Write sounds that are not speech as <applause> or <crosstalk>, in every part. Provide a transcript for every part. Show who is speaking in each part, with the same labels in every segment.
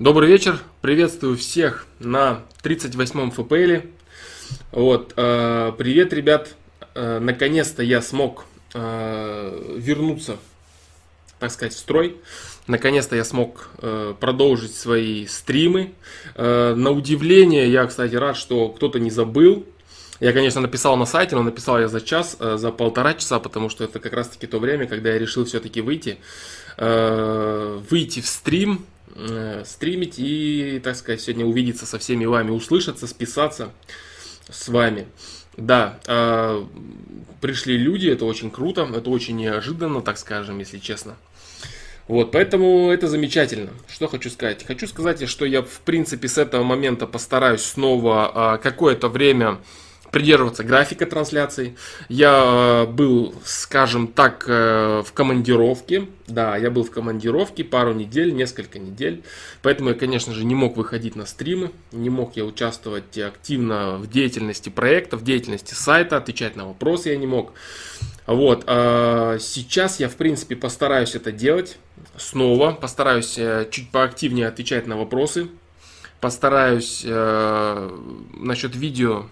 Speaker 1: Добрый вечер, приветствую всех на 38-м ФПЛ. Вот, э, привет, ребят. Э, наконец-то я смог э, вернуться, так сказать, в строй. Наконец-то я смог э, продолжить свои стримы. Э, на удивление, я, кстати, рад, что кто-то не забыл. Я, конечно, написал на сайте, но написал я за час, э, за полтора часа, потому что это как раз-таки то время, когда я решил все-таки выйти, э, выйти в стрим, стримить и, так сказать, сегодня увидеться со всеми вами, услышаться, списаться с вами. Да, э, пришли люди, это очень круто, это очень неожиданно, так скажем, если честно. Вот, поэтому это замечательно. Что хочу сказать? Хочу сказать, что я, в принципе, с этого момента постараюсь снова э, какое-то время придерживаться графика трансляций. Я э, был, скажем так, э, в командировке. Да, я был в командировке пару недель, несколько недель. Поэтому я, конечно же, не мог выходить на стримы. Не мог я участвовать активно в деятельности проекта, в деятельности сайта, отвечать на вопросы я не мог. Вот, а сейчас я, в принципе, постараюсь это делать снова. Постараюсь э, чуть поактивнее отвечать на вопросы. Постараюсь э, насчет видео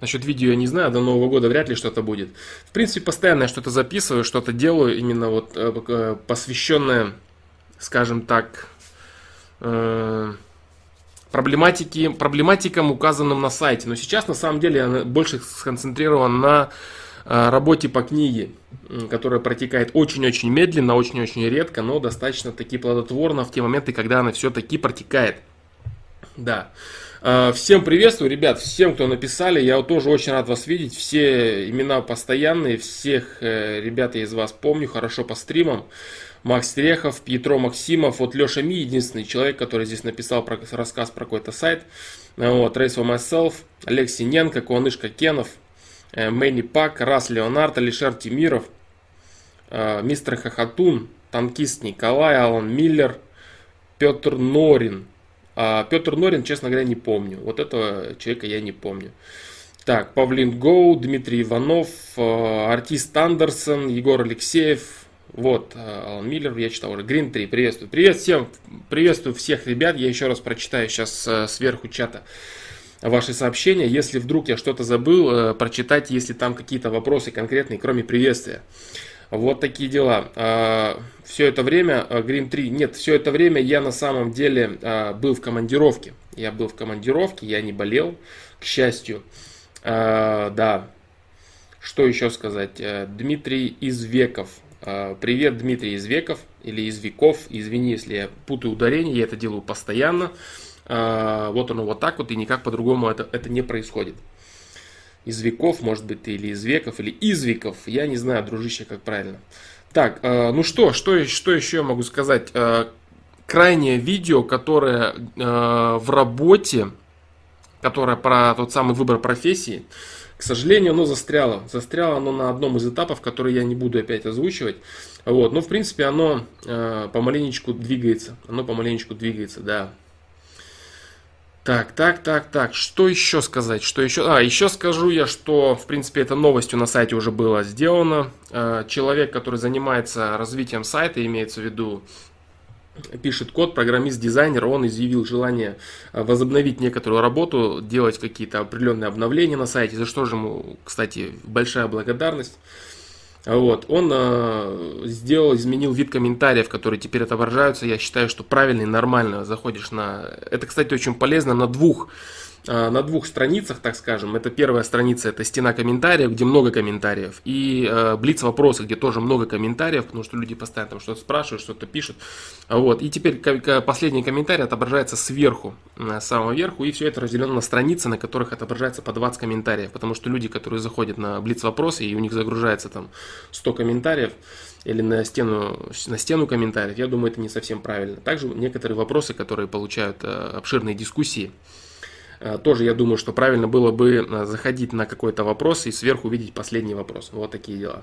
Speaker 1: Насчет видео я не знаю, до Нового года вряд ли что-то будет. В принципе, постоянно я что-то записываю, что-то делаю, именно вот э, э, посвященное, скажем так, э, проблематике, проблематикам, указанным на сайте. Но сейчас, на самом деле, я больше сконцентрирован на работе по книге, которая протекает очень-очень медленно, очень-очень редко, но достаточно таки плодотворно в те моменты, когда она все-таки протекает. Да. А, всем приветствую, ребят, всем, кто написали, я тоже очень рад вас видеть, все имена постоянные, всех э, ребят я из вас помню, хорошо по стримам. Макс Терехов, Петро Максимов, вот Леша Ми, единственный человек, который здесь написал про, рассказ про какой-то сайт. Вот, Race for Myself, Олег Синенко, Куанышка Кенов, э, Мэнни Пак, Рас Леонард, Алишер Тимиров, э, Мистер Хахатун, Танкист Николай, Алан Миллер, Петр Норин, а Петр Норин, честно говоря, не помню. Вот этого человека я не помню. Так, Павлин Гоу, Дмитрий Иванов, э, артист Андерсон, Егор Алексеев, вот, э, Алан Миллер, я читал уже, Грин 3, приветствую. Привет всем, приветствую всех ребят, я еще раз прочитаю сейчас э, сверху чата ваши сообщения. Если вдруг я что-то забыл, прочитать, если там какие-то вопросы конкретные, кроме приветствия. Вот такие дела. А, все это время, Green а, 3, нет, все это время я на самом деле а, был в командировке. Я был в командировке, я не болел, к счастью. Да. Что еще сказать? Э, Дмитрий Извеков. Привет, Дмитрий Извеков или Извеков. Извини, если я путаю ударение, я это делаю постоянно. Вот оно вот так вот, и никак по-другому это, это не происходит из веков, может быть, или из веков, или из веков. Я не знаю, дружище, как правильно. Так, э, ну что, что, что еще я могу сказать? Э, крайнее видео, которое э, в работе, которое про тот самый выбор профессии, к сожалению, оно застряло. Застряло оно на одном из этапов, который я не буду опять озвучивать. Вот, но в принципе оно э, помаленечку двигается. Оно помаленечку двигается, да. Так, так, так, так. Что еще сказать? Что еще? А, еще скажу я, что, в принципе, это новостью на сайте уже было сделано. Э, человек, который занимается развитием сайта, имеется в виду пишет код, программист, дизайнер, он изъявил желание э, возобновить некоторую работу, делать какие-то определенные обновления на сайте, за что же ему, кстати, большая благодарность. Вот, он э, сделал, изменил вид комментариев, которые теперь отображаются. Я считаю, что правильно и нормально заходишь на... Это, кстати, очень полезно на двух а, на двух страницах, так скажем. Это первая страница, это стена комментариев, где много комментариев. И э, блиц вопросы, где тоже много комментариев, потому что люди постоянно там что-то спрашивают, что-то пишут. Вот. И теперь последний комментарий отображается сверху, с самого верху, и все это разделено на страницы, на которых отображается по 20 комментариев. Потому что люди, которые заходят на блиц вопросы, и у них загружается там 100 комментариев, или на стену, на стену комментариев, я думаю, это не совсем правильно. Также некоторые вопросы, которые получают э, обширные дискуссии, Э, тоже я думаю, что правильно было бы э, заходить на какой-то вопрос и сверху видеть последний вопрос. Вот такие дела.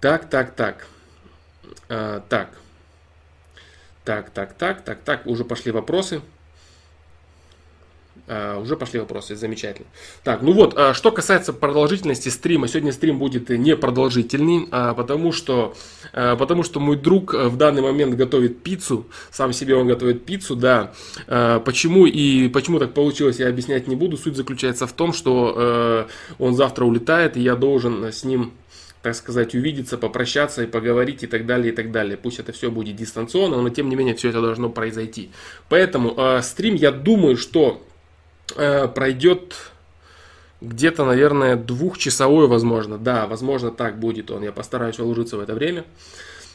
Speaker 1: Так, так, так. А, так. Так, так, так, так, так. Уже пошли вопросы. Uh, уже пошли вопросы, замечательно. Так, ну вот, uh, что касается продолжительности стрима, сегодня стрим будет не продолжительный, uh, потому что, потому что мой друг в данный момент готовит пиццу, сам себе он готовит пиццу, да. Почему и почему так получилось, я объяснять не буду. Суть заключается в том, что он завтра улетает, и я должен с ним так сказать, увидеться, попрощаться и поговорить и так далее, и так далее. Пусть это все будет дистанционно, но тем не менее все это должно произойти. Поэтому э, стрим, я думаю, что пройдет где-то, наверное, двухчасовой, возможно. Да, возможно, так будет он. Я постараюсь уложиться в это время.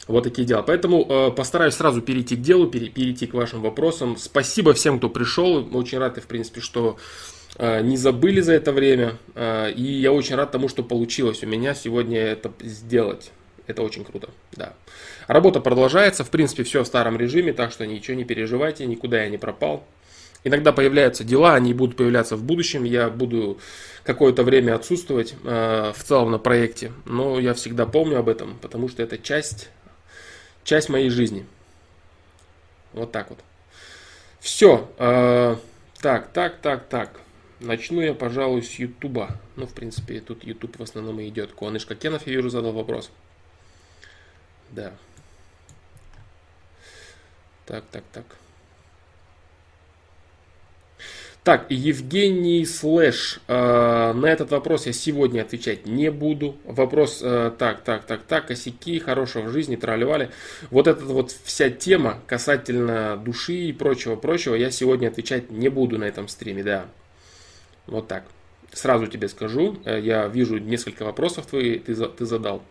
Speaker 1: Вот такие дела. Поэтому э, постараюсь сразу перейти к делу, пере, перейти к вашим вопросам. Спасибо всем, кто пришел. Очень рад, в принципе, что э, не забыли за это время. Э, и я очень рад тому, что получилось у меня сегодня это сделать. Это очень круто, да. Работа продолжается, в принципе, все в старом режиме, так что ничего не переживайте, никуда я не пропал. Иногда появляются дела, они будут появляться в будущем. Я буду какое-то время отсутствовать э, в целом на проекте, но я всегда помню об этом, потому что это часть, часть моей жизни. Вот так вот. Все. Э, так, так, так, так. Начну я, пожалуй, с Ютуба. Ну, в принципе, тут Ютуб в основном и идет. Куанышка Кенов, я вижу, задал вопрос. Да. Так, так, так. Так, Евгений Слэш, э, на этот вопрос я сегодня отвечать не буду. Вопрос, э, так, так, так, так, косяки, хорошего в жизни, тролливали. Вот эта вот вся тема касательно души и прочего, прочего, я сегодня отвечать не буду на этом стриме, да. Вот так. Сразу тебе скажу, э, я вижу несколько вопросов твои, ты, ты задал.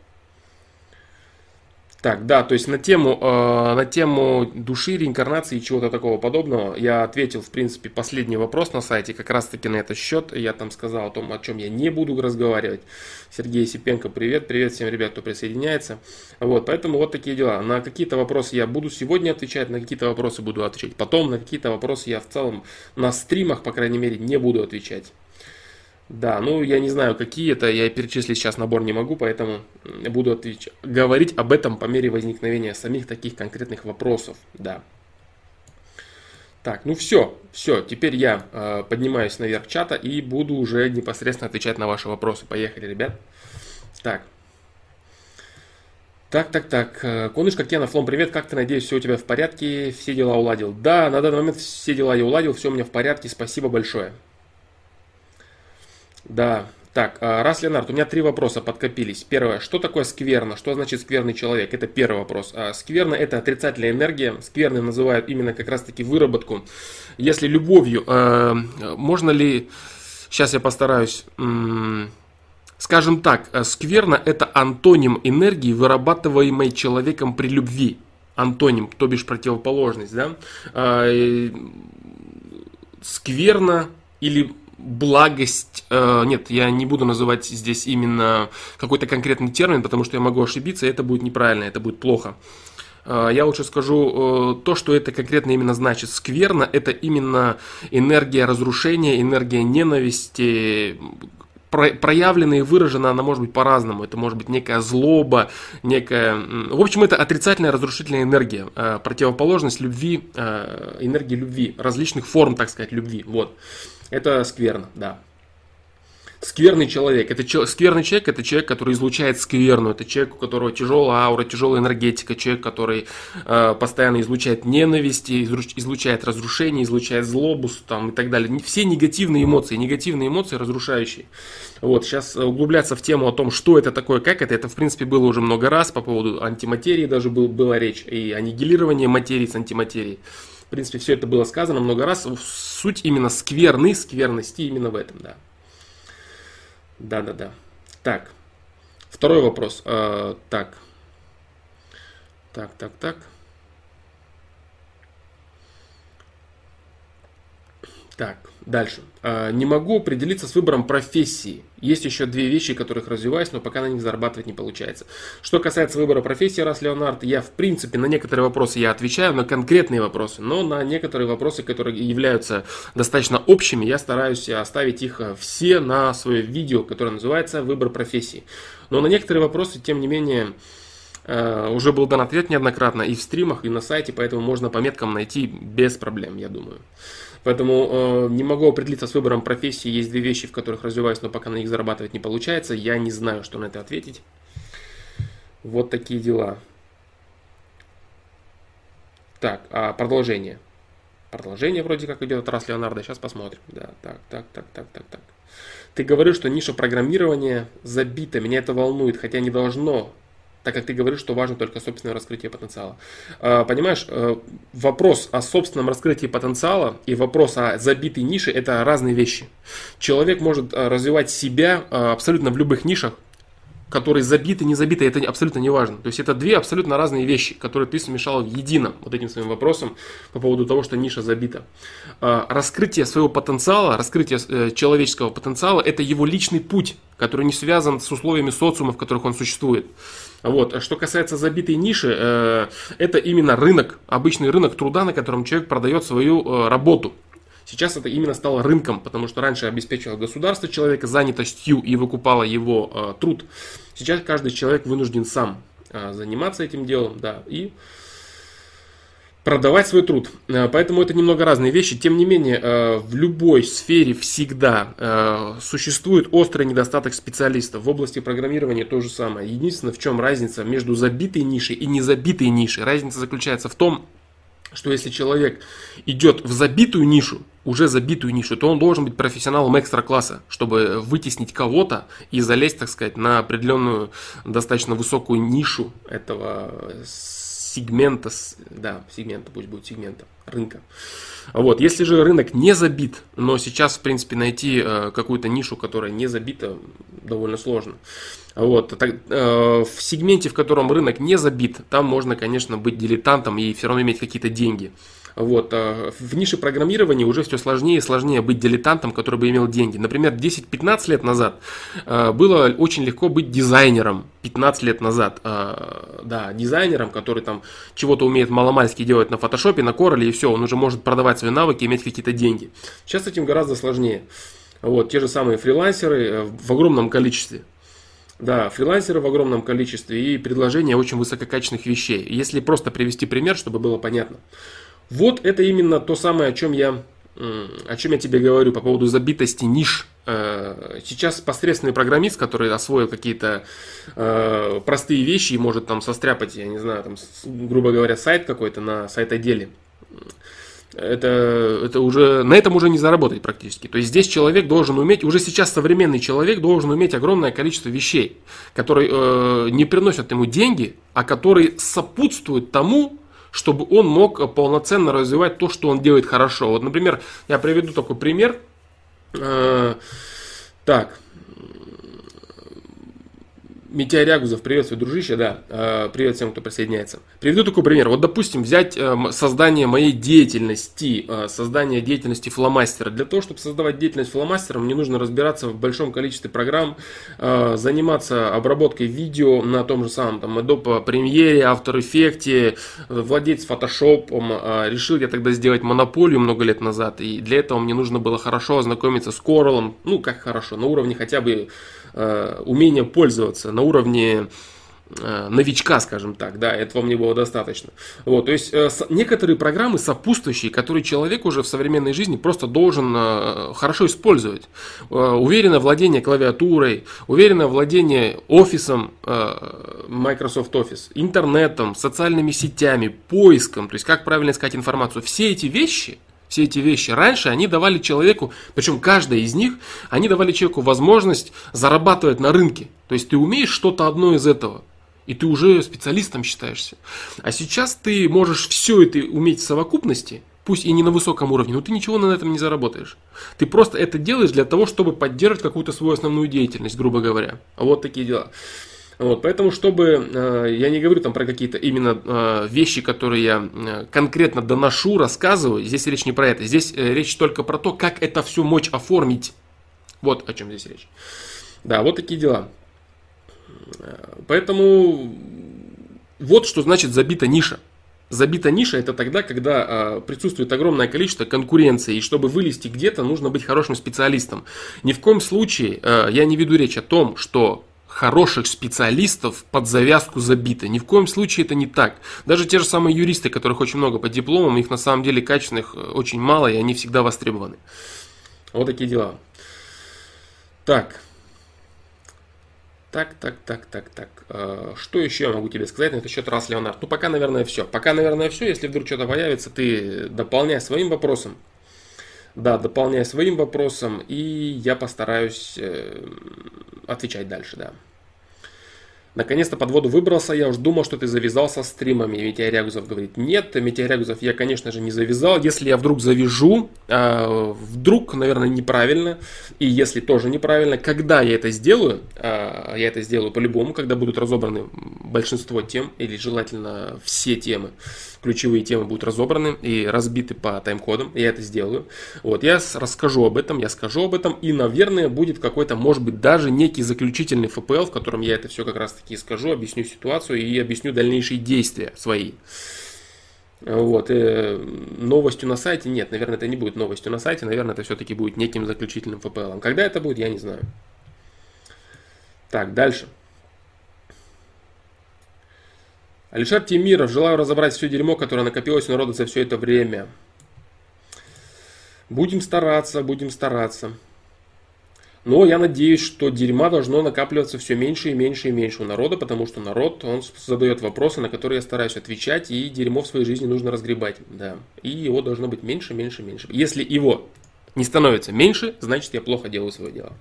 Speaker 1: Так, да, то есть на тему, э, на тему души, реинкарнации и чего-то такого подобного я ответил, в принципе, последний вопрос на сайте, как раз таки на этот счет. Я там сказал о том, о чем я не буду разговаривать. Сергей Сипенко, привет, привет всем ребят, кто присоединяется. Вот, поэтому вот такие дела. На какие-то вопросы я буду сегодня отвечать, на какие-то вопросы буду отвечать потом, на какие-то вопросы я в целом на стримах, по крайней мере, не буду отвечать. Да, ну я не знаю, какие это, я перечислить сейчас набор не могу, поэтому буду отвеч... говорить об этом по мере возникновения самих таких конкретных вопросов, да. Так, ну все, все, теперь я э, поднимаюсь наверх чата и буду уже непосредственно отвечать на ваши вопросы. Поехали, ребят. Так. Так, так, так. Э, Конышка Кена, Флом, привет, как ты, надеюсь, все у тебя в порядке, все дела уладил? Да, на данный момент все дела я уладил, все у меня в порядке, спасибо большое. Да. Так, а, раз, Леонард, у меня три вопроса подкопились. Первое, что такое скверно? Что значит скверный человек? Это первый вопрос. А, скверно – это отрицательная энергия. Скверны называют именно как раз-таки выработку. Если любовью, а, можно ли... Сейчас я постараюсь... Скажем так, скверно – это антоним энергии, вырабатываемой человеком при любви. Антоним, то бишь противоположность, да? Скверно или благость, э, нет, я не буду называть здесь именно какой-то конкретный термин, потому что я могу ошибиться, и это будет неправильно, это будет плохо. Э, я лучше скажу э, то, что это конкретно именно значит. Скверно – это именно энергия разрушения, энергия ненависти, проявлена и выражена она может быть по-разному. Это может быть некая злоба, некая... В общем, это отрицательная разрушительная энергия, э, противоположность любви, э, энергии любви, различных форм, так сказать, любви. Вот. Это скверно, да. Скверный человек. Это че, скверный человек это человек, который излучает скверну. Это человек, у которого тяжелая аура, тяжелая энергетика. Человек, который э, постоянно излучает ненависть, излучает разрушение, излучает злобу там, и так далее. Все негативные эмоции, негативные эмоции разрушающие. Вот, сейчас углубляться в тему о том, что это такое, как это, это в принципе было уже много раз по поводу антиматерии даже был, была речь, и аннигилирование материи с антиматерией принципе, все это было сказано много раз. Суть именно скверны, скверности именно в этом, да. Да-да-да. Так, второй вопрос. Э, так, так, так, так. Так, дальше. А, не могу определиться с выбором профессии. Есть еще две вещи, которых развиваюсь, но пока на них зарабатывать не получается. Что касается выбора профессии, раз Леонард, я в принципе на некоторые вопросы я отвечаю, на конкретные вопросы, но на некоторые вопросы, которые являются достаточно общими, я стараюсь оставить их э, все на свое видео, которое называется «Выбор профессии». Но на некоторые вопросы, тем не менее, уже был дан ответ неоднократно и в стримах, и на сайте, поэтому можно по меткам найти без проблем, я думаю. Поэтому э, не могу определиться с выбором профессии. Есть две вещи, в которых развиваюсь, но пока на них зарабатывать не получается. Я не знаю, что на это ответить. Вот такие дела. Так, а продолжение. Продолжение вроде как идет от Рас Леонардо. Сейчас посмотрим. Да, так, так, так, так, так, так. Ты говоришь, что ниша программирования забита. Меня это волнует, хотя не должно так как ты говоришь, что важно только собственное раскрытие потенциала. А, понимаешь, э, вопрос о собственном раскрытии потенциала и вопрос о забитой нише – это разные вещи. Человек может э, развивать себя э, абсолютно в любых нишах, которые забиты, не забиты, это абсолютно не важно. То есть это две абсолютно разные вещи, которые ты смешал в едином вот этим своим вопросом по поводу того, что ниша забита. Раскрытие своего потенциала, раскрытие человеческого потенциала – это его личный путь, который не связан с условиями социума, в которых он существует. Вот. Что касается забитой ниши, э, это именно рынок, обычный рынок труда, на котором человек продает свою э, работу. Сейчас это именно стало рынком, потому что раньше обеспечивало государство человека занятостью и выкупало его э, труд. Сейчас каждый человек вынужден сам заниматься этим делом, да, и продавать свой труд. Э, поэтому это немного разные вещи. Тем не менее, э, в любой сфере всегда э, существует острый недостаток специалистов. В области программирования то же самое. Единственное, в чем разница между забитой нишей и незабитой нишей. Разница заключается в том, что если человек идет в забитую нишу, уже забитую нишу, то он должен быть профессионалом экстра-класса, чтобы вытеснить кого-то и залезть, так сказать, на определенную достаточно высокую нишу этого сегмента, да, сегмента, пусть будет сегмента рынка. Вот, если же рынок не забит, но сейчас, в принципе, найти э, какую-то нишу, которая не забита, довольно сложно. Вот, так, э, в сегменте, в котором рынок не забит, там можно, конечно, быть дилетантом и все равно иметь какие-то деньги. Вот. А в нише программирования уже все сложнее и сложнее быть дилетантом, который бы имел деньги. Например, 10-15 лет назад а, было очень легко быть дизайнером. 15 лет назад, а, да, дизайнером, который там чего-то умеет маломальски делать на фотошопе, на короле и все, он уже может продавать свои навыки, иметь какие-то деньги. Сейчас с этим гораздо сложнее. Вот, те же самые фрилансеры э, в огромном количестве. Да, фрилансеры в огромном количестве и предложения очень высококачественных вещей. Если просто привести пример, чтобы было понятно. Вот это именно то самое, о чем я, о чем я тебе говорю по поводу забитости ниш. Э, сейчас посредственный программист, который освоил какие-то э, простые вещи и может там состряпать, я не знаю, там, грубо говоря, сайт какой-то на сайт-отделе, это, это уже, на этом уже не заработать практически. То есть здесь человек должен уметь, уже сейчас современный человек должен уметь огромное количество вещей, которые э, не приносят ему деньги, а которые сопутствуют тому, чтобы он мог полноценно развивать то, что он делает хорошо. Вот, например, я приведу такой пример. Э, так, Митя Рягузов, приветствую, дружище, да, э, привет всем, кто присоединяется. Приведу такой пример. Вот, допустим, взять э, создание моей деятельности, э, создание деятельности фломастера. Для того, чтобы создавать деятельность фломастером, мне нужно разбираться в большом количестве программ, заниматься обработкой видео на том же самом там, Adobe Premiere, After Effects, владеть фотошопом. Решил я тогда сделать монополию много лет назад, и для этого мне нужно было хорошо ознакомиться с Corel, ну, как хорошо, на уровне хотя бы э, умение пользоваться на уровне э, новичка, скажем так, да, этого мне было достаточно. Вот, то есть э, некоторые программы сопутствующие, которые человек уже в современной жизни просто должен хорошо использовать. Уверенное владение клавиатурой, уверенное владение офисом Microsoft Office, интернетом, социальными сетями, поиском, то есть как правильно искать информацию. Все эти вещи – все эти вещи. Раньше они давали человеку, причем каждая из них, они давали человеку возможность зарабатывать на рынке. То есть ты умеешь что-то одно из этого. И ты уже специалистом считаешься. А сейчас ты можешь все это уметь в совокупности, пусть и не на высоком уровне, но ты ничего на этом не заработаешь. Ты просто это делаешь для того, чтобы поддерживать какую-то свою основную деятельность, грубо говоря. Вот такие дела. Вот, поэтому, чтобы, э, я не говорю там про какие-то именно э, вещи, которые я э, конкретно доношу, рассказываю, здесь речь не про это, здесь речь только про то, как это все мочь оформить. Вот о чем здесь речь. Да, вот такие дела. Поэтому вот что значит забита ниша. Забита ниша это тогда, когда присутствует огромное количество конкуренции, и чтобы вылезти где-то, нужно быть хорошим специалистом. Ни в коем случае я не веду речь о том, что хороших специалистов под завязку забиты. Ни в коем случае это не так. Даже те же самые юристы, которых очень много по дипломам, их на самом деле качественных э, очень мало, и они всегда востребованы. Вот такие дела. Так. Так, так, так, так, так. Э, что еще я могу тебе сказать на этот счет, раз Леонард? Ну, пока, наверное, все. Пока, наверное, все. Если вдруг что-то появится, ты дополняй своим вопросом. Да, дополняй своим вопросом, и я постараюсь э, отвечать дальше, да. Наконец-то под воду выбрался, я уж думал, что ты завязался с стримами. Митя говорит, нет, Митя я, конечно же, не завязал. Если я вдруг завяжу, э, вдруг, наверное, неправильно, и если тоже неправильно, когда я это сделаю, э, я это сделаю по-любому, когда будут разобраны большинство тем, или желательно все темы, ключевые темы будут разобраны и разбиты по тайм-кодам, я это сделаю. Вот, я расскажу об этом, я скажу об этом, и, наверное, будет какой-то, может быть, даже некий заключительный FPL, в котором я это все как раз таки скажу, объясню ситуацию и объясню дальнейшие действия свои. Вот, и э, новостью на сайте нет, наверное, это не будет новостью на сайте, наверное, это все-таки будет неким заключительным FPL. Когда это будет, я не знаю. Так, дальше. Алишер Тимиров, желаю разобрать все дерьмо, которое накопилось у народа за все это время. Будем стараться, будем стараться. Но я надеюсь, что дерьма должно накапливаться все меньше и меньше и меньше у народа, потому что народ, он задает вопросы, на которые я стараюсь отвечать, и дерьмо в своей жизни нужно разгребать. Да. И его должно быть меньше, меньше, меньше. Если его не становится меньше, значит я плохо делаю свое дело.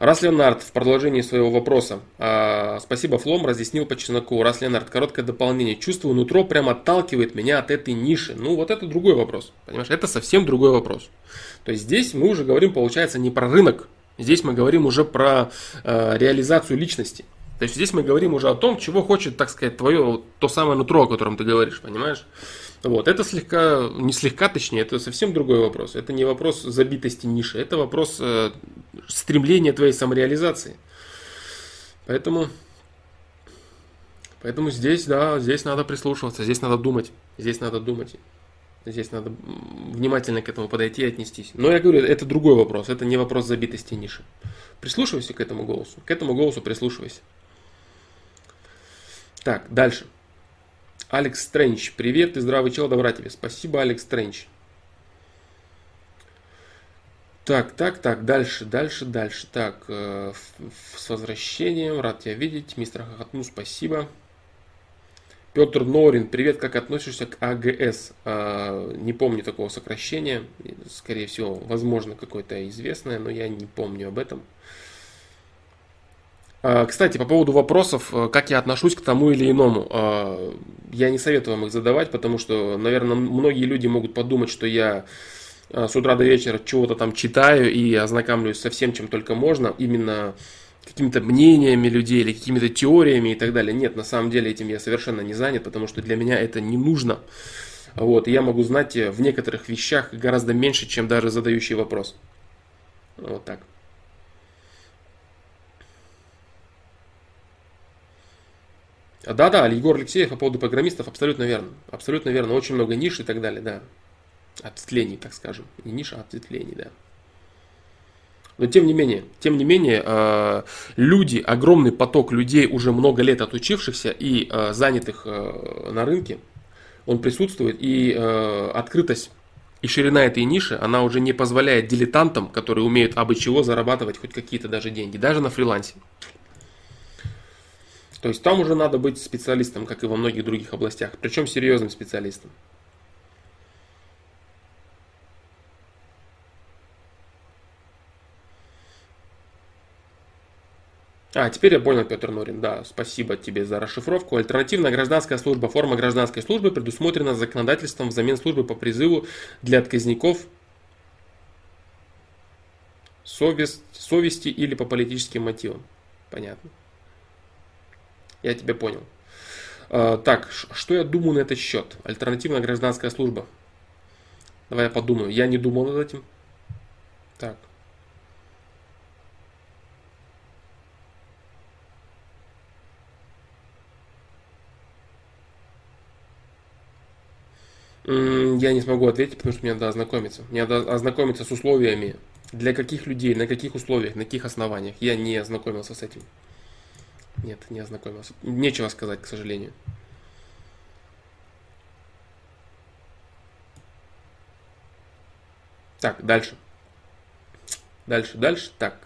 Speaker 1: Раз Леонард в продолжении своего вопроса, э, спасибо Флом, разъяснил по чесноку. Раз Леонард, короткое дополнение. Чувствую, нутро прям отталкивает меня от этой ниши. Ну, вот это другой вопрос. Понимаешь, это совсем другой вопрос. То есть здесь мы уже говорим, получается, не про рынок. Здесь мы говорим уже про э, реализацию личности. То есть здесь мы говорим уже о том, чего хочет, так сказать, твое то самое нутро, о котором ты говоришь, понимаешь? Вот, это слегка, не слегка точнее, это совсем другой вопрос. Это не вопрос забитости ниши, это вопрос э, стремления твоей самореализации. Поэтому, поэтому здесь, да, здесь надо прислушиваться, здесь надо думать, здесь надо думать. Здесь надо внимательно к этому подойти и отнестись. Но я говорю, это другой вопрос, это не вопрос забитости ниши. Прислушивайся к этому голосу, к этому голосу прислушивайся. Так, дальше. Алекс Стрэндж, привет, ты здравый чел, добра тебе. Спасибо, Алекс Стрэндж. Так, так, так, дальше, дальше, дальше. Так, э, с возвращением, рад тебя видеть. Мистер Хохотну, спасибо. Петр Норин, привет, как относишься к АГС? Э, не помню такого сокращения. Скорее всего, возможно, какое-то известное, но я не помню об этом. А, кстати, по поводу вопросов, э, как я отношусь к тому или иному, а, я не советую вам их задавать, потому что, наверное, многие люди могут подумать, что я а, с утра до вечера чего-то там читаю и ознакомлюсь со всем, чем только можно, именно какими-то мнениями людей или какими-то теориями и так далее. Нет, на самом деле этим я совершенно не занят, потому что для меня это не нужно. Вот, я могу знать в некоторых вещах гораздо меньше, чем даже задающий вопрос. Вот так. Да-да, Егор Алексеев по поводу программистов абсолютно верно. Абсолютно верно. Очень много ниш и так далее, да. Ответвлений, так скажем. Не ниш, а ответвлений, да. Но тем не менее, тем не менее, э, люди, огромный поток людей, уже много лет отучившихся и э, занятых на рынке, он присутствует, и открытость и ширина этой ниши, она уже не позволяет дилетантам, которые умеют абы чего зарабатывать хоть какие-то даже деньги, даже на фрилансе. То есть там уже надо быть специалистом, как и во многих других областях, причем серьезным специалистом. А, теперь я понял, Петр Норин. Да, спасибо тебе за расшифровку. Альтернативная гражданская служба. Форма гражданской службы предусмотрена законодательством взамен службы по призыву для отказников совесть, совести или по политическим мотивам. Понятно. Я тебя понял. А, так, что я думаю на этот счет? Альтернативная гражданская служба. Давай я подумаю. Я не думал над этим. Так. Я не смогу ответить, потому что мне надо ознакомиться. Мне надо ознакомиться с условиями. Для каких людей, на каких условиях, на каких основаниях. Я не ознакомился с этим. Нет, не ознакомился. Нечего сказать, к сожалению. Так, дальше. Дальше, дальше. Так.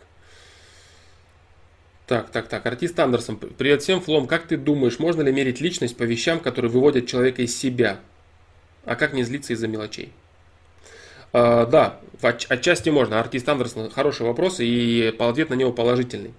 Speaker 1: Так, так, так. Артист Андерсон. Привет всем, Флом. Как ты думаешь, можно ли мерить личность по вещам, которые выводят человека из себя? А как не злиться из-за мелочей? А, да, отчасти можно. Артист Андерсон хороший вопрос, и ответ на него положительный.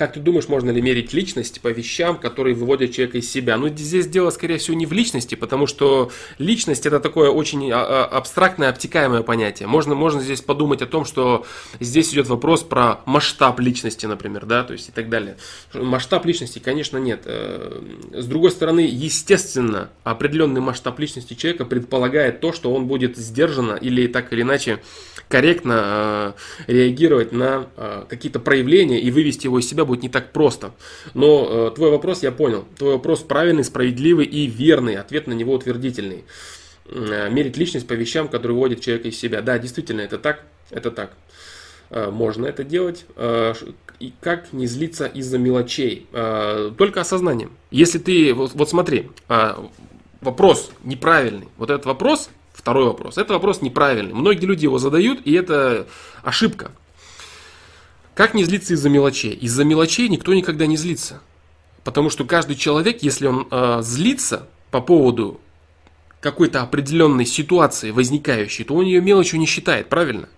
Speaker 1: Как ты думаешь, можно ли мерить личность по вещам, которые выводят человека из себя? Ну, здесь дело, скорее всего, не в личности, потому что личность это такое очень а, а, абстрактное, обтекаемое понятие. Можно, можно здесь подумать о том, что здесь идет вопрос про масштаб личности, например, да, то есть и так далее. Масштаб личности, конечно, нет. Э, с другой стороны, естественно, определенный масштаб личности человека предполагает то, что он будет сдержанно или так или иначе корректно э, реагировать на э, какие-то проявления и вывести его из себя будет не так просто. Но э, твой вопрос я понял. Твой вопрос правильный, справедливый и верный. Ответ на него утвердительный. Э, мерить личность по вещам, которые вводят человека из себя. Да, действительно, это так. Это так. Э, можно это делать. Э, и как не злиться из-за мелочей? Э, только осознанием. Если ты, вот, вот смотри, э, вопрос неправильный. Вот этот вопрос Второй вопрос. Это вопрос неправильный. Многие люди его задают, и это ошибка. Как не злиться из-за мелочей? Из-за мелочей никто никогда не злится. Потому что каждый человек, если он э, злится по поводу какой-то определенной ситуации возникающей, то он ее мелочью не считает, правильно?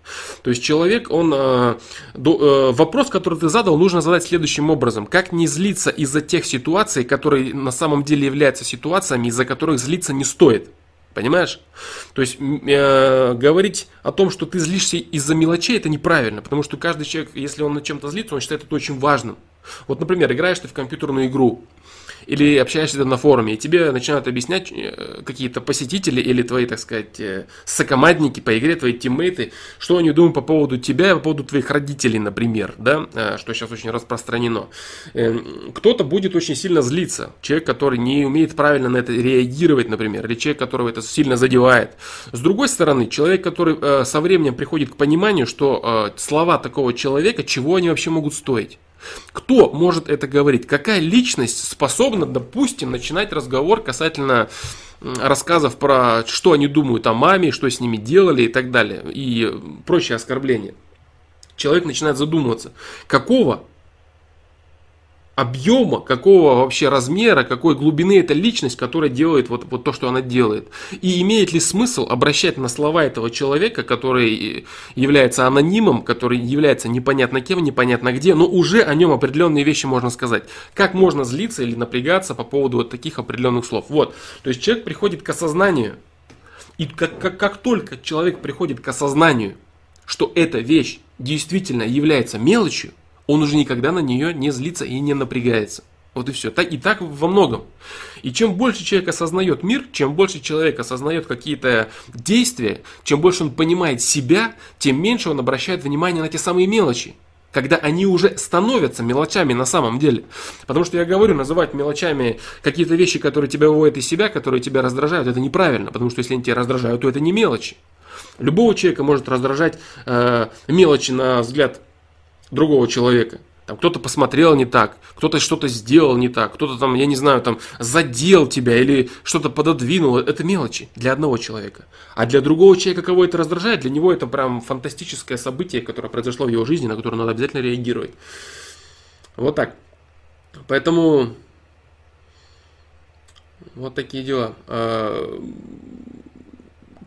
Speaker 1: То есть человек, он... Э, до, э, вопрос, который ты задал, нужно задать следующим образом. Как не злиться из-за тех ситуаций, которые на самом деле являются ситуациями, из-за которых злиться не стоит? Понимаешь? То есть э, говорить о том, что ты злишься из-за мелочей, это неправильно, потому что каждый человек, если он над чем-то злится, он считает это очень важным. Вот, например, играешь ты в компьютерную игру, или общаешься на форуме, и тебе начинают объяснять э, какие-то посетители или твои, так сказать, э, сокомандники по игре, твои тиммейты, что они думают по поводу тебя по поводу твоих родителей, например, да, э, что сейчас очень распространено. Кто-то будет очень сильно злиться, человек, который не умеет правильно на это реагировать, например, или человек, которого это сильно задевает. С другой стороны, человек, который со временем приходит к пониманию, что слова такого человека, чего они вообще могут стоить. Кто может это говорить? Какая личность способна, допустим, начинать разговор касательно рассказов про что они думают о маме, что с ними делали и так далее, и прочие оскорбления. Человек начинает задумываться, какого объема, какого вообще размера, какой глубины эта личность, которая делает вот, вот то, что она делает. И имеет ли смысл обращать на слова этого человека, который является анонимом, который является непонятно кем, непонятно где, но уже о нем определенные вещи можно сказать. Как можно злиться или напрягаться по поводу вот таких определенных слов. Вот. То есть человек приходит к осознанию. И как, как, как только человек приходит к осознанию, что эта вещь действительно является мелочью, он уже никогда на нее не злится и не напрягается. Вот и все. И так во многом. И чем больше человек осознает мир, чем больше человек осознает какие-то действия, чем больше он понимает себя, тем меньше он обращает внимание на те самые мелочи. Когда они уже становятся мелочами на самом деле. Потому что я говорю, называть мелочами какие-то вещи, которые тебя выводят из себя, которые тебя раздражают, это неправильно. Потому что если они тебя раздражают, то это не мелочи. Любого человека может раздражать э, мелочи на взгляд другого человека. Там кто-то посмотрел не так, кто-то что-то сделал не так, кто-то там, я не знаю, там задел тебя или что-то пододвинул. Это мелочи для одного человека. А для другого человека, кого это раздражает, для него это прям фантастическое событие, которое произошло в его жизни, на которое надо обязательно реагировать. Вот так. Поэтому вот такие дела. А,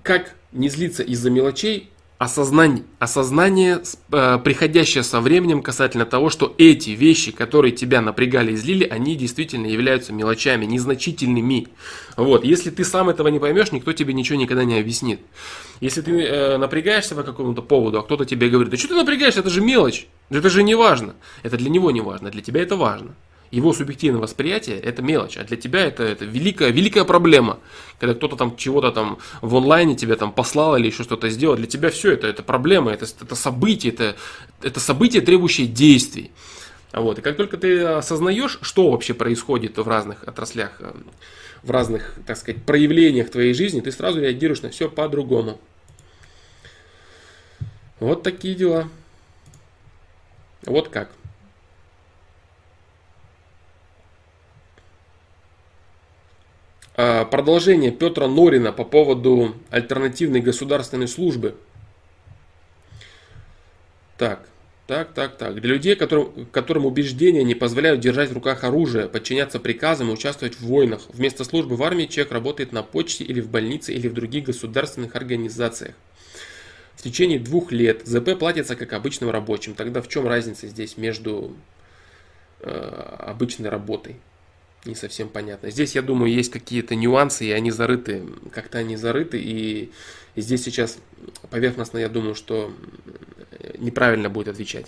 Speaker 1: как не злиться из-за мелочей, осознание, осознание, э, приходящее со временем касательно того, что эти вещи, которые тебя напрягали и злили, они действительно являются мелочами, незначительными. Вот. Если ты сам этого не поймешь, никто тебе ничего никогда не объяснит. Если ты э, напрягаешься по какому-то поводу, а кто-то тебе говорит, да что ты напрягаешься, это же мелочь, это же не важно. Это для него не важно, для тебя это важно его субъективное восприятие это мелочь, а для тебя это, это великая, великая проблема. Когда кто-то там чего-то там в онлайне тебе там послал или еще что-то сделал, для тебя все это, это проблема, это, это событие, это, это событие, требующее действий. Вот. И как только ты осознаешь, что вообще происходит в разных отраслях, э, в разных, так сказать, проявлениях твоей жизни, ты сразу реагируешь на все по-другому. Вот такие дела. Вот как. Продолжение Петра Норина по поводу альтернативной государственной службы. Так, так, так, так. Для людей, которым, которым убеждения не позволяют держать в руках оружие, подчиняться приказам и участвовать в войнах. Вместо службы в армии человек работает на почте или в больнице или в других государственных организациях. В течение двух лет ЗП платится как обычным рабочим. Тогда в чем разница здесь между э, обычной работой? Не совсем понятно. Здесь, я думаю, есть какие-то нюансы, и они зарыты, как-то они зарыты, и, здесь сейчас поверхностно, я думаю, что неправильно будет отвечать.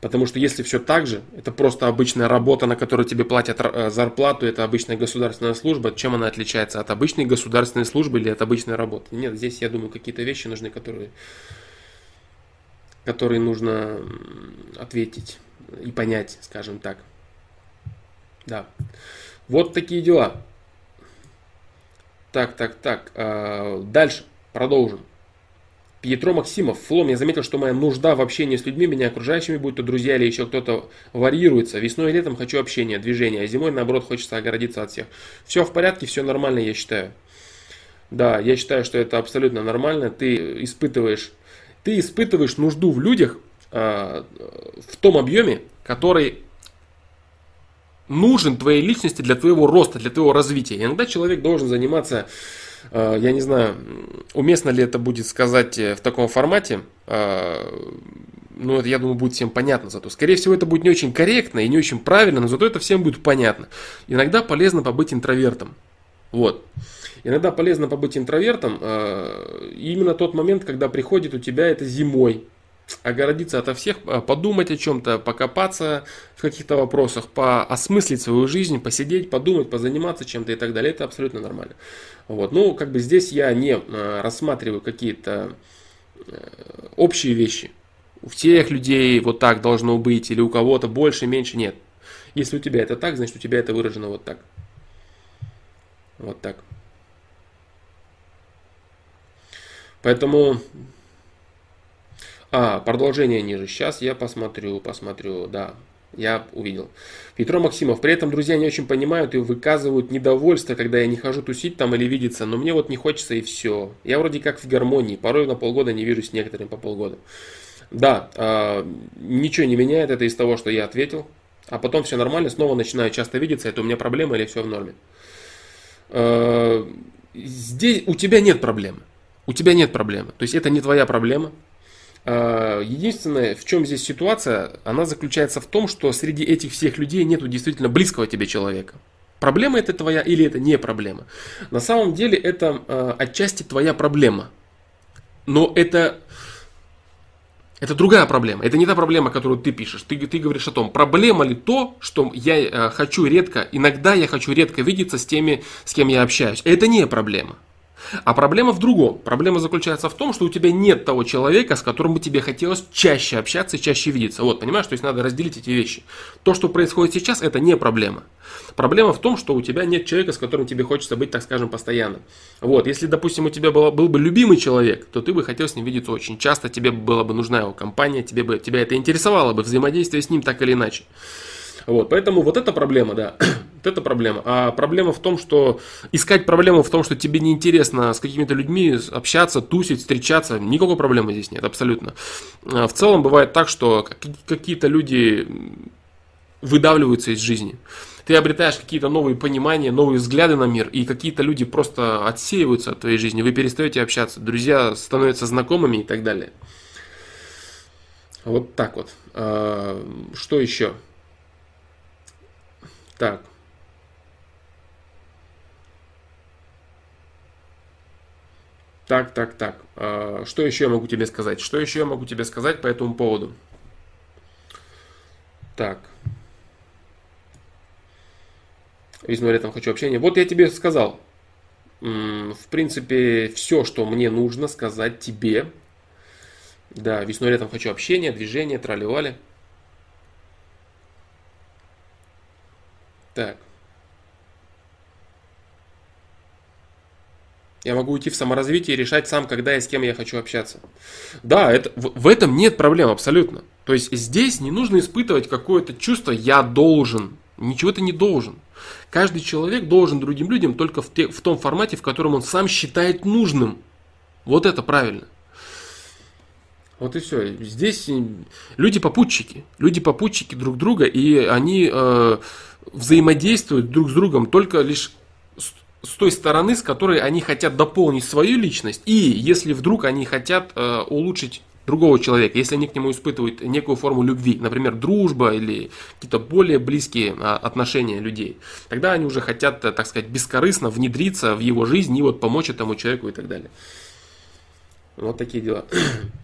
Speaker 1: Потому что если все так же, это просто обычная работа, на которую тебе платят э, зарплату, это обычная государственная служба, чем она отличается от обычной государственной службы или от обычной работы? Нет, здесь, я думаю, какие-то вещи нужны, которые, которые нужно ответить и понять, скажем так. Да. Вот такие дела. Так, так, так. А, дальше. Продолжим. Пьетро Максимов. Флом, я заметил, что моя нужда в общении с людьми, меня окружающими, будь то друзья или еще кто-то, варьируется. Весной и летом хочу общения, движения, а зимой, наоборот, хочется огородиться от всех. Все в порядке, все нормально, я считаю. Да, я считаю, что это абсолютно нормально. Ты испытываешь, ты испытываешь нужду в людях э, в том объеме, который нужен твоей личности для твоего роста, для твоего развития. иногда человек должен заниматься, э, я не знаю, уместно ли это будет сказать э, в таком формате, э, ну, это, я думаю, будет всем понятно зато. Скорее всего, это будет не очень корректно и не очень правильно, но зато это всем будет понятно. Иногда полезно побыть интровертом. Вот. Иногда полезно побыть интровертом. Именно тот момент, когда приходит у тебя это зимой, огородиться ото всех, а, подумать о чем-то, покопаться в каких-то вопросах, поосмыслить свою жизнь, посидеть, подумать, позаниматься чем-то и так далее. Это абсолютно нормально. Вот. Ну, как бы здесь я не а, рассматриваю какие-то э, общие вещи. У всех людей вот так должно быть, или у кого-то больше, меньше, нет. Если у тебя это так, значит у тебя это выражено вот так. Вот так. Поэтому а, продолжение ниже. Сейчас я посмотрю, посмотрю, да. Я увидел. Петро Максимов. При этом друзья не очень понимают и выказывают недовольство, когда я не хожу тусить там или видеться. Но мне вот не хочется и все. Я вроде как в гармонии. Порой на полгода не вижусь с некоторым по полгода. Да, э, ничего не меняет это из того, что я ответил. А потом все нормально, снова начинаю часто видеться. Это у меня проблема или все в норме? Э, здесь у тебя нет проблемы. У тебя нет проблемы. То есть это не твоя проблема. А, единственное, в чем здесь ситуация, она заключается в том, что среди этих всех людей нету действительно близкого тебе человека. Проблема это твоя или это не проблема? На самом деле это э, отчасти твоя проблема. Но это, это другая проблема. Это не та проблема, которую ты пишешь. Ты, ты говоришь о том, проблема ли то, что я э, хочу редко, иногда я хочу редко видеться с теми, с кем я общаюсь. Это не проблема. А проблема в другом. Проблема заключается в том, что у тебя нет того человека, с которым бы тебе хотелось чаще общаться и чаще видеться. Вот, понимаешь, то есть надо разделить эти вещи. То, что происходит сейчас, это не проблема. Проблема в том, что у тебя нет человека, с которым тебе хочется быть, так скажем, постоянно. Вот, если, допустим, у тебя был, был бы любимый человек, то ты бы хотел с ним видеться очень часто, тебе была бы нужна его компания, тебе бы, тебя это интересовало бы, взаимодействие с ним так или иначе. Вот, поэтому вот эта проблема, да, <clears throat> вот это проблема. А проблема в том, что искать проблему в том, что тебе неинтересно с какими-то людьми общаться, тусить, встречаться, никакой проблемы здесь нет, абсолютно. А в целом бывает так, что какие-то люди выдавливаются из жизни. Ты обретаешь какие-то новые понимания, новые взгляды на мир, и какие-то люди просто отсеиваются от твоей жизни, вы перестаете общаться, друзья становятся знакомыми и так далее. Вот так вот. А, что еще? Так. Так, так, так. А, что еще я могу тебе сказать? Что еще я могу тебе сказать по этому поводу? Так. Весной летом хочу общения. Вот я тебе сказал. В принципе, все, что мне нужно сказать тебе. Да, весной летом хочу общения, движения, трали-вали. Так. Я могу уйти в саморазвитие и решать сам, когда и с кем я хочу общаться. Да, это, в, в этом нет проблем абсолютно. То есть здесь не нужно испытывать какое-то чувство «я должен». Ничего ты не должен. Каждый человек должен другим людям только в, те, в том формате, в котором он сам считает нужным. Вот это правильно. Вот и все. Здесь люди попутчики. Люди попутчики друг друга, и они э, взаимодействуют друг с другом только лишь с той стороны, с которой они хотят дополнить свою личность, и если вдруг они хотят э, улучшить другого человека, если они к нему испытывают некую форму любви, например, дружба или какие-то более близкие а, отношения людей, тогда они уже хотят, э, так сказать, бескорыстно внедриться в его жизнь и вот помочь этому человеку и так далее. Вот такие дела <clears throat>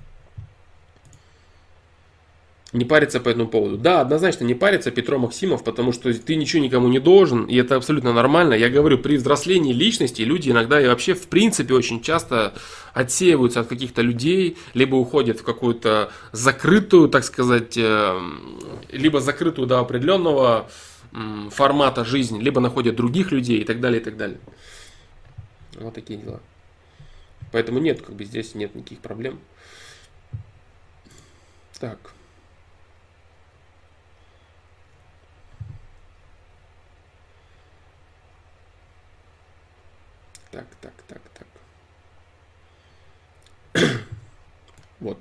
Speaker 1: не париться по этому поводу. Да, однозначно не париться Петро Максимов, потому что ты ничего никому не должен, и это абсолютно нормально. Я говорю, при взрослении личности люди иногда и вообще в принципе очень часто отсеиваются от каких-то людей, либо уходят в какую-то закрытую, так сказать, э, либо закрытую до определенного формата жизни, либо находят других людей и так далее, и так далее. Вот такие дела. Поэтому нет, как бы здесь нет никаких проблем. Так. Так, так, так, так. <coughs> вот.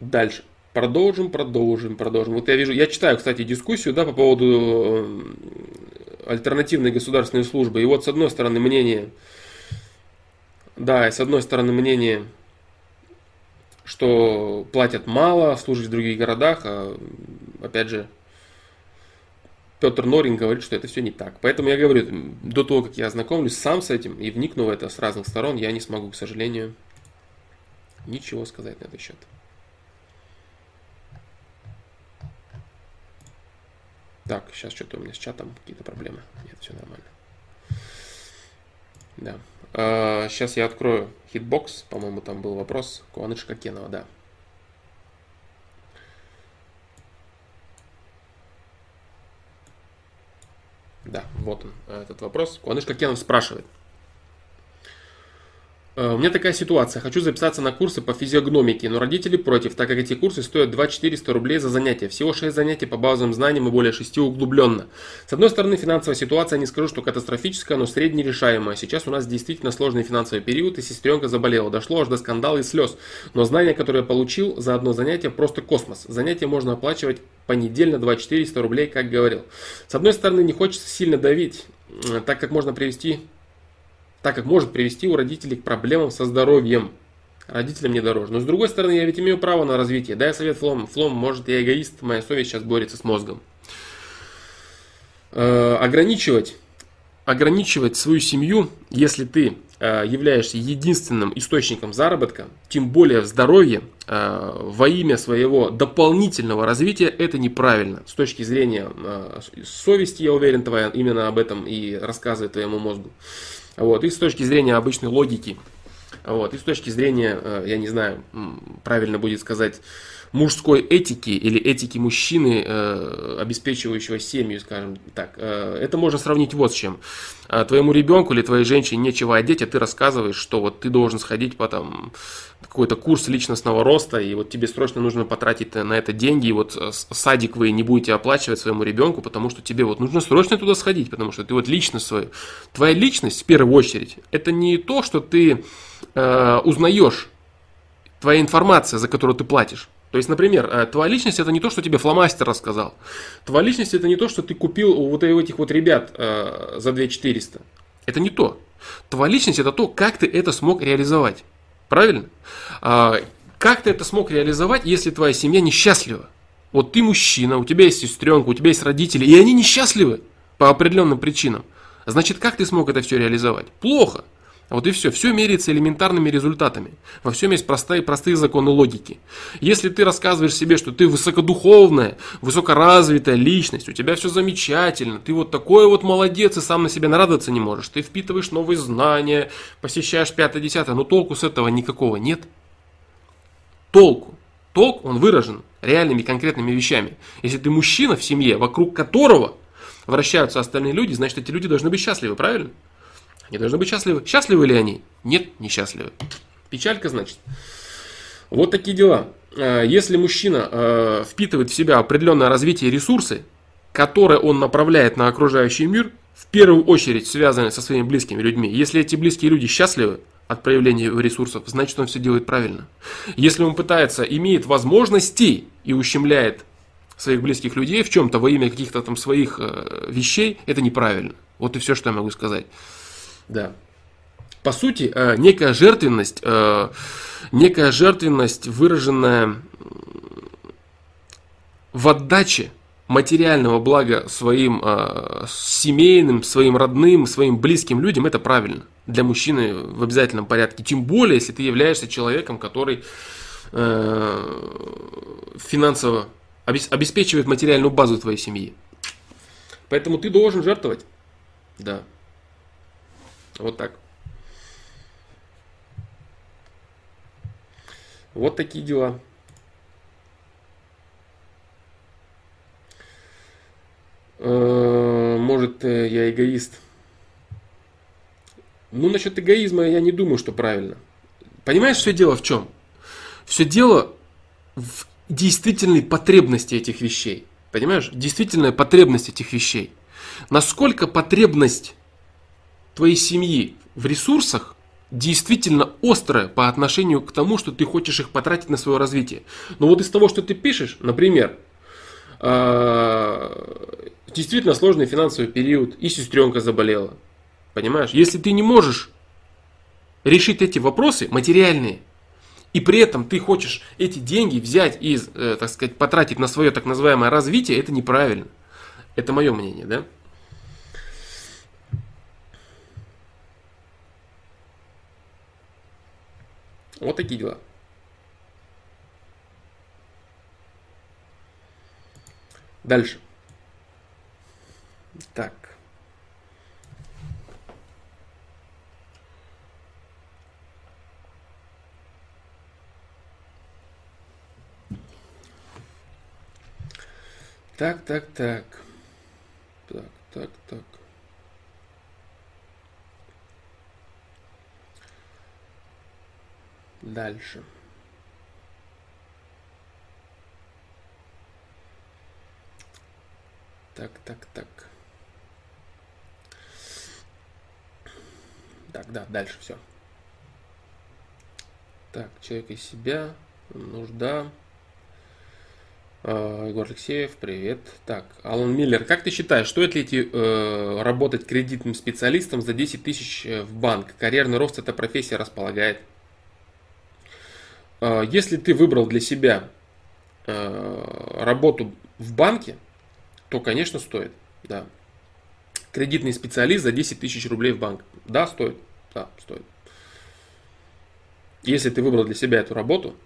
Speaker 1: Дальше. Продолжим, продолжим, продолжим. Вот я вижу, я читаю, кстати, дискуссию, да, по поводу э, альтернативной государственной службы. И вот с одной стороны мнение, да, и с одной стороны мнение, что платят мало, служить в других городах, а, опять же, Петр Норин говорит, что это все не так. Поэтому я говорю, до того, как я ознакомлюсь сам с этим и вникну в это с разных сторон, я не смогу, к сожалению, ничего сказать на этот счет. Так, сейчас что-то у меня с чатом какие-то проблемы. Нет, все нормально. Да. А, сейчас я открою Hitbox. По-моему, там был вопрос. Куаныш Кокенова, да. Да, вот он, этот вопрос. Куаныш Кенов спрашивает. Э, у меня такая ситуация. Хочу записаться на курсы по физиогномике, но родители против, так как эти курсы стоят 2-400 рублей за занятие. Всего 6 занятий по базовым знаниям и более 6 углубленно. С одной стороны, финансовая ситуация, не скажу, что катастрофическая, но среднерешаемая. Сейчас у нас действительно сложный финансовый период, и сестренка заболела. Дошло аж до скандала и слез. Но знания, которые я получил за одно занятие, просто космос. Занятие можно оплачивать понедельно 2-400 рублей, как говорил. С одной стороны, не хочется сильно давить, так как можно привести так как может привести у родителей к проблемам со здоровьем. Родителям не дороже. Но с другой стороны, я ведь имею право на развитие. Дай совет Флом. Флом, может, я эгоист, моя совесть сейчас борется с мозгом. Э, ограничивать, ограничивать свою семью, если ты э, являешься единственным источником заработка, тем более в здоровье, э, во имя своего дополнительного развития, это неправильно. С точки зрения э, совести, я уверен, твоя именно об этом и рассказывает твоему мозгу. Вот, и с точки зрения обычной логики, вот, и с точки зрения, э, я не знаю, правильно будет сказать, мужской этики или этики мужчины, э, обеспечивающего семью, скажем так. Э, это можно сравнить вот с чем. Твоему ребенку или твоей женщине нечего одеть, а ты рассказываешь, что вот ты должен сходить по там какой-то курс личностного роста, и вот тебе срочно нужно потратить на это деньги, и вот садик вы не будете оплачивать своему ребенку, потому что тебе вот нужно срочно туда сходить, потому что ты вот личность свою. Твоя личность, в первую очередь, это не то, что ты э, узнаешь, твоя информация, за которую ты платишь. То есть, например, э, твоя личность это не то, что тебе фломастер рассказал. Твоя личность это не то, что ты купил у вот этих вот ребят э, за 2400. Это не то. Твоя личность это то, как ты это смог реализовать. Правильно? А, как ты это смог реализовать, если твоя семья несчастлива? Вот ты мужчина, у тебя есть сестренка, у тебя есть родители, и они несчастливы по определенным причинам. Значит, как ты смог это все реализовать? Плохо. Вот и все. Все меряется элементарными результатами. Во всем есть простые, простые законы логики. Если ты рассказываешь себе, что ты высокодуховная, высокоразвитая личность, у тебя все замечательно, ты вот такой вот молодец и сам на себя нарадоваться не можешь, ты впитываешь новые знания, посещаешь пятое-десятое, но толку с этого никакого нет. Толку. Толк, он выражен реальными конкретными вещами. Если ты мужчина в семье, вокруг которого вращаются остальные люди, значит, эти люди должны быть счастливы, правильно? Они должны быть счастливы. Счастливы ли они? Нет, не счастливы. Печалька, значит. Вот такие дела. Э, если мужчина э, впитывает в себя определенное развитие ресурсы, которые он направляет на окружающий мир, в первую очередь связаны со своими близкими людьми. Если эти близкие люди счастливы от проявления ресурсов, значит он все делает правильно. Если он пытается, имеет возможности и ущемляет своих близких людей в чем-то во имя каких-то там своих э, вещей, это неправильно. Вот и все, что я могу сказать. Да. По сути, э, некая жертвенность, э, некая жертвенность, выраженная в отдаче материального блага своим э, семейным, своим родным, своим близким людям, это правильно. Для мужчины в обязательном порядке. Тем более, если ты являешься человеком, который финансово обеспечивает материальную базу твоей семьи. Поэтому ты должен жертвовать. Да. Вот так. Вот такие дела. Э, может, э, я эгоист. Ну, насчет эгоизма я не думаю, что правильно. Понимаешь, все дело в чем? Все дело в действительной потребности этих вещей. Понимаешь? Действительная потребность этих вещей. Насколько потребность твоей семьи в ресурсах действительно острая по отношению к тому, что ты хочешь их потратить на свое развитие. Но вот из того, что ты пишешь, например, а, действительно сложный финансовый период, и сестренка заболела. Понимаешь? Если ты не можешь решить эти вопросы материальные, и при этом ты хочешь эти деньги взять и, э, так сказать, потратить на свое так называемое развитие, это неправильно. Это мое мнение, да? Вот такие дела. Дальше. Так. Так, так, так. Так, так, так. Дальше. Так, так, так. Так, да, дальше все. Так, человек из себя, нужда. А, Егор Алексеев, привет. Так, Алан Миллер, как ты считаешь, стоит ли идти э, работать кредитным специалистом за 10 тысяч э, в банк? Карьерный рост эта профессия располагает. Э, если ты выбрал для себя э, работу в банке, то, конечно, стоит. Да. Кредитный специалист за 10 тысяч рублей в банк. Да, стоит. Да, стоит. Если ты выбрал для себя эту работу,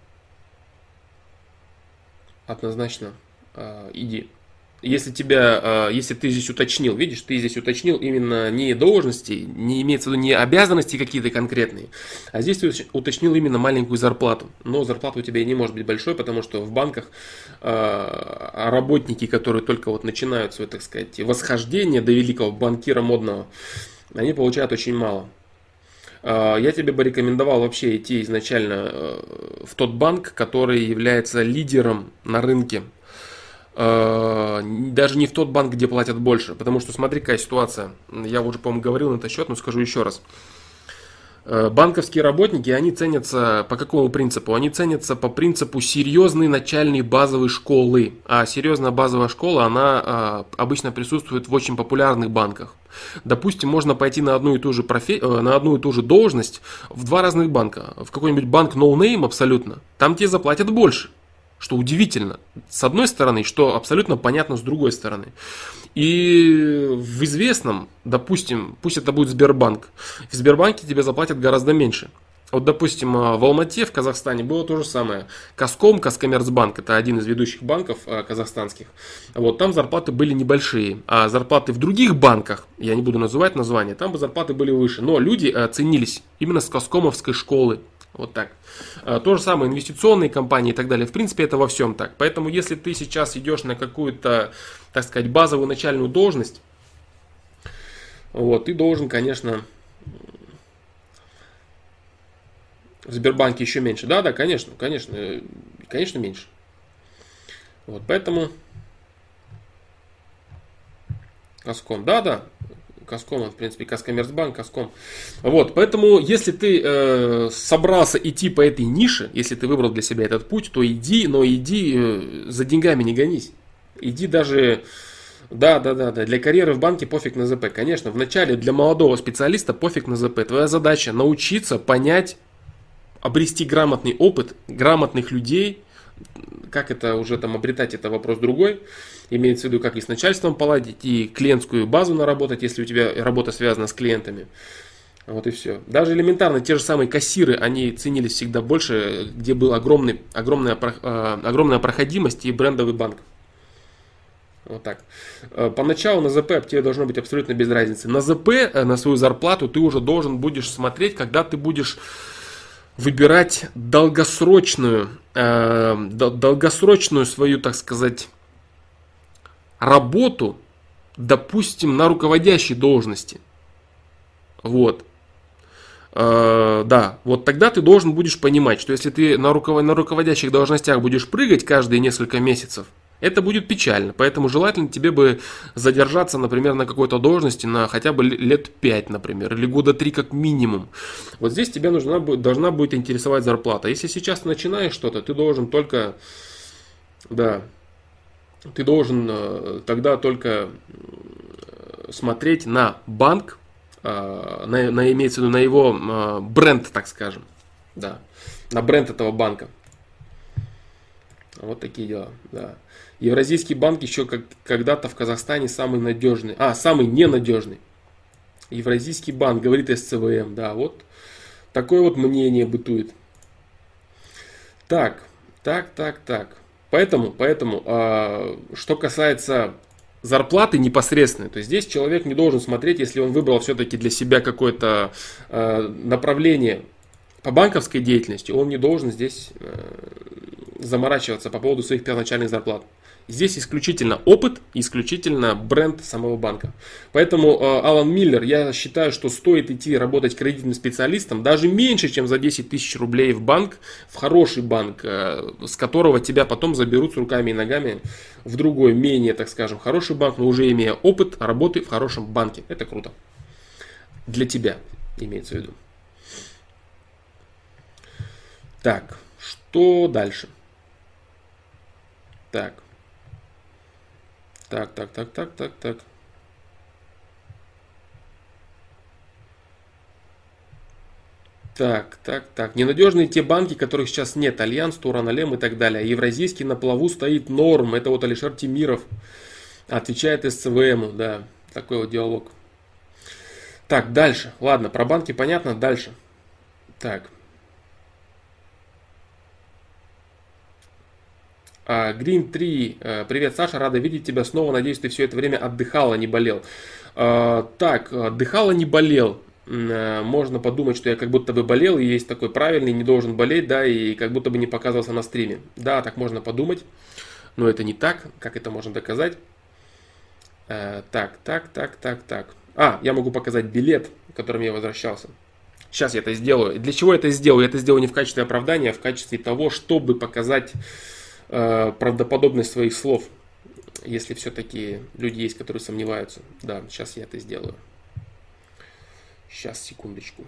Speaker 1: однозначно э, иди. Если тебя, э, если ты здесь уточнил, видишь, ты здесь уточнил именно не должности, не имеется в виду не обязанности какие-то конкретные, а здесь ты уточнил именно маленькую зарплату. Но зарплата у тебя не может быть большой, потому что в банках э, работники, которые только вот начинают свое, так сказать, восхождение до великого банкира модного, они получают очень мало. Я тебе бы рекомендовал вообще идти изначально в тот банк, который является лидером на рынке Э, даже не в тот банк, где платят больше. Потому что смотри, какая ситуация. Я уже, по-моему, говорил на этот счет, но скажу еще раз. Э, банковские работники, они ценятся по какому принципу? Они ценятся по принципу серьезной начальной базовой школы. А серьезная базовая школа, она э, обычно присутствует в очень популярных банках. Допустим, можно пойти на одну и ту же, профи... на одну и ту же должность в два разных банка. В какой-нибудь банк name абсолютно. Там тебе заплатят больше. Что удивительно, с одной стороны, что абсолютно понятно с другой стороны. И в известном, допустим, пусть это будет Сбербанк, в Сбербанке тебе заплатят гораздо меньше. Вот, допустим, а, в Алмате, в Казахстане было то же самое. Каском, Каскоммерцбанк, это один из ведущих банков а, казахстанских. Вот, там зарплаты были небольшие. А зарплаты в других банках, я не буду называть названия, там бы зарплаты были выше. Но люди а, ценились именно с Каскомовской школы Вот так. А, то же самое инвестиционные компании и так далее. В принципе, это во всем так. Поэтому, если ты сейчас идешь на какую-то, так сказать, базовую начальную должность, вот, ты должен, конечно, в Сбербанке еще меньше. Да, да, конечно, конечно, конечно меньше. Вот, поэтому Каском, да, да, Каском, в принципе, Каскоммерцбанк, Каском. Вот, поэтому, если ты э, собрался идти по этой нише, если ты выбрал для себя этот путь, то иди, но иди э, за деньгами не гонись. Иди даже, да, да, да, да, для карьеры в банке пофиг на ЗП. Конечно, вначале для молодого специалиста пофиг на ЗП. Твоя задача научиться понять, обрести грамотный опыт, грамотных людей, как это уже там обретать, это вопрос другой. Имеется в виду, как и с начальством поладить, и клиентскую базу наработать, если у тебя работа связана с клиентами. Вот и все. Даже элементарно те же самые кассиры, они ценились всегда больше, где была огромный, огромная, э, огромная проходимость и брендовый банк. Вот так. Э, поначалу на ЗП тебе должно быть абсолютно без разницы. На ЗП, э, на свою зарплату ты уже должен будешь смотреть, когда ты будешь выбирать долгосрочную, долгосрочную свою, так сказать, работу, допустим, на руководящей должности. Вот. Э, да, вот тогда ты должен будешь понимать, что если ты на, руковод... на руководящих должностях будешь прыгать каждые несколько месяцев, это будет печально. Поэтому желательно тебе бы задержаться, например, на какой-то должности на хотя бы лет 5, например, или года 3 как минимум. Вот здесь тебе нужна, должна будет интересовать зарплата. Если сейчас начинаешь что-то, ты должен только, да, ты должен э, тогда только смотреть на банк, э, на, на имеется в виду на его э, бренд, так скажем, да, на бренд этого банка. Вот такие дела, да. Евразийский банк еще как, когда-то в Казахстане самый надежный, а, самый ненадежный. Евразийский банк, говорит СЦВМ, да, вот такое вот мнение бытует. Так, так, так, так. Поэтому, поэтому, э, что касается зарплаты непосредственной, то здесь человек не должен смотреть, если он выбрал все-таки для себя какое-то э, направление по банковской деятельности, он не должен здесь э, заморачиваться по поводу своих первоначальных зарплат. Здесь исключительно опыт, исключительно бренд самого банка. Поэтому, э, Алан Миллер, я считаю, что стоит идти работать кредитным специалистом даже меньше, чем за 10 тысяч рублей в банк, в хороший банк, э, с которого тебя потом заберут с руками и ногами в другой, менее, так скажем, хороший банк, но уже имея опыт работы в хорошем банке. Это круто. Для тебя, имеется в виду. Так, что дальше? Так. Так, так, так, так, так, так. Так, так, так. Ненадежные те банки, которых сейчас нет. Альянс, Тураналем и так далее. Евразийский на плаву стоит норм. Это вот Алишер Тимиров отвечает СЦВМу. Да, такой вот диалог. Так, дальше. Ладно, про банки понятно. Дальше. Так. Green 3, э, привет, Саша, рада видеть тебя снова. Надеюсь, ты все это время отдыхал, а не болел. А, так, отдыхал, а не болел. Э, можно подумать, что я как будто бы болел, и есть такой правильный, не должен болеть, да, и как будто бы не показывался на стриме. Да, так можно подумать, но это не так. Как это можно доказать? Э, так, так, так, так, так. А, я могу показать билет, которым я возвращался. Сейчас я это сделаю. Для чего я это сделаю? Я это сделаю не в качестве оправдания, а в качестве того, чтобы показать Э, правдоподобность своих слов, если все-таки люди есть, которые сомневаются. Да, сейчас я это сделаю. Сейчас, секундочку.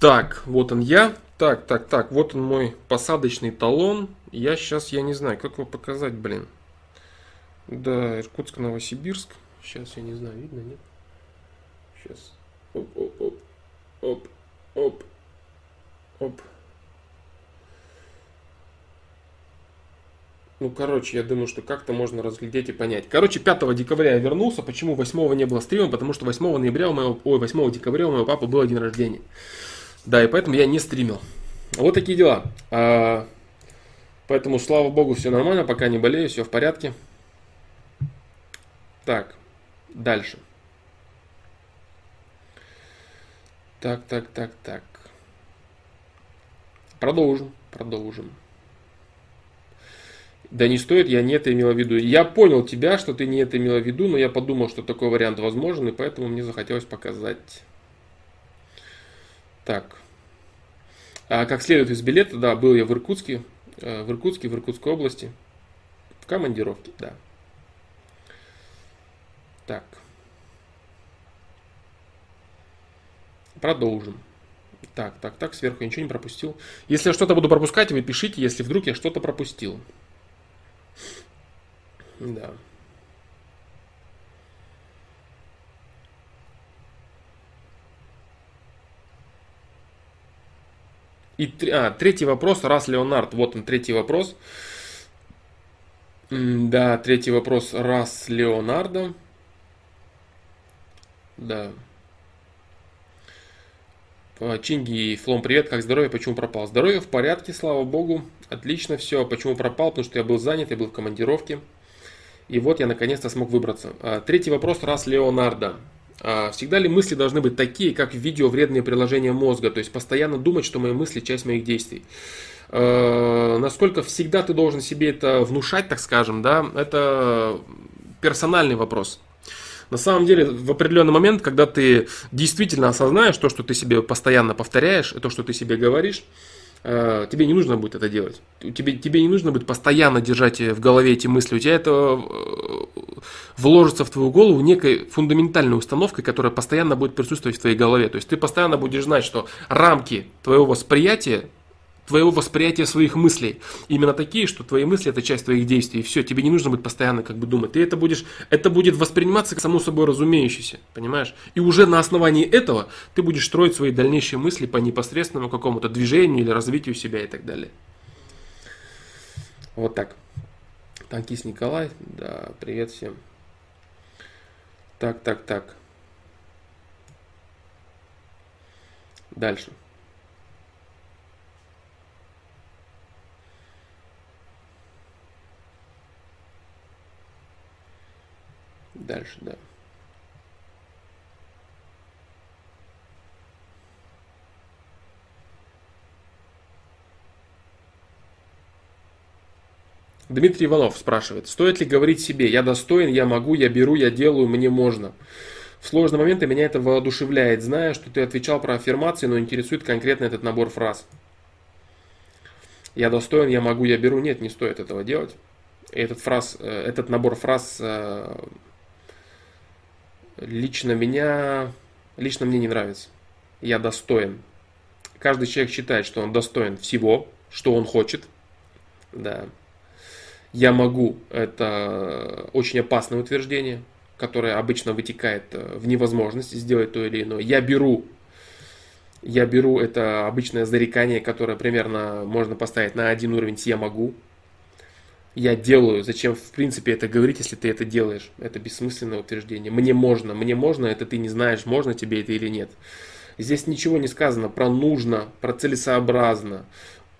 Speaker 1: Так, вот он я. Так, так, так, вот он мой посадочный талон. Я сейчас, я не знаю, как его показать, блин. Да, Иркутск, Новосибирск. Сейчас, я не знаю, видно, нет? Сейчас. Оп, оп, оп, оп, оп, оп. Ну, короче, я думаю, что как-то можно разглядеть и понять. Короче, 5 декабря я вернулся. Почему 8 не было стрима? Потому что 8 ноября у моего, ой, 8 декабря у моего папы был день рождения. Да, и поэтому я не стримил. Вот такие дела. А, поэтому, слава богу, все нормально, пока не болею, все в порядке. Так, дальше. Так, так, так, так. Продолжим, продолжим. Да не стоит, я не это имела в виду. Я понял тебя, что ты не это имела в виду, но я подумал, что такой вариант возможен, и поэтому мне захотелось показать. Так. А как следует из билета, да, был я в Иркутске, э, в Иркутске, в Иркутской области. В командировке, да. Так. Продолжим. Так, так, так, сверху я ничего не пропустил. Если я что-то буду пропускать, вы пишите, если вдруг я что-то пропустил. Да. И а, третий вопрос, раз Леонард, вот он третий вопрос. Да, третий вопрос, раз Леонардо. Да. Чинги, Флом, привет, как здоровье, почему пропал? Здоровье в порядке, слава богу, отлично все. Почему пропал? Потому что я был занят, я был в командировке. И вот я наконец-то смог выбраться. А, третий вопрос, раз Леонардо. А, всегда ли мысли должны быть такие, как в видео вредные приложения мозга? То есть постоянно думать, что мои мысли часть моих действий. А, насколько всегда ты должен себе это внушать, так скажем, да, это персональный вопрос. На самом деле, в определенный момент, когда ты действительно осознаешь то, что ты себе постоянно повторяешь, и то, что ты себе говоришь, тебе не нужно будет это делать. Тебе, тебе не нужно будет постоянно держать в голове эти мысли. У тебя это э, вложится в твою голову некой фундаментальной установкой, которая постоянно будет присутствовать в твоей голове. То есть ты постоянно будешь знать, что рамки твоего восприятия твоего восприятия своих мыслей. Именно такие, что твои мысли это часть твоих действий. И все, тебе не нужно быть постоянно как бы думать. Ты это будешь, это будет восприниматься как само собой разумеющееся, понимаешь? И уже на основании этого ты будешь строить свои дальнейшие мысли по непосредственному какому-то движению или развитию себя и так далее. Вот так. Танкист Николай, да, привет всем. Так, так, так. Дальше. Дальше, да. Дмитрий Иванов спрашивает, стоит ли говорить себе, я достоин, я могу, я беру, я делаю, мне можно. В сложные моменты меня это воодушевляет, зная, что ты отвечал про аффирмации, но интересует конкретно этот набор фраз. Я достоин, я могу, я беру. Нет, не стоит этого делать. Этот, фраз, э, этот набор фраз э, лично меня, лично мне не нравится. Я достоин. Каждый человек считает, что он достоин всего, что он хочет. Да. Я могу. Это очень опасное утверждение, которое обычно вытекает э, в невозможность сделать то или иное. Я беру. Я беру это обычное зарекание, которое примерно можно поставить на один уровень с я могу я делаю, зачем в принципе это говорить, если ты это делаешь? Это бессмысленное утверждение. Мне можно, мне можно, это ты не знаешь, можно тебе это или нет. Здесь ничего не сказано про нужно, про целесообразно,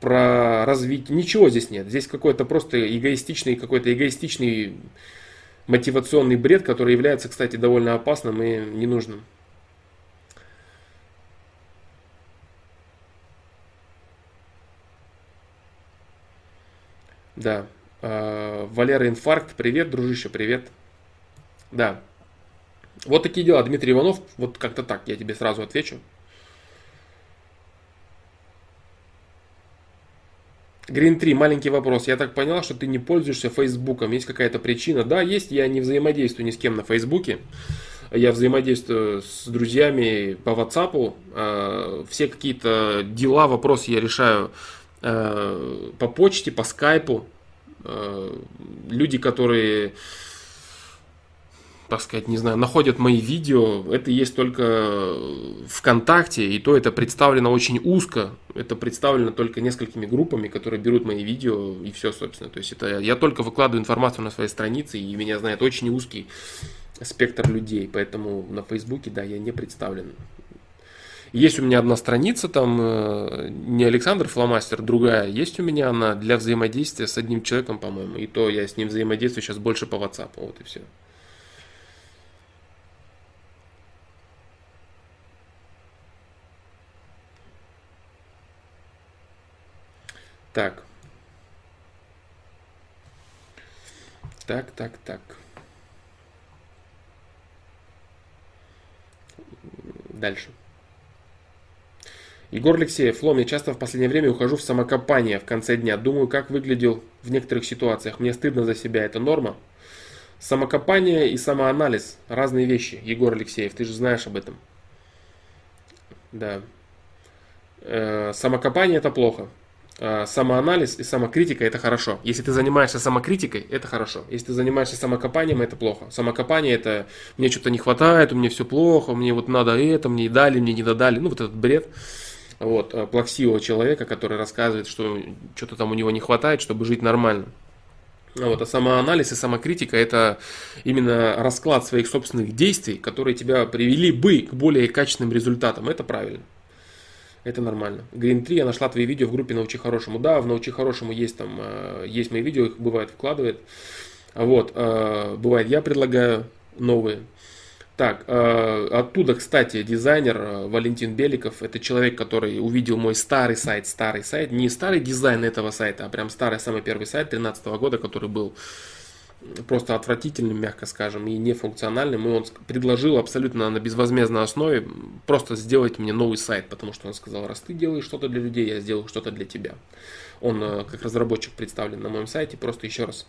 Speaker 1: про развитие. Ничего здесь нет. Здесь какой-то просто эгоистичный, какой-то эгоистичный мотивационный бред, который является, кстати, довольно опасным и ненужным. Да. Э, Валера Инфаркт, привет, дружище, привет. Да. Вот такие дела, Дмитрий Иванов, вот как-то так, я тебе сразу отвечу. Green 3, маленький вопрос. Я так понял, что ты не пользуешься Фейсбуком. Есть какая-то причина? Да, есть. Я не взаимодействую ни с кем на Фейсбуке. я взаимодействую с друзьями по WhatsApp, э, все какие-то дела, вопросы я решаю э, по почте, по скайпу. Э, люди, которые так сказать, не знаю, находят мои видео, это есть только ВКонтакте, и то это представлено очень узко, это представлено только несколькими группами, которые берут мои видео, и все, собственно. То есть это я только выкладываю информацию на своей странице, и меня знает очень узкий спектр людей, поэтому на Фейсбуке, да, я не представлен. Есть у меня одна страница, там э, не Александр Фломастер, другая. Есть у меня она для взаимодействия с одним человеком, по-моему. И то я с ним взаимодействую сейчас больше по WhatsApp. Вот и все. Так. Так, так, так. Дальше. Егор Алексеев, Лом, я часто в последнее время ухожу в самокопание в конце дня. Думаю, как выглядел в некоторых ситуациях. Мне стыдно за себя. Это норма? Самокопание и самоанализ – разные вещи. Егор Алексеев, ты же знаешь об этом. Да. Э, самокопание – это плохо. Э, самоанализ и самокритика это хорошо. Если ты занимаешься самокритикой, это хорошо. Если ты занимаешься самокопанием, это плохо. Самокопание это мне что-то не хватает, у меня все плохо, мне вот надо это, мне дали, мне не додали. Ну, вот этот бред вот, э, плаксивого человека, который рассказывает, что что-то там у него не хватает, чтобы жить нормально. Вот, а самоанализ и самокритика это именно расклад своих собственных действий, которые тебя привели бы к более качественным результатам. Это правильно. Это нормально. Green 3, я нашла твои видео в группе Научи Хорошему. Да, в Научи Хорошему есть там, э, есть мои видео, их бывает вкладывает. Вот, э, бывает я предлагаю новые. Так, э, оттуда, кстати, дизайнер Валентин Беликов, это человек, который увидел мой старый сайт, старый сайт, не старый дизайн этого сайта, а прям старый, самый первый сайт 2013 года, который был просто отвратительным, мягко скажем, и нефункциональным. И он предложил абсолютно на безвозмездной основе просто сделать мне новый сайт, потому что он сказал, раз ты делаешь что-то для людей, я сделаю что-то для тебя. Он э, как разработчик представлен на моем сайте, просто еще раз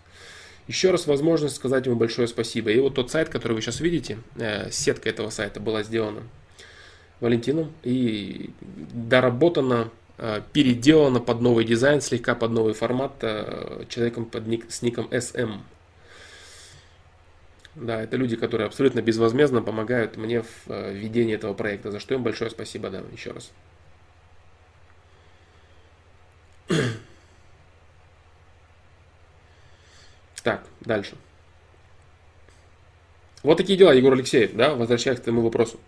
Speaker 1: еще раз возможность сказать ему большое спасибо. И вот тот сайт, который вы сейчас видите, э, сетка этого сайта была сделана Валентином и доработана, э, переделана под новый дизайн, слегка под новый формат человеком под ник, с ником SM. Да, это люди, которые абсолютно безвозмездно помогают мне в э, ведении этого проекта, за что им большое спасибо, да, еще раз. Так, дальше. Вот такие дела, Егор Алексеев, да, возвращаясь к твоему вопросу.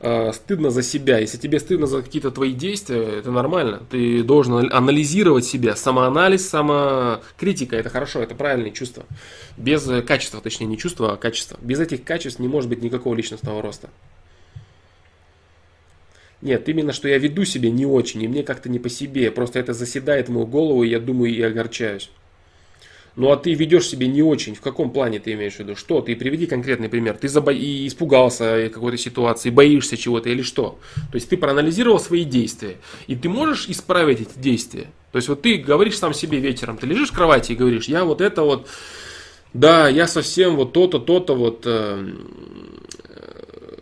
Speaker 1: Э, стыдно за себя. Если тебе стыдно за какие-то твои действия, это нормально. Ты должен анализировать себя. Самоанализ, самокритика, это хорошо, это правильные чувства. Без э, качества, точнее не чувства, а качества. Без этих качеств не может быть никакого личностного роста. Нет, именно что я веду себя не очень, и мне как-то не по себе. Просто это заседает мою голову, и я думаю и огорчаюсь. Ну а ты ведешь себя не очень. В каком плане ты имеешь в виду? Что? Ты приведи конкретный пример. Ты забо... и испугался какой-то ситуации, боишься чего-то или что? То есть ты проанализировал свои действия. И ты можешь исправить эти действия. То есть вот ты говоришь сам себе вечером, ты лежишь в кровати и говоришь, я вот это вот, да, я совсем вот то-то, то-то вот э,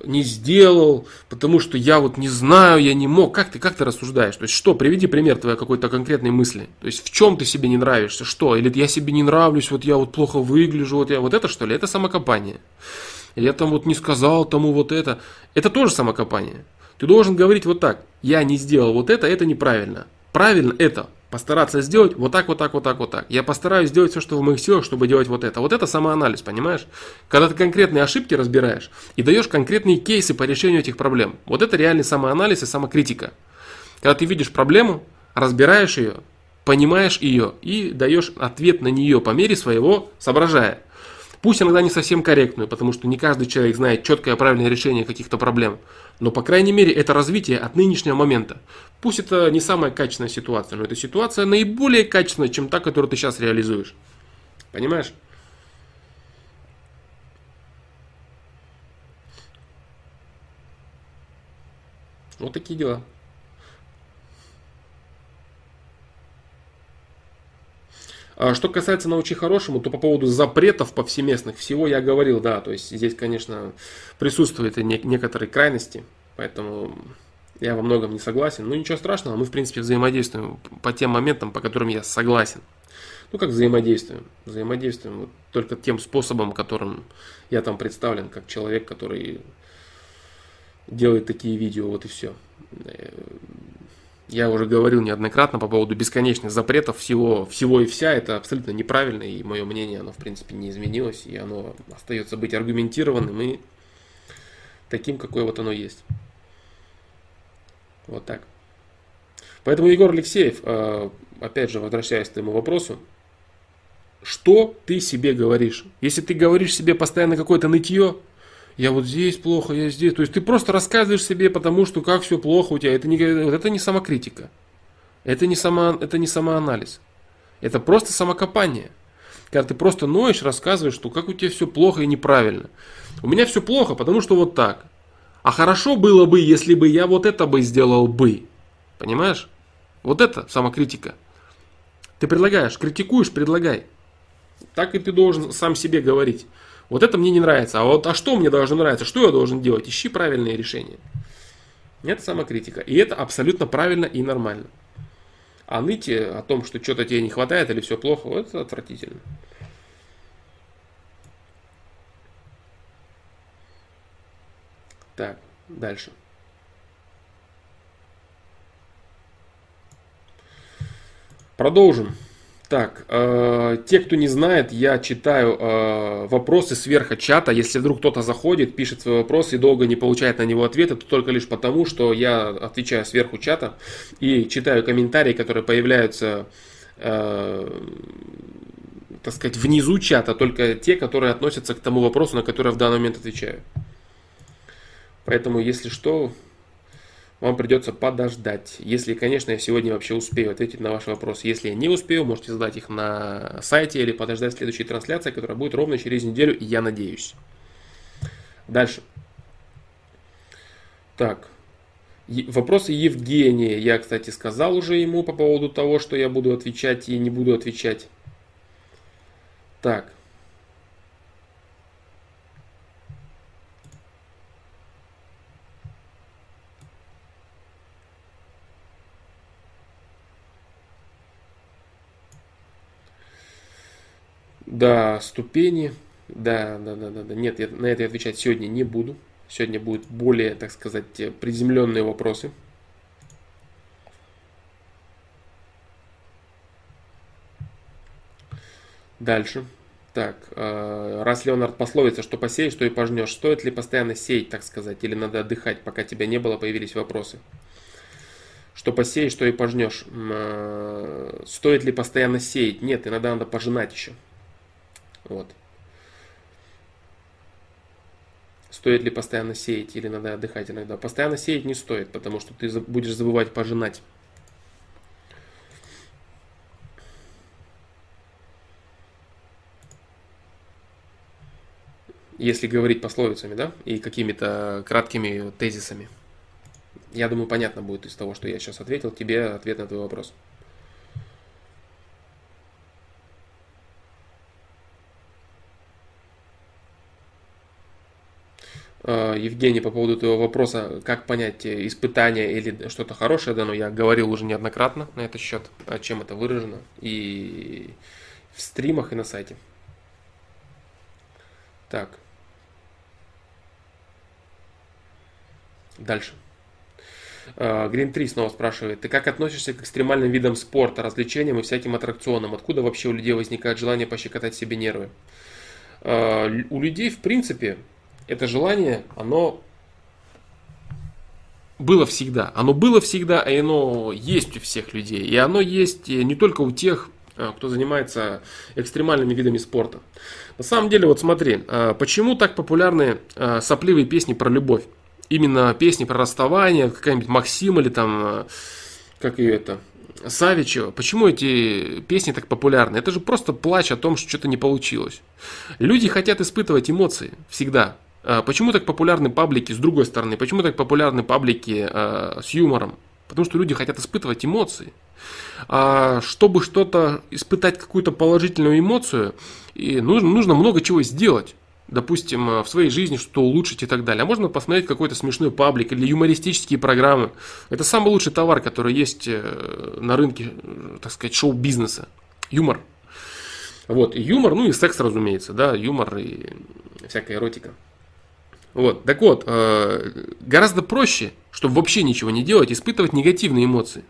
Speaker 1: не сделал, потому что я вот не знаю, я не мог. Как ты, как ты рассуждаешь? То есть что? Приведи пример твоей какой-то конкретной мысли. То есть в чем ты себе не нравишься? Что? Или я себе не нравлюсь, вот я вот плохо выгляжу, вот я вот это что ли? Это самокопание. Или я там вот не сказал тому вот это. Это тоже самокопание. Ты должен говорить вот так. Я не сделал вот это, это неправильно. Правильно это постараться сделать вот так, вот так, вот так, вот так. Я постараюсь сделать все, что в моих силах, чтобы делать вот это. Вот это самоанализ, понимаешь? Когда ты конкретные ошибки разбираешь и даешь конкретные кейсы по решению этих проблем. Вот это реальный самоанализ и самокритика. Когда ты видишь проблему, разбираешь ее, понимаешь ее и даешь ответ на нее по мере своего соображая. Пусть иногда не совсем корректную, потому что не каждый человек знает четкое правильное решение каких-то проблем. Но, по крайней мере, это развитие от нынешнего момента. Пусть это не самая качественная ситуация, но эта ситуация наиболее качественная, чем та, которую ты сейчас реализуешь. Понимаешь? Вот такие дела. Что касается научи хорошему, то по поводу запретов повсеместных всего я говорил, да, то есть здесь, конечно, присутствуют и некоторые крайности, поэтому я во многом не согласен. Ну ничего страшного, мы в принципе взаимодействуем по тем моментам, по которым я согласен. Ну как взаимодействуем? Взаимодействуем вот только тем способом, которым я там представлен, как человек, который делает такие видео, вот и все. Я уже говорил неоднократно по поводу бесконечных запретов всего, всего и вся. Это абсолютно неправильно, и мое мнение, оно в принципе не изменилось, и оно остается быть аргументированным и таким, какое вот оно есть. Вот так. Поэтому Егор Алексеев, э, опять же, возвращаясь к твоему вопросу, что ты себе говоришь? Если ты говоришь себе постоянно какое-то нытье, я вот здесь плохо, я здесь. То есть ты просто рассказываешь себе, потому что как все плохо у тебя. Это не, это не самокритика. Это не, само, это не самоанализ. Это просто самокопание. Когда ты просто ноешь, рассказываешь, что как у тебя все плохо и неправильно. У меня все плохо, потому что вот так. А хорошо было бы, если бы я вот это бы сделал бы. Понимаешь? Вот это самокритика. Ты предлагаешь, критикуешь, предлагай. Так и ты должен сам себе говорить. Вот это мне не нравится. А вот а что мне должно нравиться? Что я должен делать? Ищи правильные решения. Это самокритика. И это абсолютно правильно и нормально. А ныть о том, что что-то тебе не хватает или все плохо, вот это отвратительно. Так, дальше. Продолжим. Так, э, те, кто не знает, я читаю э, вопросы сверху чата. Если вдруг кто-то заходит, пишет свой вопрос и долго не получает на него ответа, то только лишь потому, что я отвечаю сверху чата и читаю комментарии, которые появляются, э, так сказать, внизу чата, только те, которые относятся к тому вопросу, на который я в данный момент отвечаю. Поэтому, если что, вам придется подождать. Если, конечно, я сегодня вообще успею ответить на ваши вопросы. Если я не успею, можете задать их на сайте или подождать следующей трансляции, которая будет ровно через неделю, я надеюсь. Дальше. Так. Вопросы Евгения. Я, кстати, сказал уже ему по поводу того, что я буду отвечать и не буду отвечать. Так. Да, ступени. Да, да, да, да, да. Нет, я на это отвечать сегодня не буду. Сегодня будут более, так сказать, приземленные вопросы. Дальше. Так, э, раз Леонард пословица, что посеешь, что и пожнешь, стоит ли постоянно сеять, так сказать, или надо отдыхать, пока тебя не было, появились вопросы? Что посеешь, что и пожнешь. Э, стоит ли постоянно сеять? Нет, иногда надо пожинать еще. Вот. Стоит ли постоянно сеять или надо отдыхать иногда? Постоянно сеять не стоит, потому что ты будешь забывать пожинать. Если говорить пословицами, да, и какими-то краткими тезисами. Я думаю, понятно будет из того, что я сейчас ответил тебе ответ на твой вопрос. Евгений, по поводу твоего вопроса, как понять э, испытание или что-то хорошее дано, я говорил уже неоднократно на этот счет, чем это выражено, и в стримах, и на сайте. Так. Дальше. Green э, 3 снова спрашивает, ты как относишься к экстремальным видам спорта, развлечениям и всяким аттракционам? Откуда вообще у людей возникает желание пощекотать себе нервы? У людей, в принципе, это желание, оно было всегда. Оно было всегда, и оно есть у всех людей. И оно есть не только у тех, э, кто занимается экстремальными видами спорта. На самом деле, вот смотри, э, почему так популярны э, сопливые песни про любовь? Именно песни про расставание, какая-нибудь Максим или там, как ее это, Савичева, почему эти песни так популярны? Это же просто плач о том, что что-то не получилось. Люди хотят испытывать эмоции всегда. А, почему так популярны паблики с другой стороны? Почему так популярны паблики э, с юмором? Потому что люди хотят испытывать эмоции. А чтобы что-то, испытать какую-то положительную эмоцию, и нужно, нужно много чего сделать допустим, в своей жизни что-то улучшить и так далее. А можно посмотреть какой-то смешной паблик или юмористические программы. Это самый лучший товар, который есть э, на рынке, так сказать, шоу-бизнеса. Юмор. Вот, и юмор, ну и секс, разумеется, да, юмор и всякая эротика. Вот, так вот, э, гораздо проще, чтобы вообще ничего не делать, испытывать негативные эмоции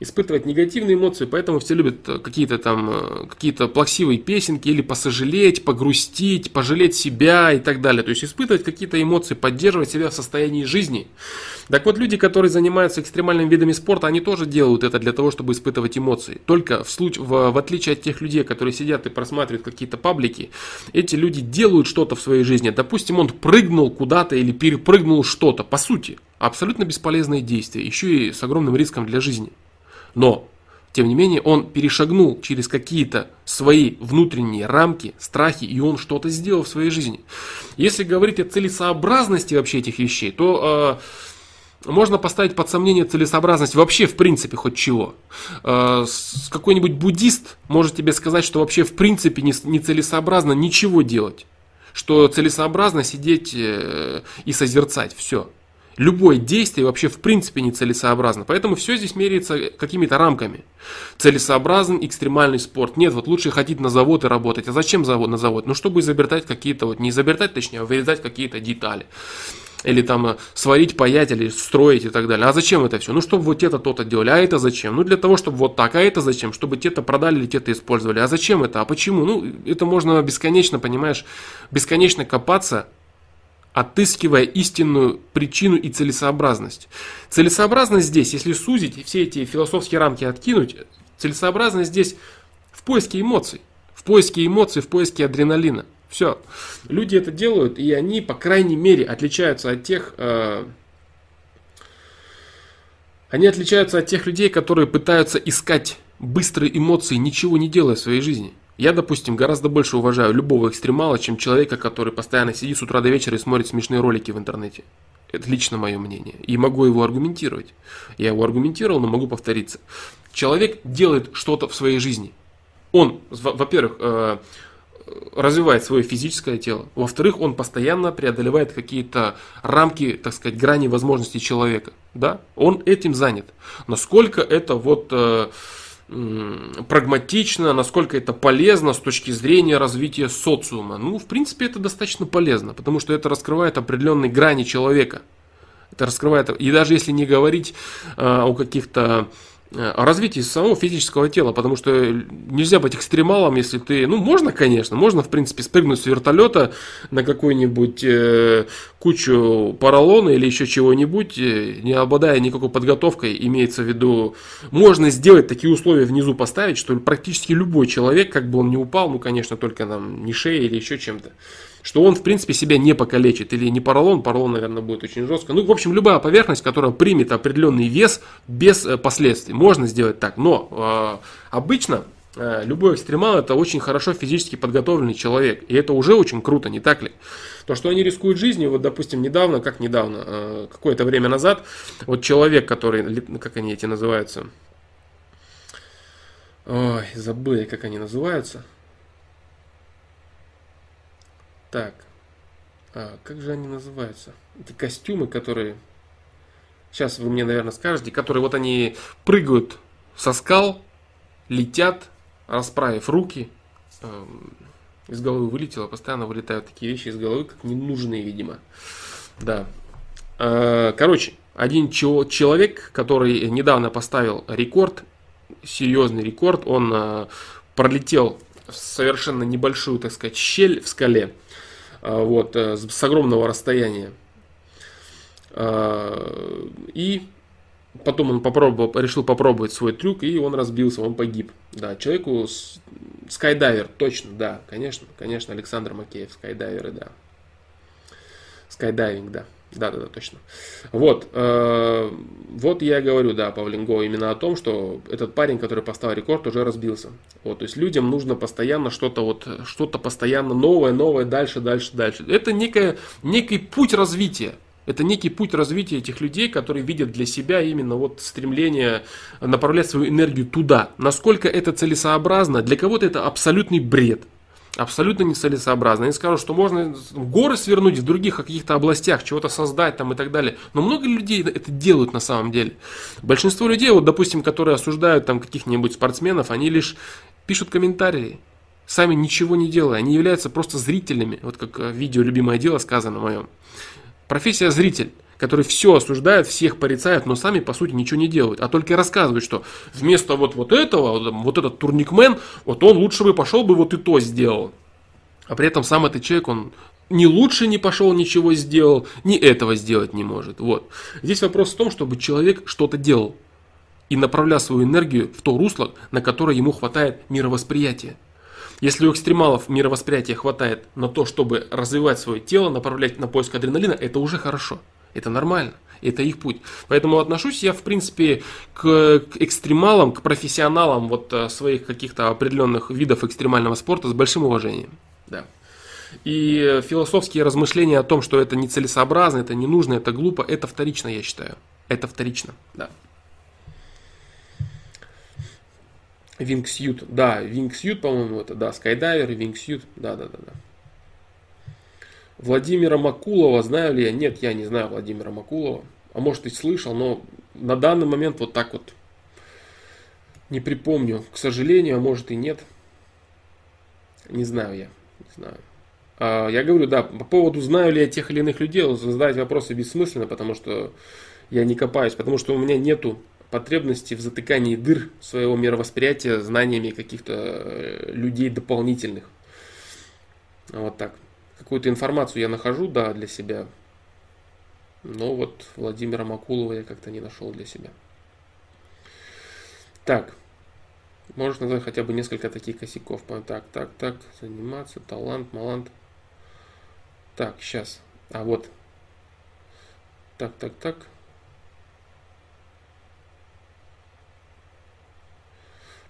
Speaker 1: испытывать негативные эмоции, поэтому все любят э, какие-то там, э, какие-то плаксивые песенки или посожалеть, погрустить, пожалеть себя и так далее. То есть испытывать какие-то эмоции, поддерживать себя в состоянии жизни. Так вот, люди, которые занимаются экстремальными видами спорта, они тоже делают это для того, чтобы испытывать эмоции. Только в, случае, в, в отличие от тех людей, которые сидят и просматривают какие-то паблики, эти люди делают что-то в своей жизни. Допустим, он прыгнул куда-то или перепрыгнул что-то. По сути, абсолютно бесполезное действие, еще и с огромным риском для жизни. Но, тем не менее, он перешагнул через какие-то свои внутренние рамки, страхи, и он что-то сделал в своей жизни. Если говорить о целесообразности вообще этих вещей, то э, можно поставить под сомнение целесообразность вообще в принципе хоть чего. Э, какой-нибудь буддист может тебе сказать, что вообще в принципе не, не ничего делать. Что целесообразно сидеть э, и созерцать все любое действие вообще в принципе нецелесообразно. Поэтому все здесь меряется какими-то рамками. Целесообразен экстремальный спорт. Нет, вот лучше ходить на завод и работать. А зачем завод на завод? Ну, чтобы изобретать какие-то, вот не изобретать, точнее, а вырезать какие-то детали. Или там э, сварить, паять, или строить и так далее. А зачем это все? Ну, чтобы вот это то-то делали. А это зачем? Ну, для того, чтобы вот так. А это зачем? Чтобы те-то продали или те-то использовали. А зачем это? А почему? Ну, это можно бесконечно, понимаешь, бесконечно копаться отыскивая истинную причину и целесообразность. Целесообразность здесь, если сузить все эти философские рамки откинуть, целесообразность здесь в поиске эмоций, в поиске эмоций, в поиске адреналина. Все. Люди это делают, и они, по крайней мере, отличаются от тех... Э, они отличаются от тех людей, которые пытаются искать быстрые эмоции, ничего не делая в своей жизни. Я, допустим, гораздо больше уважаю любого экстремала, чем человека, который постоянно сидит с утра до вечера и смотрит смешные ролики в интернете. Это лично мое мнение. И могу его аргументировать. Я его аргументировал, но могу повториться. Человек делает что-то в своей жизни. Он, во-первых, э, развивает свое физическое тело. Во-вторых, он постоянно преодолевает какие-то рамки, так сказать, грани возможностей человека. Да? Он этим занят. Насколько это вот э, прагматично, насколько это полезно с точки зрения развития социума. Ну, в принципе, это достаточно полезно, потому что это раскрывает определенные грани человека. Это раскрывает, и даже если не говорить э, о каких-то о развитии самого физического тела, потому что нельзя быть экстремалом, если ты, ну, можно, конечно, можно, в принципе, спрыгнуть с вертолета на какую-нибудь э, кучу поролона или еще чего-нибудь, э, не обладая никакой подготовкой, имеется в виду, можно сделать такие условия внизу поставить, что практически любой человек, как бы он ни упал, ну, конечно, только нам не шея или еще чем-то, что он, в принципе, себя не покалечит. Или не поролон, поролон, наверное, будет очень жестко. Ну, в общем, любая поверхность, которая примет определенный вес без э, последствий. Можно сделать так. Но э, обычно э, любой экстремал это очень хорошо физически подготовленный человек. И это уже очень круто, не так ли? То, что они рискуют жизнью, вот, допустим, недавно, как недавно, э, какое-то время назад, вот человек, который, как они эти называются, ой, забыли, как они называются, так. А, как же они называются? Эти костюмы, которые... Сейчас вы мне, наверное, скажете, которые вот они прыгают со скал, летят, расправив руки. Эм, из головы вылетело, постоянно вылетают такие вещи из головы, как ненужные, видимо. Да. А, короче, один человек, который недавно поставил рекорд, серьезный рекорд, он а, пролетел совершенно небольшую, так сказать, щель в скале. А, вот, э, с огромного расстояния. А, и потом он попробовал, решил попробовать свой трюк, и он разбился, он погиб. Да, человеку скайдайвер, точно, да, конечно, конечно, Александр Макеев, скайдайверы, да. Скайдайвинг, да. Да, да, да, точно. Вот, э, вот я говорю, да, Павлинго, именно о том, что этот парень, который поставил рекорд, уже разбился. Вот, то есть людям нужно постоянно что-то вот, что-то постоянно новое, новое, дальше, дальше, дальше. Это некое, некий путь развития. Это некий путь развития этих людей, которые видят для себя именно вот стремление направлять свою энергию туда. Насколько это целесообразно, для кого-то это абсолютный бред. Абсолютно нецелесообразно. Они скажут, что можно горы свернуть в других каких-то областях, чего-то создать там и так далее. Но много людей это делают на самом деле. Большинство людей, вот допустим, которые осуждают там каких-нибудь спортсменов, они лишь пишут комментарии сами ничего не делая, они являются просто зрителями, вот как в видео «Любимое дело» сказано моем. Профессия зритель, который все осуждает, всех порицает, но сами по сути ничего не делают, а только рассказывают, что вместо вот, вот этого, вот этот турникмен, вот он лучше бы пошел бы вот и то сделал. А при этом сам этот человек, он ни лучше не пошел, ничего сделал, ни этого сделать не может. Вот. Здесь вопрос в том, чтобы человек что-то делал и направлял свою энергию в то русло, на которое ему хватает мировосприятия. Если у экстремалов мировосприятия хватает на то, чтобы развивать свое тело, направлять на поиск адреналина, это уже хорошо. Это нормально. Это их путь. Поэтому отношусь я, в принципе, к, к экстремалам, к профессионалам вот э, своих каких-то определенных видов экстремального спорта с большим уважением. Да. И философские размышления о том, что это нецелесообразно, это не нужно, это глупо, это вторично, я считаю. Это вторично, да. Wingsuit, да, Wingsuit, по-моему, это, да, Skydivер, Wingsuit, да, да, да, да. Владимира Макулова знаю ли я? Нет, я не знаю Владимира Макулова. А может и слышал, но на данный момент вот так вот не припомню. К сожалению, а может и нет. Не знаю я, не знаю. А, я говорю, да, по поводу знаю ли я тех или иных людей, задать вопросы бессмысленно, потому что я не копаюсь, потому что у меня нету потребности в затыкании дыр своего мировосприятия знаниями каких-то э, людей дополнительных. Вот так. Какую-то информацию я нахожу, да, для себя. Но вот Владимира Макулова я как-то не нашел для себя. Так. Можешь назвать хотя бы несколько таких косяков. Так, так, так. Заниматься, талант, малант. Так, сейчас. А вот. Так, так, так.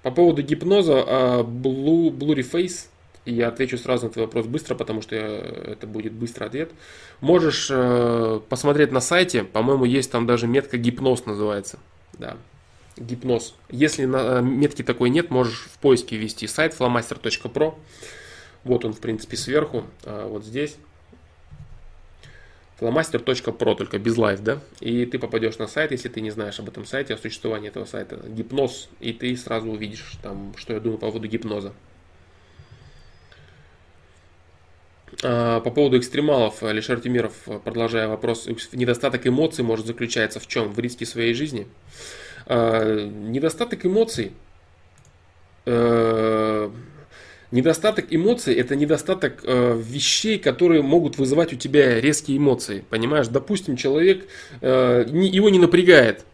Speaker 1: По поводу гипноза, а, Blue, Blurry Face, я отвечу сразу на твой вопрос быстро, потому что это будет быстрый ответ. Можешь э, посмотреть на сайте, по-моему, есть там даже метка гипноз называется. Да, гипноз. Если на, э, метки такой нет, можешь в поиске ввести сайт flamaster.pro. Вот он, в принципе, сверху, а, вот здесь flamaster.pro, только без live, да, и ты попадешь на сайт, если ты не знаешь об этом сайте, о существовании этого сайта, гипноз, и ты сразу увидишь там, что я думаю по поводу гипноза. А, по поводу экстремалов, Алишер Тимиров, продолжая вопрос, недостаток эмоций может заключаться в чем? В риске своей жизни? А, недостаток эмоций э, Недостаток эмоций – это недостаток э, вещей, которые могут вызывать у тебя резкие эмоции. Понимаешь, допустим, человек, э, не, его не напрягает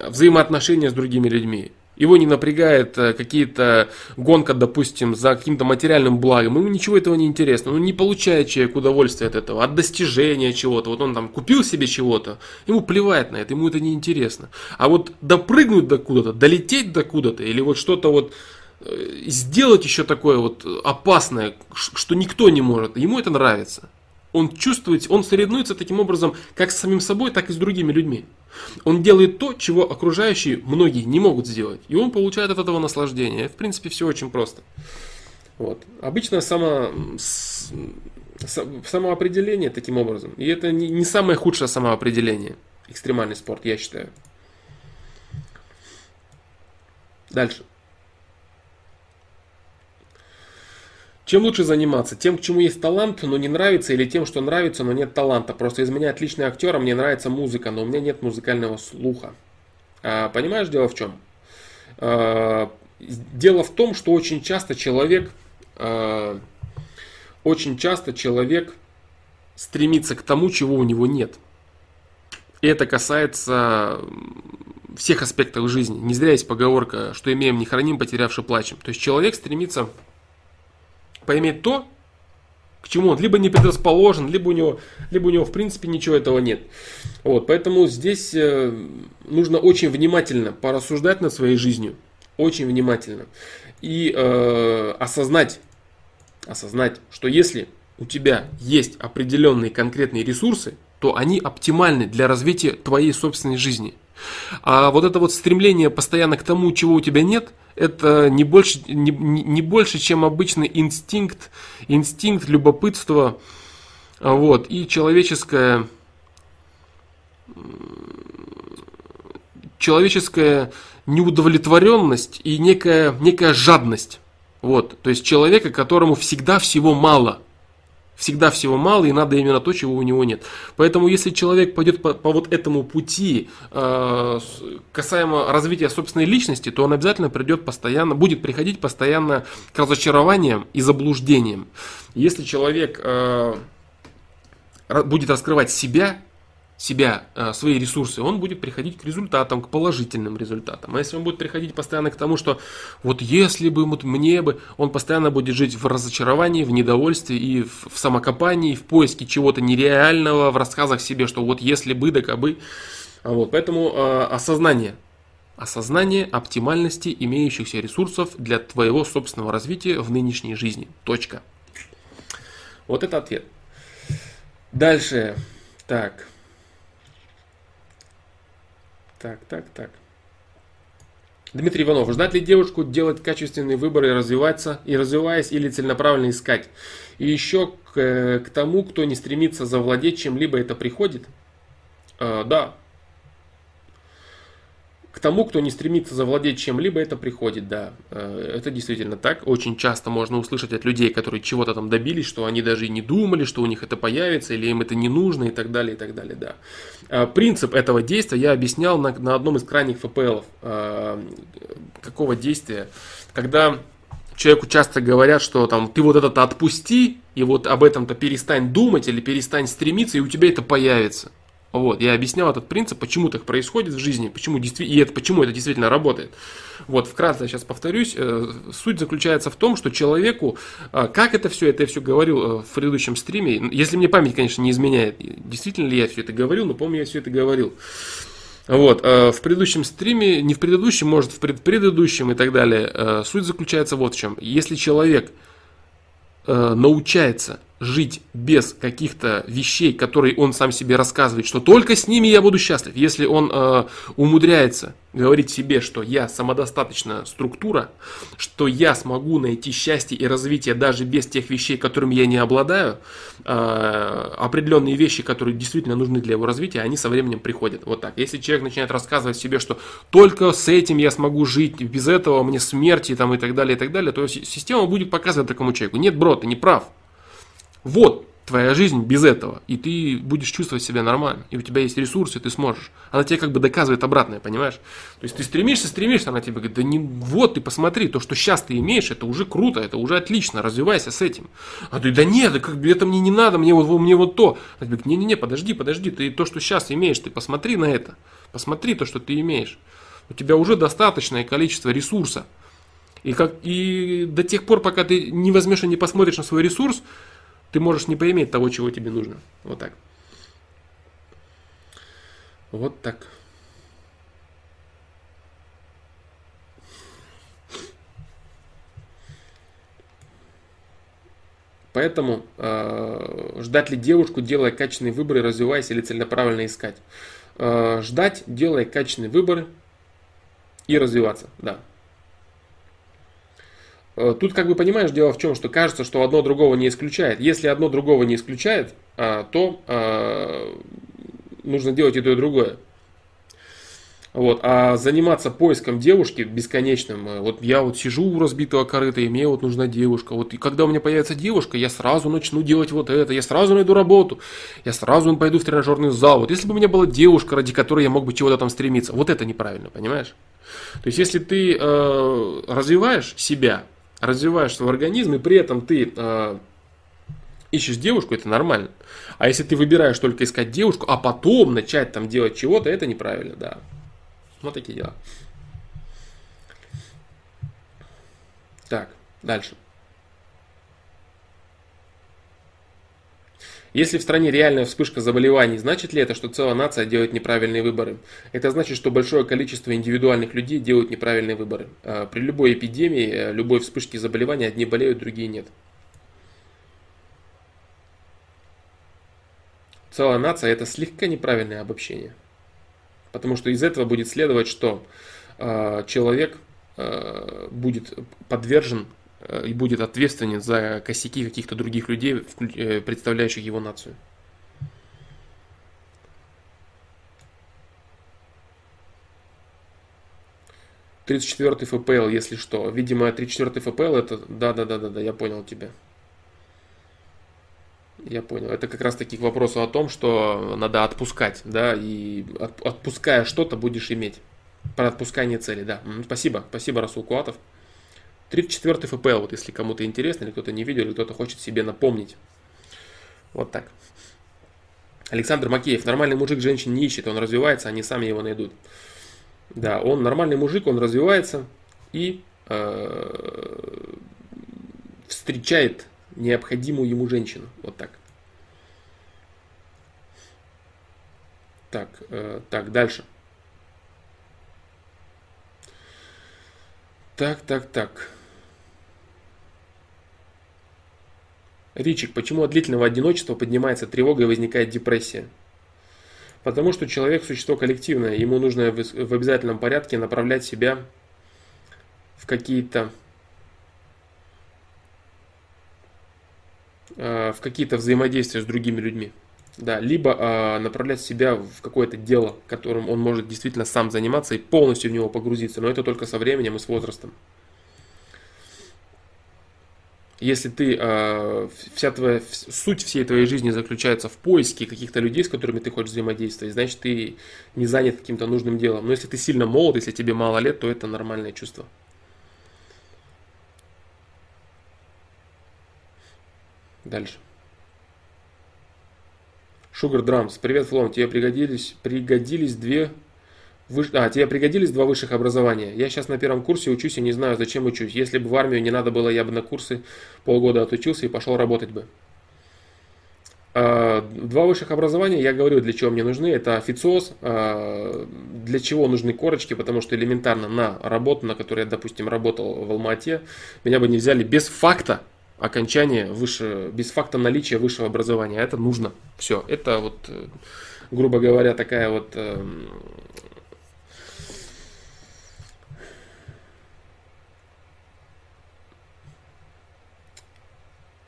Speaker 1: взаимоотношения с другими людьми. Его не напрягает э, какие-то гонка, допустим, за каким-то материальным благом. Ему ничего этого не интересно. Он не получает человек удовольствия от этого, от достижения чего-то. Вот он там купил себе чего-то, ему плевать на это, ему это не интересно. А вот допрыгнуть до куда-то, долететь до куда-то, или вот что-то вот Э, сделать еще такое вот опасное, что никто не может. Ему это нравится. Он чувствует, он соревнуется таким образом как с самим собой, так и с другими людьми. Он делает то, чего окружающие многие не могут сделать. И он получает от этого наслаждение. В принципе, все очень просто. Вот. Обычно само, самоопределение таким образом. И это не, не самое худшее самоопределение. Экстремальный спорт, я считаю. Дальше. Чем лучше заниматься? Тем, к чему есть талант, но не нравится, или тем, что нравится, но нет таланта? Просто из меня отличный актер, а мне нравится музыка, но у меня нет музыкального слуха. А, понимаешь, дело в чем? А, дело в том, что очень часто человек, а, очень часто человек стремится к тому, чего у него нет. И это касается всех аспектов жизни. Не зря есть поговорка, что имеем не храним, потерявши плачем. То есть человек стремится поиметь то, к чему он либо не предрасположен, либо у него, либо у него в принципе ничего этого нет. Вот, поэтому здесь э, нужно очень внимательно порассуждать над своей жизнью, очень внимательно и э, осознать, осознать, что если у тебя есть определенные конкретные ресурсы, то они оптимальны для развития твоей собственной жизни. А вот это вот стремление постоянно к тому, чего у тебя нет, это не больше, не, не больше чем обычный инстинкт, инстинкт любопытства, вот, и человеческая, человеческая неудовлетворенность и некая, некая жадность. Вот, то есть человека, которому всегда всего мало – всегда всего мало, и надо именно то, чего у него нет. Поэтому, если человек пойдет по, по вот этому пути, э, касаемо развития собственной личности, то он обязательно придет постоянно, будет приходить постоянно к разочарованиям и заблуждениям. Если человек э, будет раскрывать себя, себя, э, свои ресурсы, он будет приходить к результатам, к положительным результатам. А если он будет приходить постоянно к тому, что вот если бы вот мне бы, он постоянно будет жить в разочаровании, в недовольстве и в, в самокопании, в поиске чего-то нереального, в рассказах себе, что вот если бы, да кабы. Вот, поэтому э, осознание, осознание оптимальности имеющихся ресурсов для твоего собственного развития в нынешней жизни. Точка. Вот это ответ. Дальше. Так. Так, так, так. Дмитрий Иванов, ждать ли девушку делать качественные выборы и развиваться, и развиваясь, или целенаправленно искать? И еще к, к тому, кто не стремится завладеть чем-либо, это приходит? А, да, к тому, кто не стремится завладеть чем-либо, это приходит, да. Э, это действительно так. Очень часто можно услышать от людей, которые чего-то там добились, что они даже и не думали, что у них это появится, или им это не нужно, и так далее, и так далее, да. Э, принцип этого действия я объяснял на, на одном из крайних ФПЛов. Э, какого действия? Когда человеку часто говорят, что там ты вот это-то отпусти, и вот об этом-то перестань думать или перестань стремиться, и у тебя это появится. Вот, я объяснял этот принцип, почему так происходит в жизни, почему, и это, почему это действительно работает. Вот, вкратце сейчас повторюсь, э, суть заключается в том, что человеку, э, как это все, это я все говорил э, в предыдущем стриме, если мне память, конечно, не изменяет, действительно ли я все это говорил, но помню, я все это говорил. Вот, в предыдущем стриме, не в предыдущем, может в предыдущем и так далее, суть заключается вот в чем. Если человек научается жить без каких-то вещей, которые он сам себе рассказывает, что только с ними я буду счастлив. Если он э, умудряется говорить себе, что я самодостаточная структура, что я смогу найти счастье и развитие даже без тех вещей, которыми я не обладаю, э, определенные вещи, которые действительно нужны для его развития, они со временем приходят. Вот так. Если человек начинает рассказывать себе, что только с этим я смогу жить, без этого мне смерти там, и так далее, и так далее, то система будет показывать такому человеку, нет, бро, ты не прав. Вот твоя жизнь без этого, и ты будешь чувствовать себя нормально, и у тебя есть ресурсы, ты сможешь. Она тебе как бы доказывает обратное, понимаешь? То есть ты стремишься, стремишься, она тебе говорит, да не, вот ты посмотри, то, что сейчас ты имеешь, это уже круто, это уже отлично, развивайся с этим. А ты, да нет, да как бы это мне не надо, мне вот, мне вот то. Она тебе говорит, не-не-не, подожди, подожди, ты то, что сейчас имеешь, ты посмотри на это, посмотри то, что ты имеешь. У тебя уже достаточное количество ресурса. И, как, и до тех пор, пока ты не возьмешь и не посмотришь на свой ресурс, ты можешь не поиметь того, чего тебе нужно. Вот так. Вот так. Поэтому э, ждать ли девушку, делая качественные выборы, развиваясь или целенаправленно искать. Э, ждать, делая качественные выборы и развиваться, да. Э, тут, как бы понимаешь, дело в чем, что кажется, что одно другого не исключает. Если одно другого не исключает, а, то а, нужно делать и то, и другое. Вот. А заниматься поиском девушки бесконечным, э, вот я вот сижу у разбитого корыта, и мне вот нужна девушка. Вот и когда у меня появится девушка, я сразу начну делать вот это, я сразу найду работу, я сразу пойду в тренажерный зал. Вот если бы у меня была девушка, ради которой я мог бы чего-то там стремиться, вот это неправильно, понимаешь? То есть если ты э, развиваешь себя, развиваешь свой организм, и при этом ты э, ищешь девушку, это нормально. А если ты выбираешь только искать девушку, а потом начать там делать чего-то, это неправильно, да. Вот такие дела. Так, дальше. Если в стране реальная вспышка заболеваний, значит ли это, что целая нация делает неправильные выборы? Это значит, что большое количество индивидуальных людей делают неправильные выборы. А, при любой эпидемии, э, любой вспышке заболевания одни болеют, другие нет. целая нация, это слегка неправильное обобщение. Потому что из этого будет следовать, что э, человек э, будет подвержен и будет ответственен за косяки каких-то других людей, э, представляющих его нацию. Тридцать четвертый ФПЛ, если что. Видимо, 34 ФПЛ это... Да, да, да, да, да, я понял тебя. Я понял. Это как раз таки к вопросу о том, что надо отпускать, да, и отпуская что-то будешь иметь. Про отпускание цели, да. Спасибо, спасибо, Расул Куатов. 34 ФПЛ, вот если кому-то интересно, или кто-то не видел, или кто-то хочет себе напомнить. Вот так. Александр Макеев. Нормальный мужик женщин не ищет, он развивается, они сами его найдут. Да, он нормальный мужик, он развивается и э, встречает необходимую ему женщину. Вот так. Так, э, так, дальше. Так, так, так. Ричик, почему от длительного одиночества поднимается тревога и возникает депрессия? Потому что человек – существо коллективное, ему нужно в обязательном порядке направлять себя в какие-то Э, в какие-то взаимодействия с другими людьми. Да, либо э, направлять себя в какое-то дело, которым он может действительно сам заниматься и полностью в него погрузиться. Но это только со временем и с возрастом. Если ты, э, вся твоя, суть всей твоей жизни заключается в поиске каких-то людей, с которыми ты хочешь взаимодействовать, значит ты не занят каким-то нужным делом. Но если ты сильно молод, если тебе мало лет, то это нормальное чувство. Дальше. Sugar Drums. Привет, Флом. Тебе пригодились, пригодились две... Выш... А, тебе пригодились два высших образования. Я сейчас на первом курсе учусь и не знаю, зачем учусь. Если бы в армию не надо было, я бы на курсы полгода отучился и пошел работать бы. А, два высших образования, я говорю, для чего мне нужны. Это официоз. А, для чего нужны корочки? Потому что элементарно на работу, на которой я, допустим, работал в Алмате, меня бы не взяли без факта окончание выше, без факта наличия высшего образования. Это нужно. Все. Это вот, э, грубо говоря, такая вот эм,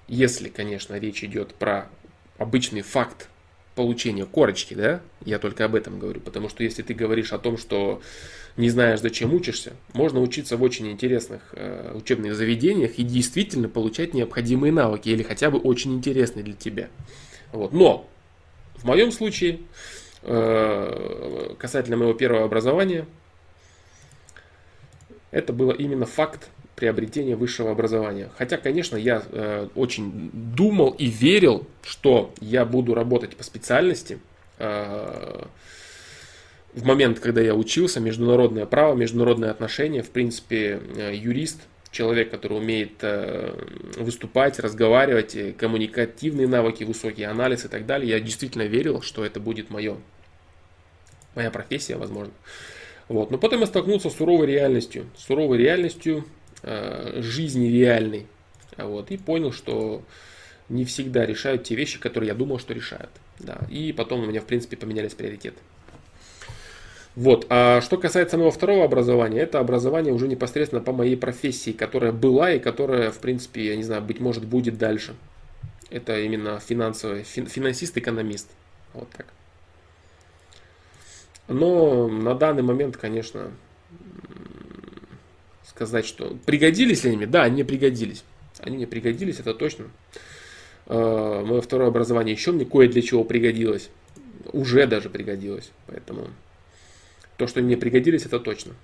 Speaker 1: если, конечно, речь идет про обычный факт получения корочки, да, я только об этом говорю, потому что если ты говоришь о том, что не знаешь, зачем учишься, можно учиться в очень интересных э, учебных заведениях и действительно получать необходимые навыки или хотя бы очень интересные для тебя. Вот. Но в моем случае, э, касательно моего первого образования, это было именно факт приобретения высшего образования. Хотя, конечно, я э, очень думал и верил, что я буду работать по специальности. Э, в момент, когда я учился, международное право, международные отношения, в принципе, э, юрист, человек, который умеет э, выступать, разговаривать, э, коммуникативные навыки, высокий анализ и так далее, я действительно верил, что это будет мое, моя профессия, возможно. Вот. Но потом я столкнулся с суровой реальностью, суровой реальностью э, жизни реальной. Вот. И понял, что не всегда решают те вещи, которые я думал, что решают. Да. И потом у меня, в принципе, поменялись приоритеты. Вот. А что касается моего второго образования, это образование уже непосредственно по моей профессии, которая была и которая, в принципе, я не знаю, быть может, будет дальше. Это именно финансовый, финансист-экономист. Вот так. Но на данный момент, конечно, сказать, что пригодились ли они? Да, они пригодились. Они мне пригодились, это точно. А, мое второе образование еще мне кое для чего пригодилось. Уже даже пригодилось. Поэтому то, что мне пригодились, это точно.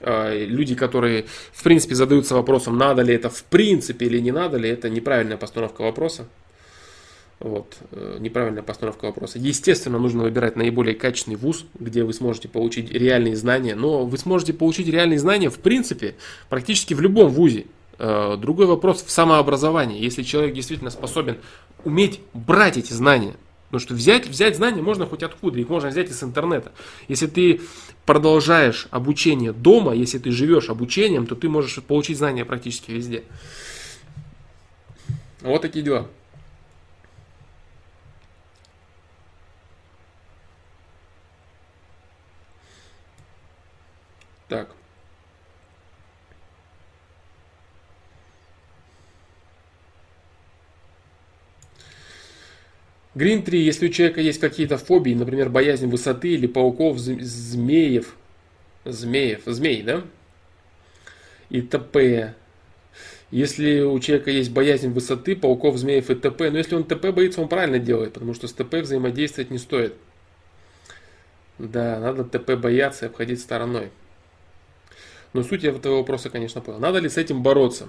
Speaker 1: А, люди, которые, в принципе, задаются вопросом, надо ли это в принципе или не надо ли, это неправильная постановка вопроса. Вот, э, неправильная постановка вопроса. Естественно, нужно выбирать наиболее качественный вуз, где вы сможете получить реальные знания. Но вы сможете получить реальные знания, в принципе, практически в любом вузе. Э, другой вопрос в самообразовании. Если человек действительно способен уметь брать эти знания, Потому что взять, взять знания можно хоть откуда, их можно взять из интернета. Если ты продолжаешь обучение дома, если ты живешь обучением, то ты можешь получить знания практически везде. Вот такие дела. Так. Green 3, если у человека есть какие-то фобии, например, боязнь высоты или пауков, змеев, змеев, змей, да? И т.п. Если у человека есть боязнь высоты, пауков, змеев и т.п., но если он т.п. боится, он правильно делает, потому что с т.п. взаимодействовать не стоит. Да, надо т.п. бояться и обходить стороной. Но суть этого вопроса, конечно, понял. Надо ли с этим бороться?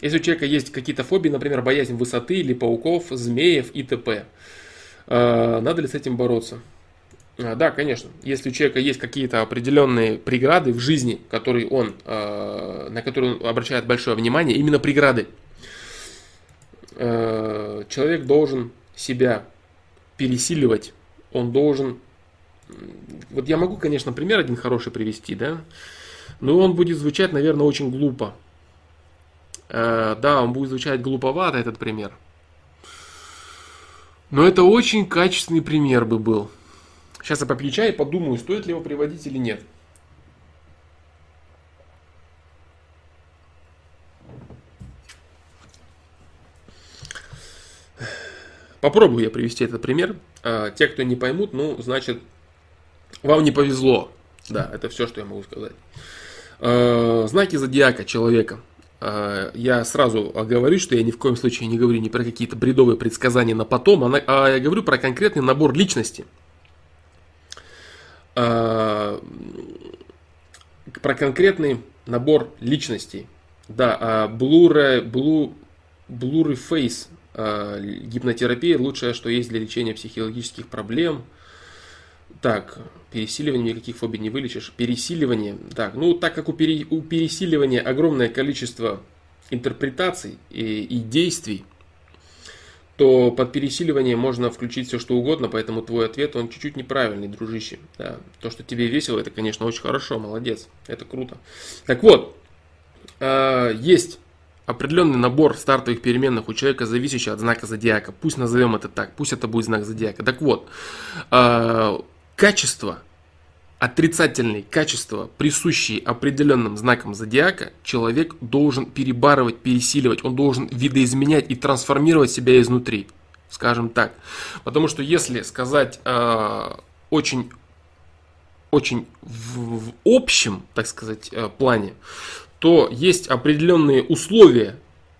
Speaker 1: Если у человека есть какие-то фобии, например, боязнь высоты или пауков, змеев и т.п., э, надо ли с этим бороться? А, да, конечно. Если у человека есть какие-то определенные преграды в жизни, которые он, э, на которые он обращает большое внимание, именно преграды, э, человек должен себя пересиливать, он должен... Вот я могу, конечно, пример один хороший привести, да, но он будет звучать, наверное, очень глупо. Э, да, он будет звучать глуповато, этот пример. Но это очень качественный пример бы был. Сейчас я попью чай и подумаю, стоит ли его приводить или нет. Попробую я привести этот пример. Э, те, кто не поймут, ну, значит, вам не повезло. Да, это все, что я могу сказать. Э, знаки зодиака человека – а, я сразу говорю, что я ни в коем случае не говорю ни про какие-то бредовые предсказания на потом, а я говорю про конкретный набор личности. А, про конкретный набор личностей. Да, блуры, блу, блуры фейс, гипнотерапия лучшее, что есть для лечения психологических проблем. Так, Пересиливание никаких фобий не вылечишь. Пересиливание. Так, ну так как у, пере, у пересиливания огромное количество интерпретаций и, и действий, то под пересиливание можно включить все что угодно, поэтому твой ответ, он чуть-чуть неправильный, дружище. Да. То, что тебе весело, это, конечно, очень хорошо, молодец, это круто. Так вот, э, есть определенный набор стартовых переменных у человека, зависящий от знака зодиака. Пусть назовем это так, пусть это будет знак зодиака. Так вот, э, качества, отрицательные качества, присущие определенным знакам зодиака, человек должен перебарывать, пересиливать, он должен видоизменять и трансформировать себя изнутри, скажем так. Потому что если сказать э, очень, очень в, в общем, так сказать, э, плане, то есть определенные условия,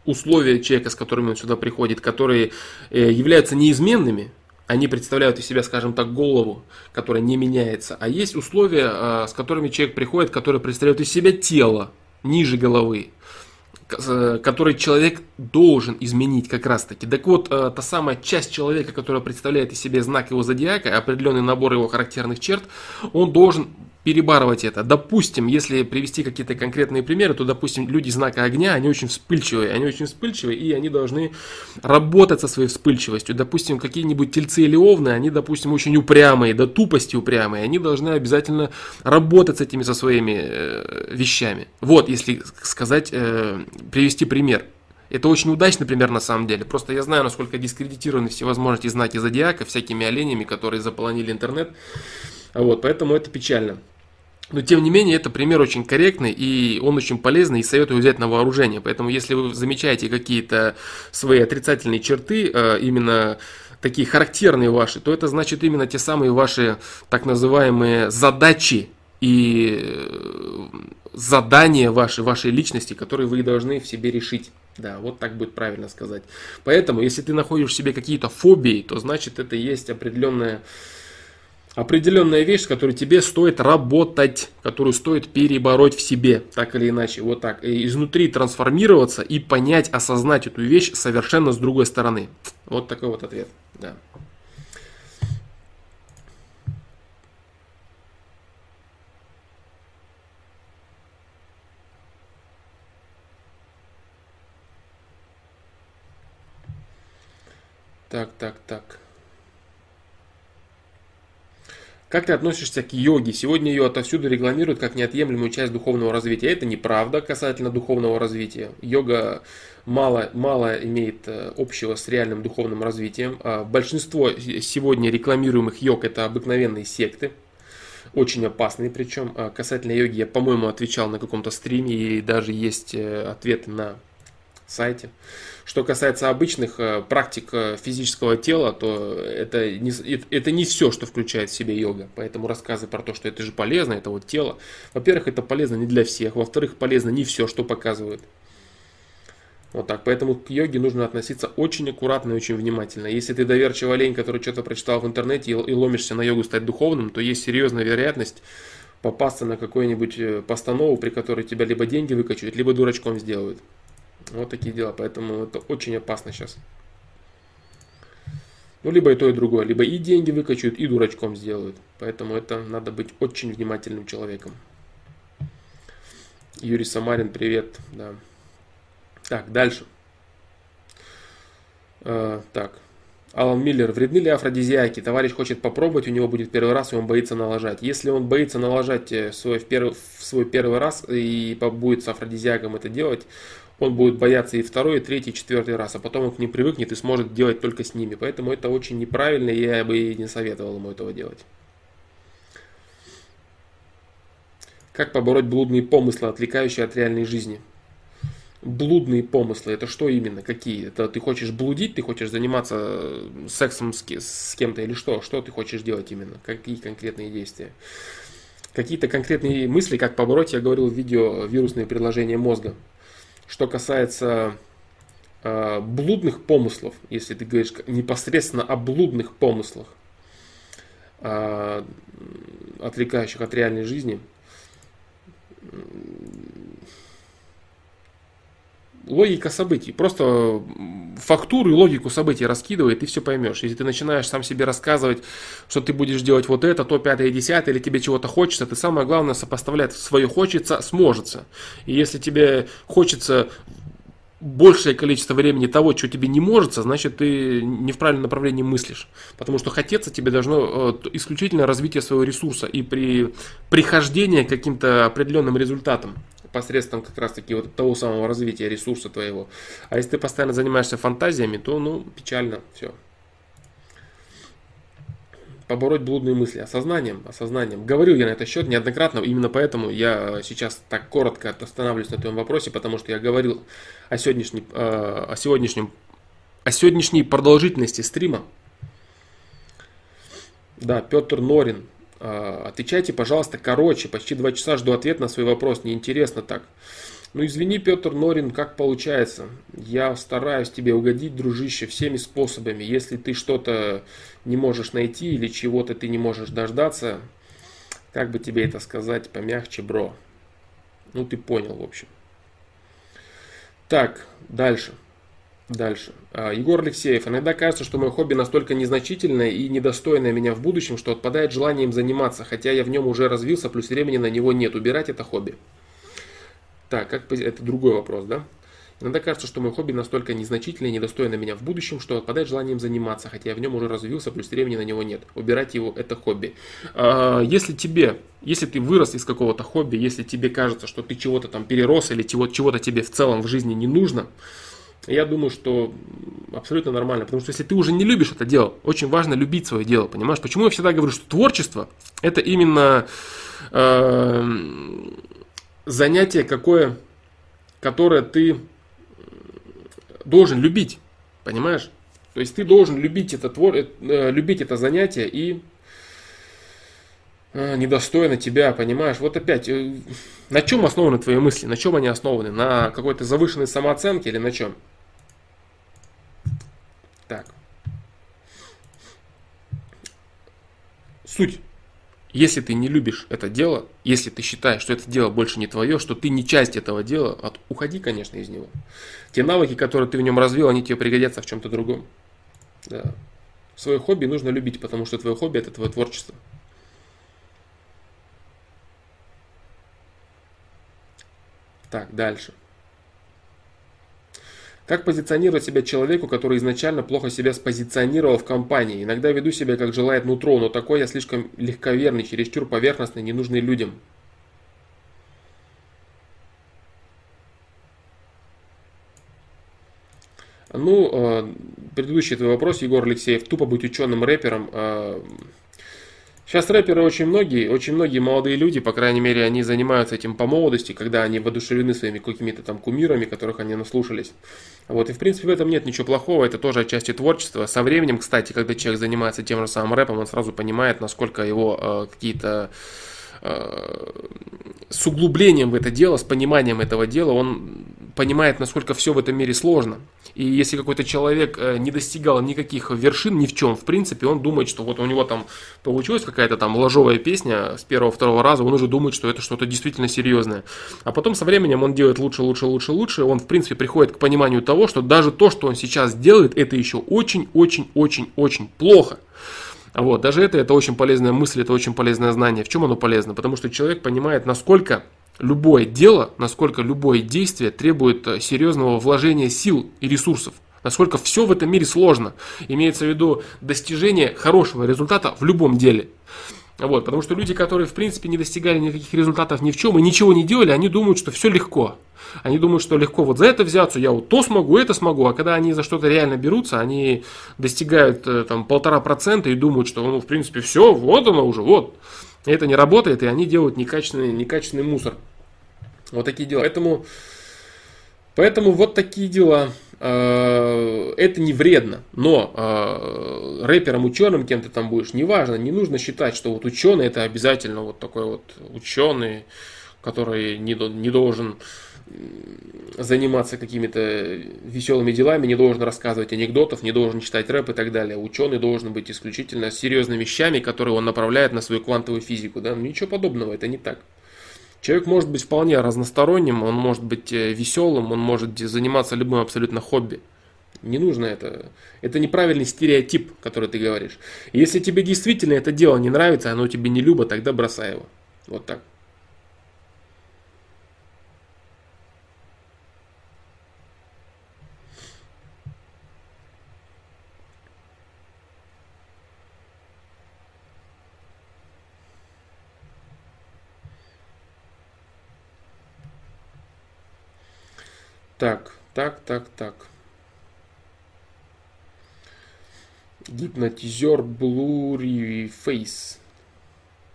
Speaker 1: условия человека, с которыми он сюда приходит, которые э, являются неизменными, они представляют из себя, скажем так, голову, которая не меняется, а есть условия, а, с которыми человек приходит, которые представляют из себя тело ниже головы, который человек должен изменить как раз таки. Так вот, э, та самая часть человека, которая представляет из себя знак его зодиака, определенный набор его характерных черт, он должен перебарывать это. Допустим, если привести какие-то конкретные примеры, то, допустим, люди знака огня, они очень вспыльчивые, они очень вспыльчивые, и они должны работать со своей вспыльчивостью. Допустим, какие-нибудь тельцы или овны, они, допустим, очень упрямые, до тупости упрямые, они должны обязательно работать с этими, со своими э, вещами. Вот, если сказать, э, привести пример. Это очень удачный пример на самом деле. Просто я знаю, насколько дискредитированы всевозможные знаки зодиака всякими оленями, которые заполонили интернет. Вот, поэтому это печально. Но тем не менее, это пример очень корректный и он очень полезный и советую взять на вооружение. Поэтому, если вы замечаете какие-то свои отрицательные черты, э, именно такие характерные ваши, то это значит именно те самые ваши так называемые задачи и э, задания ваши, вашей личности, которые вы должны в себе решить. Да, вот так будет правильно сказать. Поэтому, если ты находишь в себе какие-то фобии, то значит это есть определенная определенная вещь, с которой тебе стоит работать, которую стоит перебороть в себе, так или иначе, вот так, и изнутри трансформироваться и понять, осознать эту вещь совершенно с другой стороны. Вот такой вот ответ, да. Так, так, так. Как ты относишься к йоге? Сегодня ее отовсюду рекламируют как неотъемлемую часть духовного развития. Это неправда касательно духовного развития. Йога мало, мало имеет э, общего с реальным духовным развитием. А большинство сегодня рекламируемых йог это обыкновенные секты. очень опасные причем. А касательно йоги я, по-моему, отвечал на каком-то стриме и даже есть э, ответы на сайте. Что касается обычных э, практик э, физического тела, то это не, это не все, что включает в себя йога. Поэтому рассказы про то, что это же полезно, это вот тело. Во-первых, это полезно не для всех. Во-вторых, полезно не все, что показывают. Вот так. Поэтому к йоге нужно относиться очень аккуратно и очень внимательно. Если ты доверчивый олень, который что-то прочитал в интернете и, и ломишься на йогу стать духовным, то есть серьезная вероятность попасться на какую-нибудь э, постанову, при которой тебя либо деньги выкачают, либо дурачком сделают. Вот такие дела. Поэтому это очень опасно сейчас. Ну, либо и то, и другое. Либо и деньги выкачают, и дурачком сделают. Поэтому это надо быть очень внимательным человеком. Юрий Самарин, привет. Да. Так, дальше. Э, так. Алан Миллер. Вредны ли афродизиаки? Товарищ хочет попробовать, у него будет первый раз, и он боится налажать. Если он боится налажать э, свой, в, первый, в свой первый раз и будет с афродизиаком это делать, он будет бояться и второй, и третий, и четвертый раз, а потом он к ним привыкнет и сможет делать только с ними. Поэтому это очень неправильно, и я бы и не советовал ему этого делать. Как побороть блудные помыслы, отвлекающие от реальной жизни? Блудные помыслы, это что именно? Какие? Это ты хочешь блудить, ты хочешь заниматься сексом с, с кем-то или что? Что ты хочешь делать именно? Какие конкретные действия? Какие-то конкретные мысли, как побороть, я говорил в видео вирусные предложения мозга. Что касается э, блудных помыслов, если ты говоришь непосредственно о блудных помыслах, э, отвлекающих от реальной жизни, логика событий. Просто фактуру и логику событий раскидывает, и все поймешь. Если ты начинаешь сам себе рассказывать, что ты будешь делать вот это, то, пятое, десятое, или тебе чего-то хочется, ты самое главное сопоставлять свое хочется с можется. И если тебе хочется большее количество времени того, чего тебе не может, значит ты не в правильном направлении мыслишь. Потому что хотеться тебе должно э, исключительно развитие своего ресурса и при прихождении к каким-то определенным результатам посредством как раз таки вот того самого развития ресурса твоего. А если ты постоянно занимаешься фантазиями, то ну печально все. Побороть блудные мысли осознанием, осознанием. Говорил я на этот счет неоднократно, именно поэтому я сейчас так коротко останавливаюсь на этом вопросе, потому что я говорил о сегодняшнем, э, о сегодняшнем, о сегодняшней продолжительности стрима. Да, Петр Норин отвечайте, пожалуйста, короче. Почти два часа жду ответ на свой вопрос. Неинтересно так. Ну извини, Петр Норин, как получается? Я стараюсь тебе угодить, дружище, всеми способами. Если ты что-то не можешь найти или чего-то ты не можешь дождаться, как бы тебе это сказать помягче, бро? Ну ты понял, в общем. Так, дальше. Дальше. А, Егор Алексеев. Иногда кажется, что мое хобби настолько незначительное и недостойное меня в будущем, что отпадает желание им заниматься, хотя я в нем уже развился, плюс времени на него нет. Убирать это хобби. Так, как это другой вопрос, да? Иногда кажется, что мое хобби настолько незначительное и недостойное меня в будущем, что отпадает желание им заниматься, хотя я в нем уже развился, плюс времени на него нет. Убирать его это хобби. А, если тебе, если ты вырос из какого-то хобби, если тебе кажется, что ты чего-то там перерос или чего-то тебе в целом в жизни не нужно, я думаю, что абсолютно нормально. Потому что если ты уже не любишь это дело, очень важно любить свое дело, понимаешь? Почему я всегда говорю, что творчество это именно э, занятие какое, которое ты должен любить, понимаешь? То есть ты должен любить это, твор, э, любить это занятие и э, недостойно тебя, понимаешь? Вот опять, э, на чем основаны твои мысли? На чем они основаны? На какой-то завышенной самооценке или на чем? Так. Суть. Если ты не любишь это дело, если ты считаешь, что это дело больше не твое, что ты не часть этого дела, от, уходи, конечно, из него. Те навыки, которые ты в нем развил, они тебе пригодятся в чем-то другом. Да. Свое хобби нужно любить, потому что твое хобби это твое творчество. Так, дальше. Как позиционировать себя человеку, который изначально плохо себя спозиционировал в компании? Иногда веду себя, как желает нутро, но такой я слишком легковерный, чересчур поверхностный, ненужный людям. Ну, э, предыдущий твой вопрос, Егор Алексеев, тупо быть ученым рэпером. Сейчас рэперы очень многие, очень многие молодые люди, по крайней мере, они занимаются этим по молодости, когда они воодушевлены своими какими-то там кумирами, которых они наслушались. Вот, и в принципе в этом нет ничего плохого, это тоже отчасти творчества. Со временем, кстати, когда человек занимается тем же самым рэпом, он сразу понимает, насколько его э, какие-то э, с углублением в это дело, с пониманием этого дела, он понимает, насколько все в этом мире сложно. И если какой-то человек э, не достигал никаких вершин ни в чем, в принципе, он думает, что вот у него там получилась какая-то там ложовая песня с первого-второго раза, он уже думает, что это что-то действительно серьезное. А потом со временем он делает лучше, лучше, лучше, лучше, он в принципе приходит к пониманию того, что даже то, что он сейчас делает, это еще очень-очень-очень-очень плохо. Вот, даже это, это очень полезная мысль, это очень полезное знание. В чем оно полезно? Потому что человек понимает, насколько любое дело, насколько любое действие требует э, серьезного вложения сил и ресурсов. Насколько все в этом мире сложно. Имеется в виду достижение хорошего результата в любом деле. Вот, потому что люди, которые в принципе не достигали никаких результатов ни в чем и ничего не делали, они думают, что все легко. Они думают, что легко вот за это взяться, я вот то смогу, это смогу. А когда они за что-то реально берутся, они достигают э, там полтора процента и думают, что ну в принципе все, вот оно уже, вот. Это не работает, и они делают некачественный, некачественный мусор. Вот такие дела. Поэтому, поэтому вот такие дела. Э, это не вредно, но э, рэпером, ученым кем ты там будешь, неважно, не нужно считать, что вот ученый это обязательно вот такой вот ученый, который не, не должен заниматься какими-то веселыми делами, не должен рассказывать анекдотов, не должен читать рэп и так далее. Ученый должен быть исключительно серьезными вещами, которые он направляет на свою квантовую физику. Да? ничего подобного, это не так. Человек может быть вполне разносторонним, он может быть э, веселым, он может заниматься любым абсолютно хобби. Не нужно это. Это неправильный стереотип, который ты говоришь. Если тебе действительно это дело не нравится, оно тебе не любо, тогда бросай его. Вот так. Так, так, так, так. Гипнотизер Blurry Face.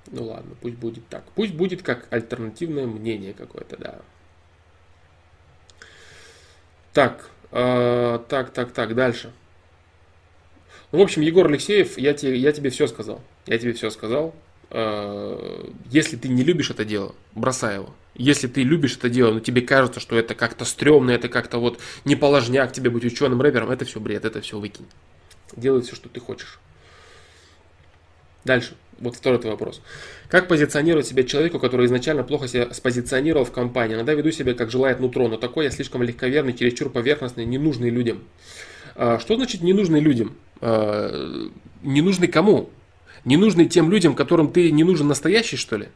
Speaker 1: Ну ладно, пусть будет так. Пусть будет как альтернативное мнение какое-то, да. Так, э, так, так, так, дальше. Ну, в общем, Егор Алексеев, я тебе, я тебе все сказал. Я тебе все сказал. Э, если ты не любишь это дело, бросай его. Если ты любишь это дело, но тебе кажется, что это как-то стрёмно, это как-то вот не положняк тебе быть ученым рэпером, это все бред, это все выкинь. Делай все, что ты хочешь. Дальше. Вот второй твой вопрос. Как позиционировать себя человеку, который изначально плохо себя спозиционировал в компании? Иногда веду себя, как желает нутро, но такой я слишком легковерный, чересчур поверхностный, ненужный людям. А, что значит ненужный людям? А, ненужный кому? Ненужный тем людям, которым ты не нужен настоящий, что ли?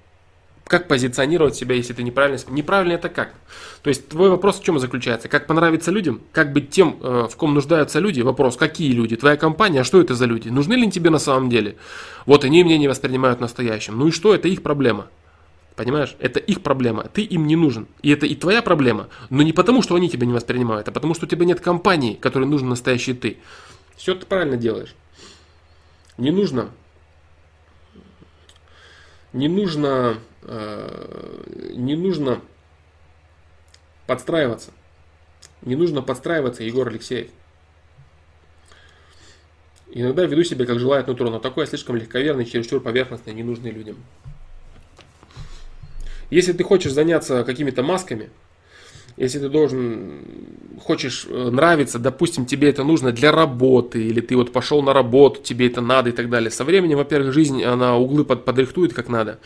Speaker 1: Как позиционировать себя, если ты неправильно... Неправильно это как? То есть твой вопрос в чем заключается? Как понравиться людям? Как быть тем, э, в ком нуждаются люди? Вопрос, какие люди? Твоя компания, а что это за люди? Нужны ли тебе на самом деле? Вот они меня не воспринимают настоящим. Ну и что? Это их проблема. Понимаешь? Это их проблема. Ты им не нужен. И это и твоя проблема. Но не потому, что они тебя не воспринимают, а потому, что у тебя нет компании, которой нужен настоящий ты. Все ты правильно делаешь. Не нужно не нужно, э, не нужно подстраиваться. Не нужно подстраиваться, Егор Алексеев. Иногда веду себя, как желает нутро, но такое слишком легковерный, чересчур поверхностный, ненужный людям. Если ты хочешь заняться какими-то масками, если ты должен, хочешь э, нравиться, допустим, тебе это нужно для работы, или ты вот пошел на работу, тебе это надо и так далее. Со временем, во-первых, жизнь, она углы под, подрихтует как надо.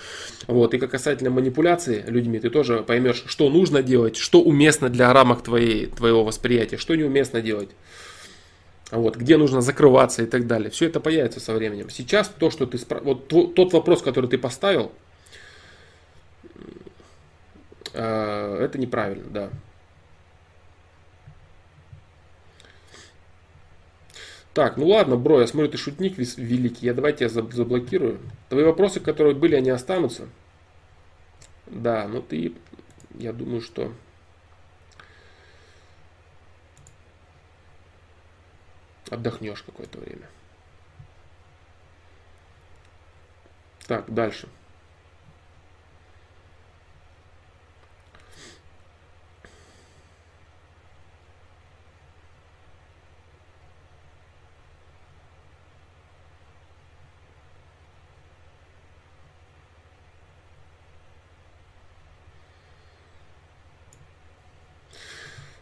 Speaker 1: Вот, и как касательно манипуляции людьми, ты тоже поймешь, что нужно делать, что уместно для рамок твоей, твоего восприятия, что неуместно делать. Вот, где нужно закрываться и так далее. Все это появится со временем. Сейчас то, что ты спро... вот тот вопрос, который ты поставил, это неправильно, да. Так, ну ладно, бро, я смотрю, ты шутник великий, я давайте я заблокирую. Твои вопросы, которые были, они останутся. Да, ну ты, я думаю, что... Отдохнешь какое-то время. Так, дальше.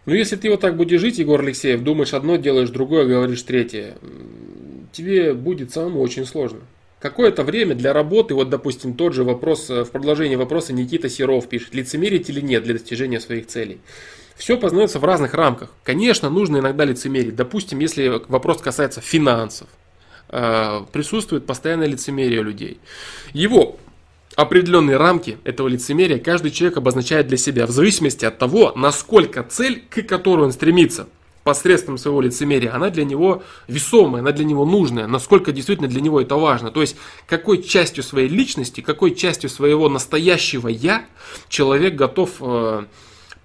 Speaker 1: Ну, если ты вот так будешь жить, Егор Алексеев, думаешь одно, делаешь другое, говоришь третье, тебе будет самому очень сложно. Какое-то время для работы, вот, допустим, тот же вопрос, э, в продолжении вопроса Никита Серов пишет, лицемерить или нет для достижения своих целей. Все познается в разных рамках. Конечно, нужно иногда лицемерить. Допустим, если вопрос касается финансов, э, присутствует постоянное лицемерие людей. Его определенные рамки этого лицемерия каждый человек обозначает для себя в зависимости от того, насколько цель, к которой он стремится, посредством своего лицемерия, она для него весомая, она для него нужная, насколько действительно для него это важно. То есть, какой частью своей личности, какой частью своего настоящего «я» человек готов э,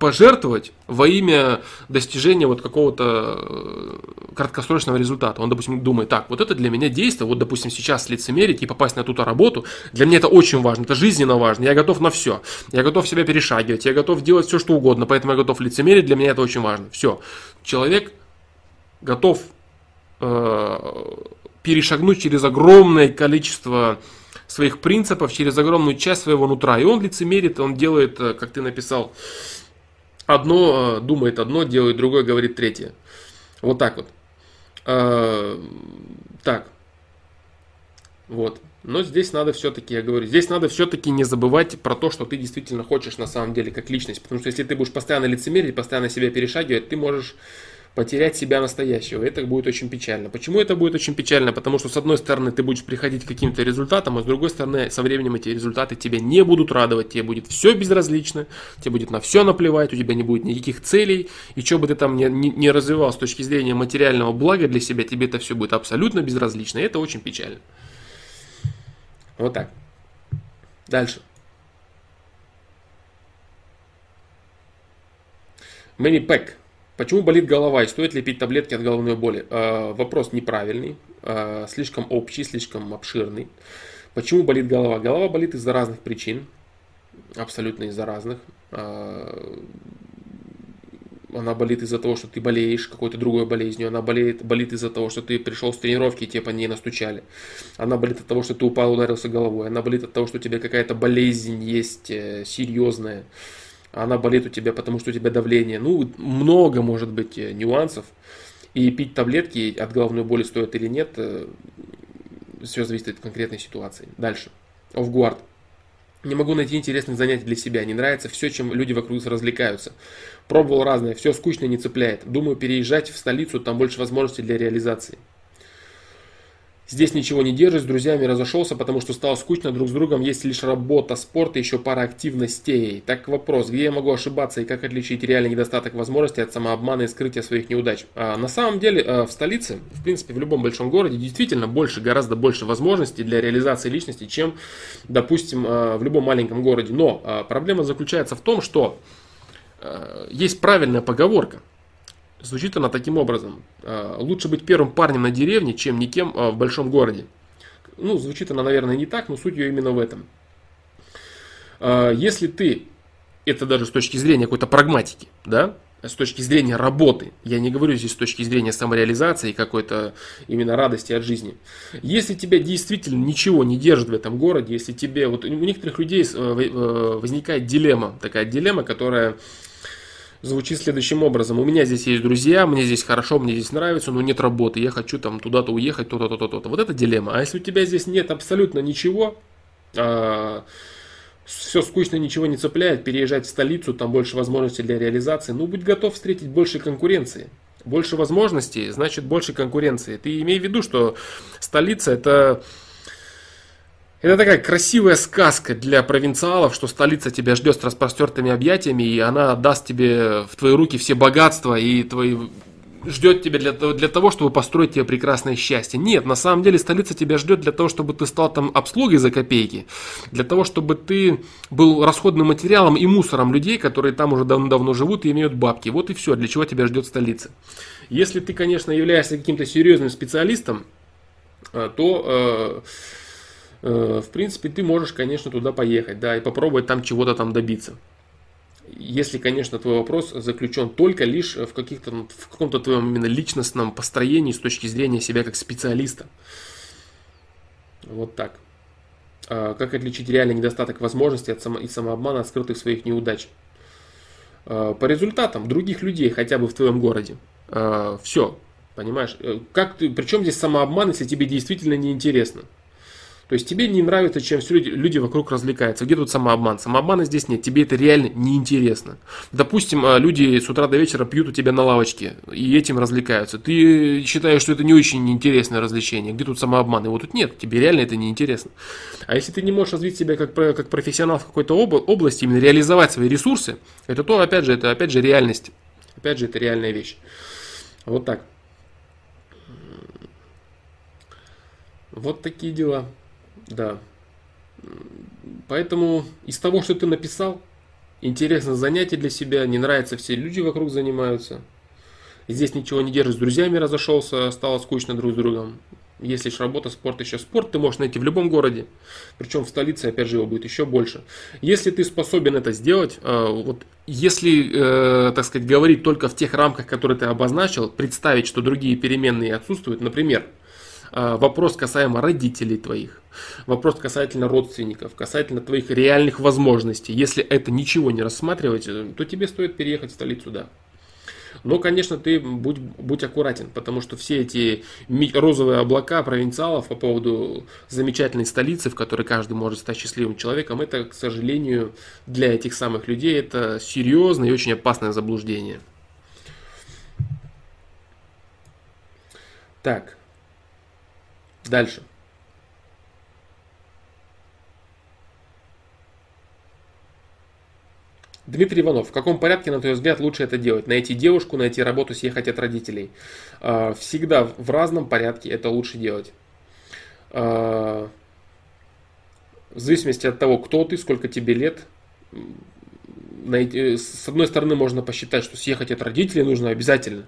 Speaker 1: пожертвовать во имя достижения вот какого-то э, краткосрочного результата. Он, допустим, думает, так, вот это для меня действие, вот, допустим, сейчас лицемерить и попасть на ту работу, для меня это очень важно, это жизненно важно, я готов на все, я готов себя перешагивать, я готов делать все, что угодно, поэтому я готов лицемерить, для меня это очень важно. Все, человек готов э, перешагнуть через огромное количество своих принципов, через огромную часть своего нутра, и он лицемерит, он делает, э, как ты написал, одно э, думает одно, делает другое, говорит третье. Вот так вот. А, так. Вот. Но здесь надо все-таки, я говорю, здесь надо все-таки не забывать про то, что ты действительно хочешь на самом деле как личность. Потому что если ты будешь постоянно лицемерить, постоянно себя перешагивать, ты можешь потерять себя настоящего. Это будет очень печально. Почему это будет очень печально? Потому что с одной стороны ты будешь приходить к каким-то результатам, а с другой стороны со временем эти результаты тебя не будут радовать, тебе будет все безразлично, тебе будет на все наплевать, у тебя не будет никаких целей, и что бы ты там не, не развивал с точки зрения материального блага для себя, тебе это все будет абсолютно безразлично, и это очень печально. Вот так. Дальше. Мэнни Пэк. Почему болит голова и стоит ли пить таблетки от головной боли? Э, вопрос неправильный, э, слишком общий, слишком обширный. Почему болит голова? Голова болит из-за разных причин, абсолютно из-за разных. Э, она болит из-за того, что ты болеешь какой-то другой болезнью. Она болеет, болит из-за того, что ты пришел с тренировки и тебе по ней настучали. Она болит от того, что ты упал, ударился головой. Она болит от того, что у тебя какая-то болезнь есть э, серьезная она болит у тебя, потому что у тебя давление. Ну, много может быть э, нюансов. И пить таблетки от головной боли стоит или нет, э, все зависит от конкретной ситуации. Дальше. Офгуард. Не могу найти интересных занятий для себя. Не нравится все, чем люди вокруг развлекаются. Пробовал разное, все скучно не цепляет. Думаю переезжать в столицу, там больше возможностей для реализации. Здесь ничего не держит, с друзьями разошелся, потому что стало скучно, друг с другом есть лишь работа, спорт и еще пара активностей. Так вопрос, где я могу ошибаться и как отличить реальный недостаток возможностей от самообмана и скрытия своих неудач? А, на самом деле а, в столице, в принципе в любом большом городе действительно больше, гораздо больше возможностей для реализации личности, чем, допустим, а, в любом маленьком городе. Но а, проблема заключается в том, что а, есть правильная поговорка – Звучит она таким образом. «А, лучше быть первым парнем на деревне, чем никем а, в большом городе. Ну, звучит она, наверное, не так, но суть ее именно в этом. А, если ты, это даже с точки зрения какой-то прагматики, да, с точки зрения работы, я не говорю здесь с точки зрения самореализации какой-то именно радости от жизни. Если тебя действительно ничего не держит в этом городе, если тебе, вот у некоторых людей э, э, возникает дилемма, такая дилемма, которая звучит следующим образом. У меня здесь есть друзья, мне здесь хорошо, мне здесь нравится, но нет работы, я хочу там туда-то уехать, то-то, то-то, то-то. Вот это дилемма. А если у тебя здесь нет абсолютно ничего, а, все скучно, ничего не цепляет, переезжать в столицу, там больше возможностей для реализации, ну будь готов встретить больше конкуренции. Больше возможностей, значит больше конкуренции. Ты имей в виду, что столица это это такая красивая сказка для провинциалов, что столица тебя ждет с распростертыми объятиями, и она даст тебе в твои руки все богатства и твои ждет тебя для, для того, чтобы построить тебе прекрасное счастье. Нет, на самом деле столица тебя ждет для того, чтобы ты стал там обслугой за копейки, для того, чтобы ты был расходным материалом и мусором людей, которые там уже давно-давно живут и имеют бабки. Вот и все, для чего тебя ждет столица. Если ты, конечно, являешься каким-то серьезным специалистом, э, то... Э, в принципе, ты можешь, конечно, туда поехать, да, и попробовать там чего-то там добиться. Если, конечно, твой вопрос заключен только лишь в, каких-то, в каком-то твоем именно личностном построении с точки зрения себя как специалиста. Вот так. А, как отличить реальный недостаток возможностей от само, и самообмана от скрытых своих неудач? А, по результатам других людей хотя бы в твоем городе. А, Все, понимаешь? Э, как ты, причем здесь самообман, если тебе действительно неинтересно? То есть тебе не нравится, чем все люди, люди вокруг развлекаются. Где тут самообман? Самообмана здесь нет, тебе это реально неинтересно. Допустим, а, люди с утра до вечера пьют у тебя на лавочке и этим развлекаются. Ты считаешь, что это не очень интересное развлечение. Где тут самообман? Его тут нет, тебе реально это неинтересно. А если ты не можешь развить себя как, как профессионал в какой-то области, именно реализовать свои ресурсы, это то, опять же, это опять же реальность. Опять же, это реальная вещь. Вот так. Вот такие дела. Да. Поэтому из того, что ты написал, интересно занятие для себя, не нравится, все люди вокруг занимаются. Здесь ничего не держишь, с друзьями разошелся, стало скучно друг с другом. Если ж работа, спорт, еще спорт ты можешь найти в любом городе. Причем в столице, опять же, его будет еще больше. Если ты способен это сделать, э, вот если, э, так сказать, говорить только в тех рамках, которые ты обозначил, представить, что другие переменные отсутствуют, например, вопрос касаемо родителей твоих, Вопрос касательно родственников, касательно твоих реальных возможностей. Если это ничего не рассматривать, э, то тебе стоит переехать в столицу, да. Но, конечно, ты будь, будь аккуратен, потому что все эти розовые облака провинциалов по поводу замечательной столицы, в которой каждый может стать счастливым человеком, это, к сожалению, для этих самых людей это серьезное и очень опасное заблуждение. Так, дальше. Дмитрий Иванов, в каком порядке, на твой взгляд, лучше это делать? Найти девушку, найти работу, съехать от родителей? А, всегда в разном порядке это лучше делать. А, в зависимости от того, кто ты, сколько тебе лет, с одной стороны можно посчитать, что съехать от родителей нужно обязательно.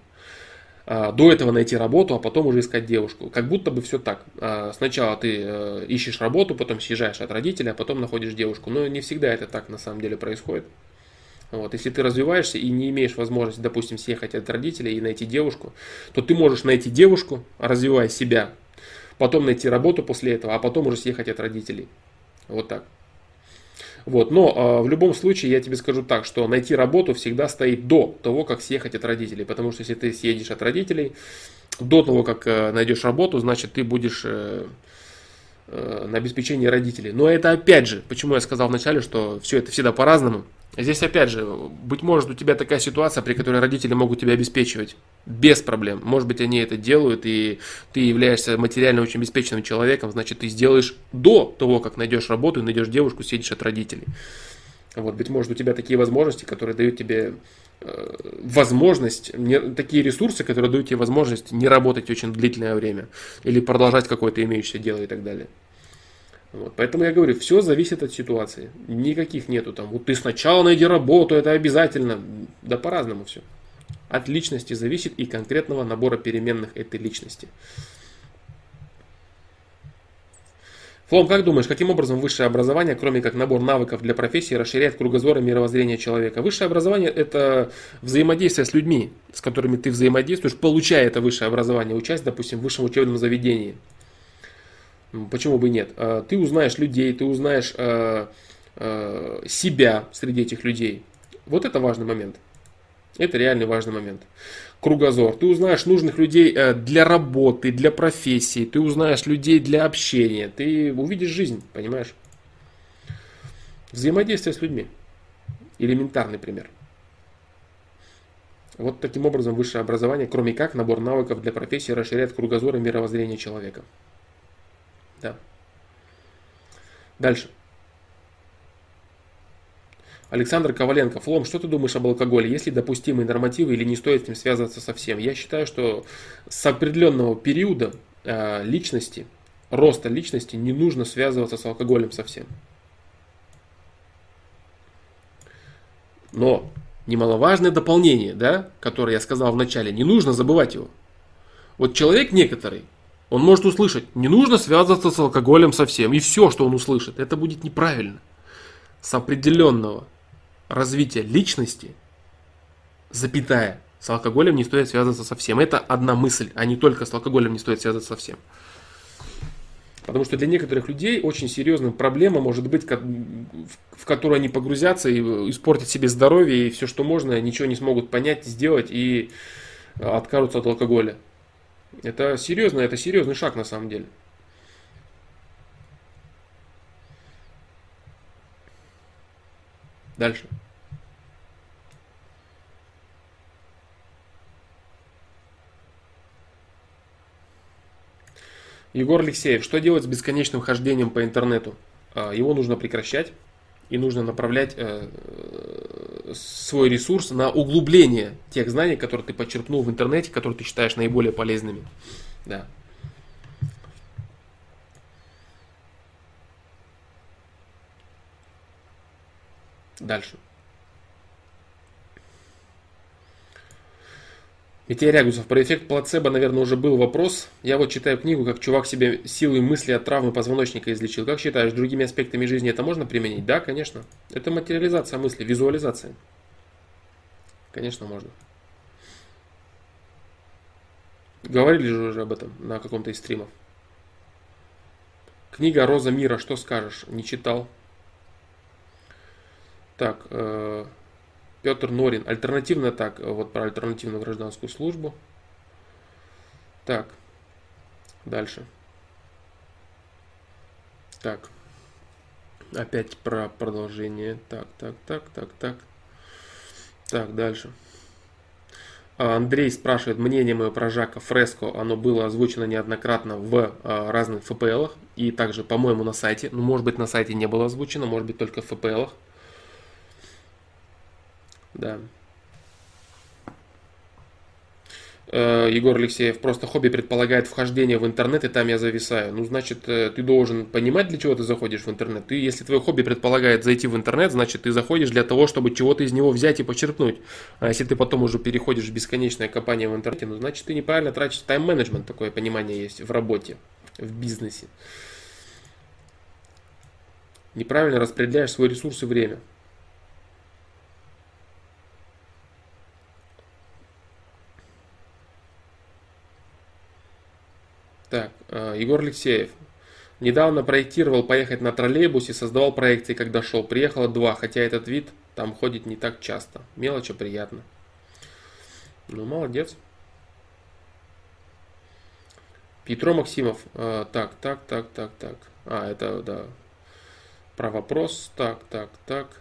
Speaker 1: А, до этого найти работу, а потом уже искать девушку. Как будто бы все так. Сначала ты э, ищешь работу, потом съезжаешь от родителей, а потом находишь девушку. Но не всегда это так на самом деле происходит. Вот, если ты развиваешься и не имеешь возможности, допустим, съехать от родителей и найти девушку, то ты можешь найти девушку, развивая себя, потом найти работу после этого, а потом уже съехать от родителей. Вот так. Вот, но э, в любом случае я тебе скажу так, что найти работу всегда стоит до того, как съехать от родителей. Потому что если ты съедешь от родителей, до того, как э, найдешь работу, значит ты будешь э, э, на обеспечении родителей. Но это опять же, почему я сказал вначале, что все это всегда по-разному. Здесь опять же, быть может у тебя такая ситуация, при которой родители могут тебя обеспечивать без проблем. Может быть они это делают, и ты являешься материально очень обеспеченным человеком, значит ты сделаешь до того, как найдешь работу и найдешь девушку, сидишь от родителей. Вот, быть может у тебя такие возможности, которые дают тебе э, возможность, не, такие ресурсы, которые дают тебе возможность не работать очень длительное время или продолжать какое-то имеющееся дело и так далее. Вот, поэтому я говорю, все зависит от ситуации. Никаких нету там. Вот ты сначала найди работу, это обязательно. Да по-разному все. От личности зависит и конкретного набора переменных этой личности. Флом, как думаешь, каким образом высшее образование, кроме как набор навыков для профессии, расширяет кругозор и мировоззрение человека? Высшее образование – это взаимодействие с людьми, с которыми ты взаимодействуешь, получая это высшее образование, участь, допустим, в высшем учебном заведении – Почему бы нет? А, ты узнаешь людей, ты узнаешь а, а, себя среди этих людей. Вот это важный момент. Это реальный важный момент. Кругозор. Ты узнаешь нужных людей э, для работы, для профессии. Ты узнаешь людей для общения. Ты увидишь жизнь, понимаешь? Взаимодействие с людьми. Элементарный пример. Вот таким образом высшее образование, кроме как набор навыков для профессии, расширяет кругозор и мировоззрение человека. Да. Дальше. Александр Коваленко. Флом, что ты думаешь об алкоголе? Есть ли допустимые нормативы или не стоит с ним связываться совсем? Я считаю, что с определенного периода э, личности, роста личности не нужно связываться с алкоголем совсем. Но немаловажное дополнение, да, которое я сказал в начале, не нужно забывать его. Вот человек некоторый, Он может услышать, не нужно связываться с алкоголем совсем. И все, что он услышит, это будет неправильно. С определенного развития личности, запятая, с алкоголем не стоит связываться совсем. Это одна мысль, а не только с алкоголем не стоит связываться совсем. Потому что для некоторых людей очень серьезным проблема может быть, в которую они погрузятся и испортят себе здоровье и все, что можно, ничего не смогут понять, сделать и откажутся от алкоголя. Это серьезно, это серьезный шаг на самом деле. Дальше. Егор Алексеев, что делать с бесконечным хождением по интернету? А, его нужно прекращать и нужно направлять э, свой ресурс на углубление тех знаний, которые ты подчеркнул в интернете, которые ты считаешь наиболее полезными. Да. Дальше. Митей Рягусов, про эффект плацебо, наверное, уже был вопрос. Я вот читаю книгу, как чувак себе силой мысли от травмы позвоночника излечил. Как считаешь, другими аспектами жизни это можно применить? Да, конечно. Это материализация мысли, визуализация. Конечно, можно. Говорили же уже об этом на каком-то из стримов. Книга «Роза мира», что скажешь? Не читал. Так, э, Петр Норин. Альтернативно так, вот про альтернативную гражданскую службу. Так, дальше. Так, опять про продолжение. Так, так, так, так, так. Так, дальше. А, Андрей спрашивает мнение мое про Жака Фреско. Оно было озвучено неоднократно в а, разных ФПЛах и также, по-моему, на сайте. Ну, может быть, на сайте не было озвучено, может быть, только в ФПЛах. Да. Э, Егор Алексеев, просто хобби предполагает вхождение в интернет, и там я зависаю. Ну, значит, э, ты должен понимать, для чего ты заходишь в интернет. Ты, если твое хобби предполагает зайти в интернет, значит, ты заходишь для того, чтобы чего-то из него взять и почерпнуть. А если ты потом уже переходишь в бесконечное копание в интернете, ну, значит, ты неправильно тратишь тайм-менеджмент, такое понимание есть в работе, в бизнесе. Неправильно распределяешь свой ресурс и время. Так, э, Егор Алексеев. Недавно проектировал поехать на троллейбусе, создавал проекции, когда шел. Приехало два, хотя этот вид там ходит не так часто. Мелочь, а приятно. Ну, молодец. Петро Максимов. А, так, так, так, так, так. А, это, да. Про вопрос. Так, так, так.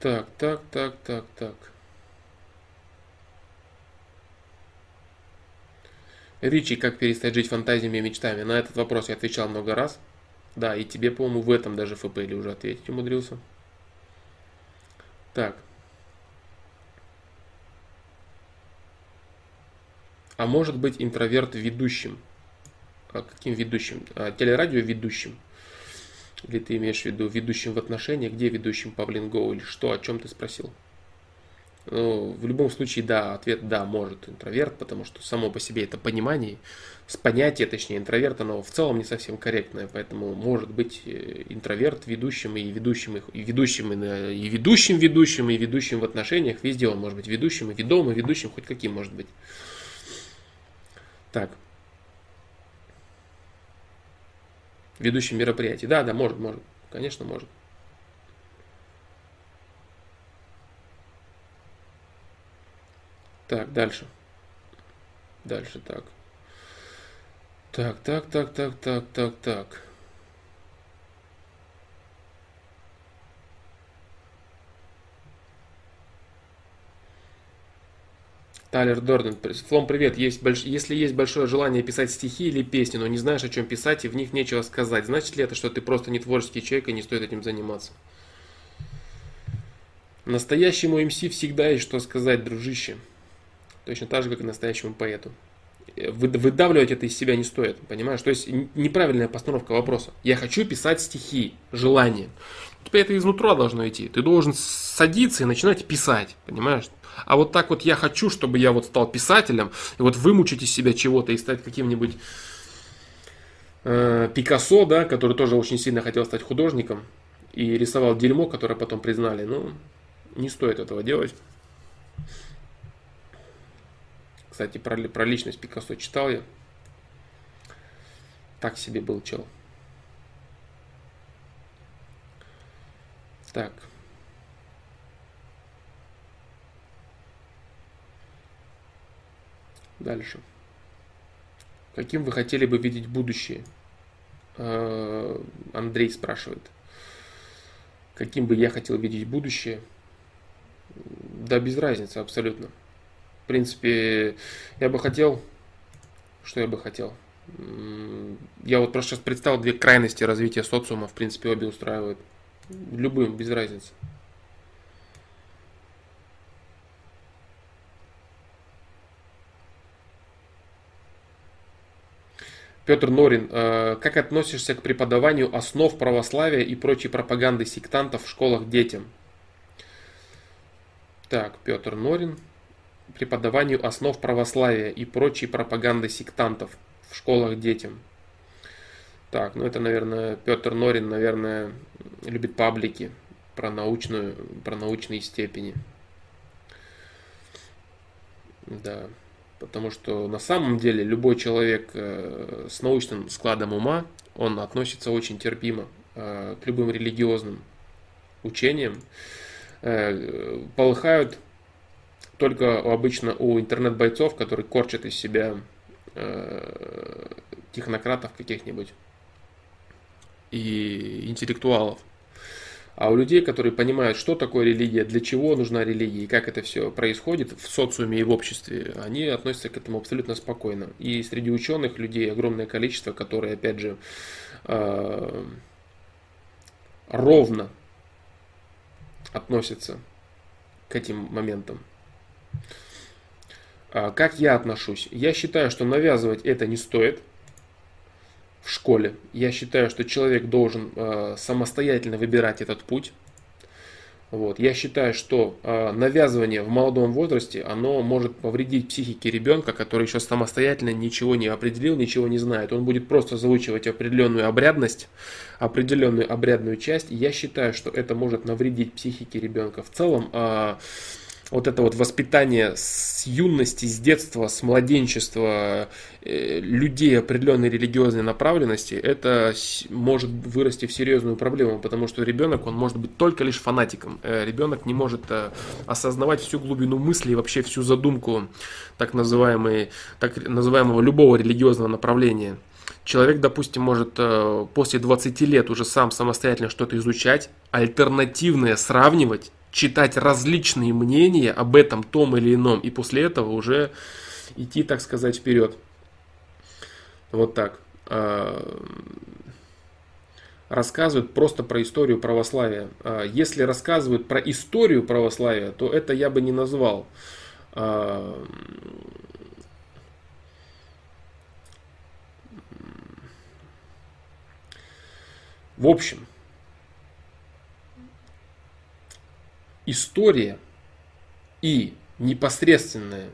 Speaker 1: Так, так, так, так, так. Ричи, как перестать жить фантазиями и мечтами? На этот вопрос я отвечал много раз. Да, и тебе, по-моему, в этом даже ФП или уже ответить умудрился. Так. А может быть интроверт ведущим? А каким ведущим? А, телерадио ведущим. Или ты имеешь в виду ведущим в отношениях? Где ведущим Павлин Гоу? Или что? О чем ты спросил? Ну, в любом случае, да, ответ да, может интроверт, потому что само по себе это понимание, с понятия, точнее, интроверт, оно в целом не совсем корректное, поэтому может быть э, интроверт ведущим и ведущим, и ведущим, и, и ведущим ведущим, и ведущим в отношениях, везде он может быть ведущим, и ведомым, и ведущим, хоть каким может быть. Так. Ведущим мероприятий. Да, да, может, может. Конечно, может. Так, дальше. Дальше, так. Так, так, так, так, так, так, так. Талер Дорден, Флом, привет. Есть больш... Если есть большое желание писать стихи или песни, но не знаешь, о чем писать, и в них нечего сказать, значит ли это, что ты просто не творческий человек и не стоит этим заниматься? Настоящему МС всегда есть что сказать, дружище. Точно так же, как и настоящему поэту. выдавливать это из себя не стоит, понимаешь? То есть неправильная постановка вопроса. Я хочу писать стихи, желание. У тебя это изнутра должно идти. Ты должен садиться и начинать писать, понимаешь? А вот так вот я хочу, чтобы я вот стал писателем, и вот вымучить из себя чего-то и стать каким-нибудь э, Пикассо, да, который тоже очень сильно хотел стать художником и рисовал дерьмо, которое потом признали. Ну, не стоит этого делать. Кстати, про, про личность Пикассо читал я. Так себе был чел. Так. Дальше. Каким вы хотели бы видеть будущее? Э, Андрей спрашивает. Каким бы я хотел видеть будущее? Да без разницы абсолютно. В принципе, я бы хотел... Что я бы хотел? Я вот просто сейчас представил две крайности развития социума. В принципе, обе устраивают. Любым, без разницы. Петр Норин, э, как относишься к преподаванию основ православия и прочей пропаганды сектантов в школах детям? Так, Петр Норин. Преподаванию основ православия и прочей пропаганды сектантов в школах детям. Так, ну это, наверное, Петр Норин, наверное, любит паблики про научную, про научные степени. Да. Потому что на самом деле любой человек э, с научным складом ума, он относится очень терпимо э, к любым религиозным учениям. Э, полыхают только обычно у интернет-бойцов, которые корчат из себя технократов каких-нибудь и интеллектуалов. А у людей, которые понимают, что такое религия, для чего нужна религия и как это все происходит в социуме и в обществе, они относятся к этому абсолютно спокойно. И среди ученых людей огромное количество, которые, опять же, э, ровно относятся к этим моментам. А как я отношусь? Я считаю, что навязывать это не стоит в школе. Я считаю, что человек должен э, самостоятельно выбирать этот путь. Вот. Я считаю, что э, навязывание в молодом возрасте, оно может повредить психике ребенка, который еще самостоятельно ничего не определил, ничего не знает. Он будет просто заучивать определенную обрядность, определенную обрядную часть. Я считаю, что это может навредить психике ребенка. В целом, э, вот это вот воспитание с юности, с детства, с младенчества э, людей определенной религиозной направленности, это может вырасти в серьезную проблему, потому что ребенок, он может быть только лишь фанатиком. Э, ребенок не может э, осознавать всю глубину мысли и вообще всю задумку так, называемой, так называемого любого религиозного направления. Человек, допустим, может после 20 лет уже сам самостоятельно что-то изучать, альтернативное сравнивать, читать различные мнения об этом том или ином, и после этого уже идти, так сказать, вперед. Вот так. А, рассказывают просто про историю православия. А, если рассказывают про историю православия, то это я бы не назвал. А, в общем, история и непосредственная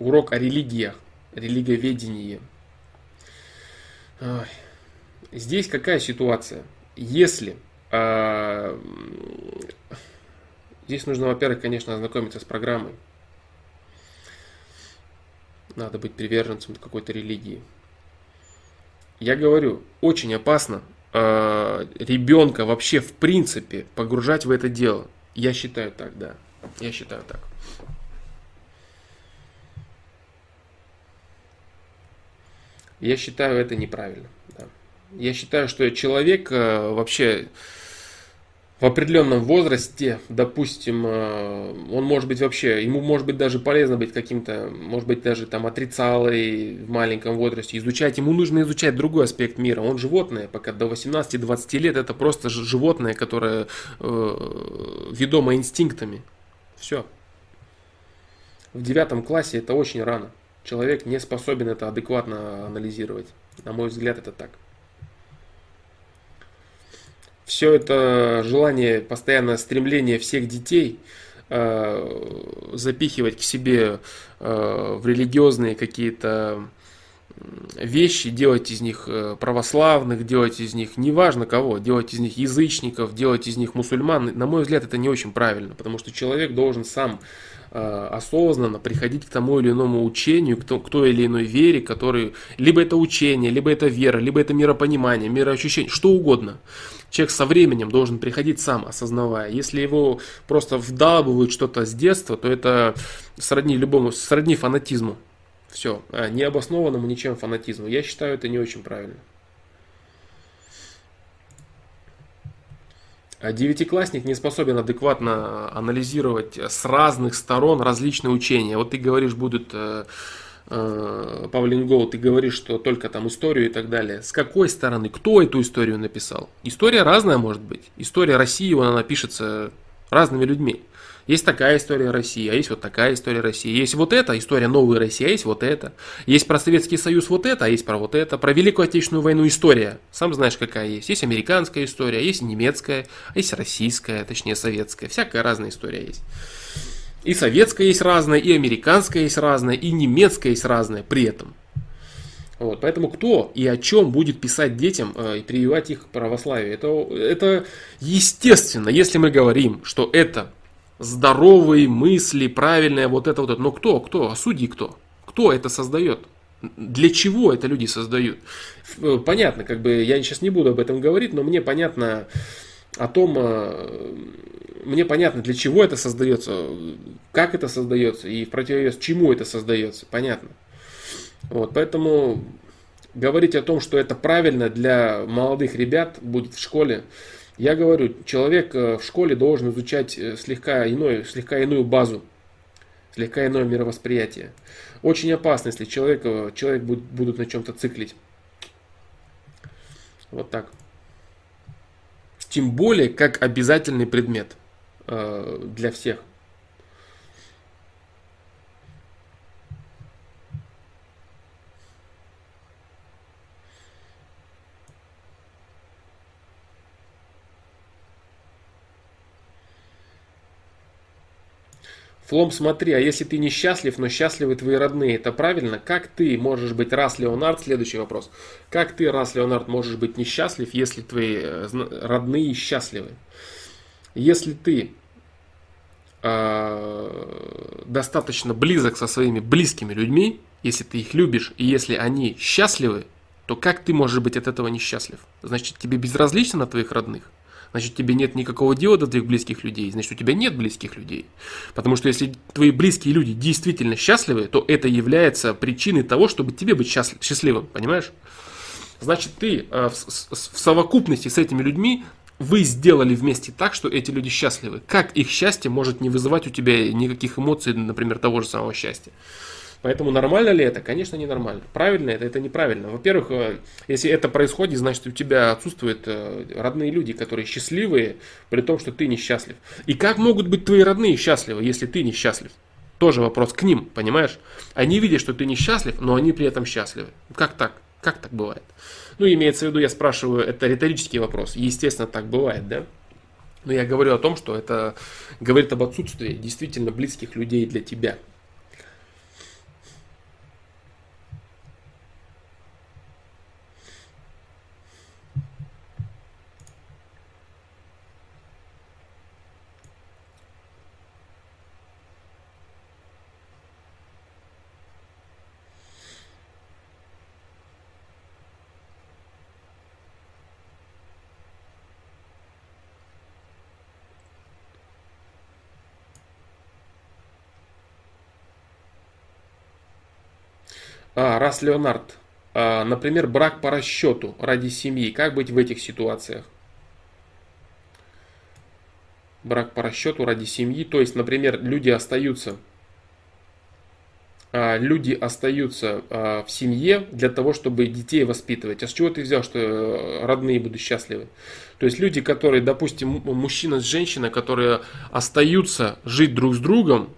Speaker 1: урок о религиях, религиоведении. Здесь какая ситуация? Если э, здесь нужно, во-первых, конечно, ознакомиться с программой. Надо быть приверженцем какой-то религии. Я говорю, очень опасно э, ребенка вообще в принципе погружать в это дело. Я считаю так, да. Я считаю так. Я считаю это неправильно. Да. Я считаю, что человек э, вообще в определенном возрасте, допустим, э, он может быть вообще, ему может быть даже полезно быть каким-то, может быть даже там отрицалой в маленьком возрасте, изучать, ему нужно изучать другой аспект мира, он животное, пока до 18-20 лет это просто животное, которое э, ведомо инстинктами, все. в девятом классе это очень рано. Человек не способен это адекватно анализировать. На мой взгляд, это так. Все это желание, постоянное стремление всех детей э, запихивать к себе э, в религиозные какие-то вещи, делать из них э, православных, делать из них неважно кого, делать из них язычников, делать из них мусульман, на мой взгляд, это не очень правильно, потому что человек должен сам осознанно приходить к тому или иному учению, к, к той или иной вере, который либо это учение, либо это вера, либо это миропонимание, мироощущение, что угодно. Человек со временем должен приходить сам, осознавая. Если его просто вдалбывают что-то с детства, то это сродни любому, сродни фанатизму. Все, а, необоснованному ничем фанатизму. Я считаю это не очень правильно. Девятиклассник не способен адекватно анализировать с разных сторон различные учения. Вот ты говоришь, будут э, э, Павлин Гол, ты говоришь, что только там историю и так далее. С какой стороны? Кто эту историю написал? История разная может быть. История России, она напишется разными людьми. Есть такая история России, а есть вот такая история России. Есть вот эта история новой России, а есть вот это. Есть про Советский Союз вот это, а есть про вот это. Про Великую Отечественную войну история. Сам знаешь, какая есть. Есть американская история, есть немецкая, а есть российская, точнее советская. Всякая разная история есть. И советская есть разная, и американская есть разная, и немецкая есть разная при этом. Вот, поэтому кто и о чем будет писать детям э, и прививать их к православию? Это, это естественно, если мы говорим, что это здоровые мысли, правильные, вот это вот это. Но кто, кто, а судьи кто? Кто это создает? Для чего это люди создают? Э, понятно, как бы я сейчас не буду об этом говорить, но мне понятно о том, э, мне понятно, для чего это создается, как это создается и в противовес чему это создается, понятно. Вот, поэтому говорить о том, что это правильно для молодых ребят будет в школе, я говорю, человек э, в школе должен изучать э, слегка, иной, слегка иную базу, слегка иное мировосприятие. Очень опасно, если человек, э, человек будет, будут на чем-то циклить. Вот так. Тем более, как обязательный предмет для всех. Флом, смотри, а если ты несчастлив, но счастливы твои родные, это правильно? Как ты можешь быть, раз Леонард, следующий вопрос. Как ты, раз Леонард, можешь быть несчастлив, если твои э, родные счастливы? Если ты э, достаточно близок со своими близкими людьми, если ты их любишь, и если они счастливы, то как ты можешь быть от этого несчастлив? Значит, тебе безразлично на твоих родных? Значит тебе нет никакого дела до твоих близких людей, значит у тебя нет близких людей. Потому что если твои близкие люди действительно счастливы, то это является причиной того, чтобы тебе быть счастливым, понимаешь? Значит, ты э, в, в совокупности с этими людьми вы сделали вместе так, что эти люди счастливы. Как их счастье может не вызывать у тебя никаких эмоций, например, того же самого счастья? Поэтому нормально ли это? Конечно, не нормально. Правильно это? Это неправильно. Во-первых, э, если это происходит, значит у тебя отсутствуют э, родные люди, которые счастливые, при том, что ты несчастлив. И как могут быть твои родные счастливы, если ты несчастлив? Тоже вопрос к ним, понимаешь? Они видят, что ты несчастлив, но они при этом счастливы. Как так? Как так бывает? Ну, имеется в виду, я спрашиваю, это риторический вопрос. Естественно, так бывает, да? Но я говорю о том, что это говорит об отсутствии действительно близких людей для тебя. А, раз Леонард, а, например, брак по расчету ради семьи. Как быть в этих ситуациях? Брак по расчету ради семьи. То есть, например, люди остаются а, люди остаются а, в семье для того, чтобы детей воспитывать. А с чего ты взял, что э, родные будут счастливы? То есть люди, которые, допустим, мужчина с женщиной, которые остаются жить друг с другом,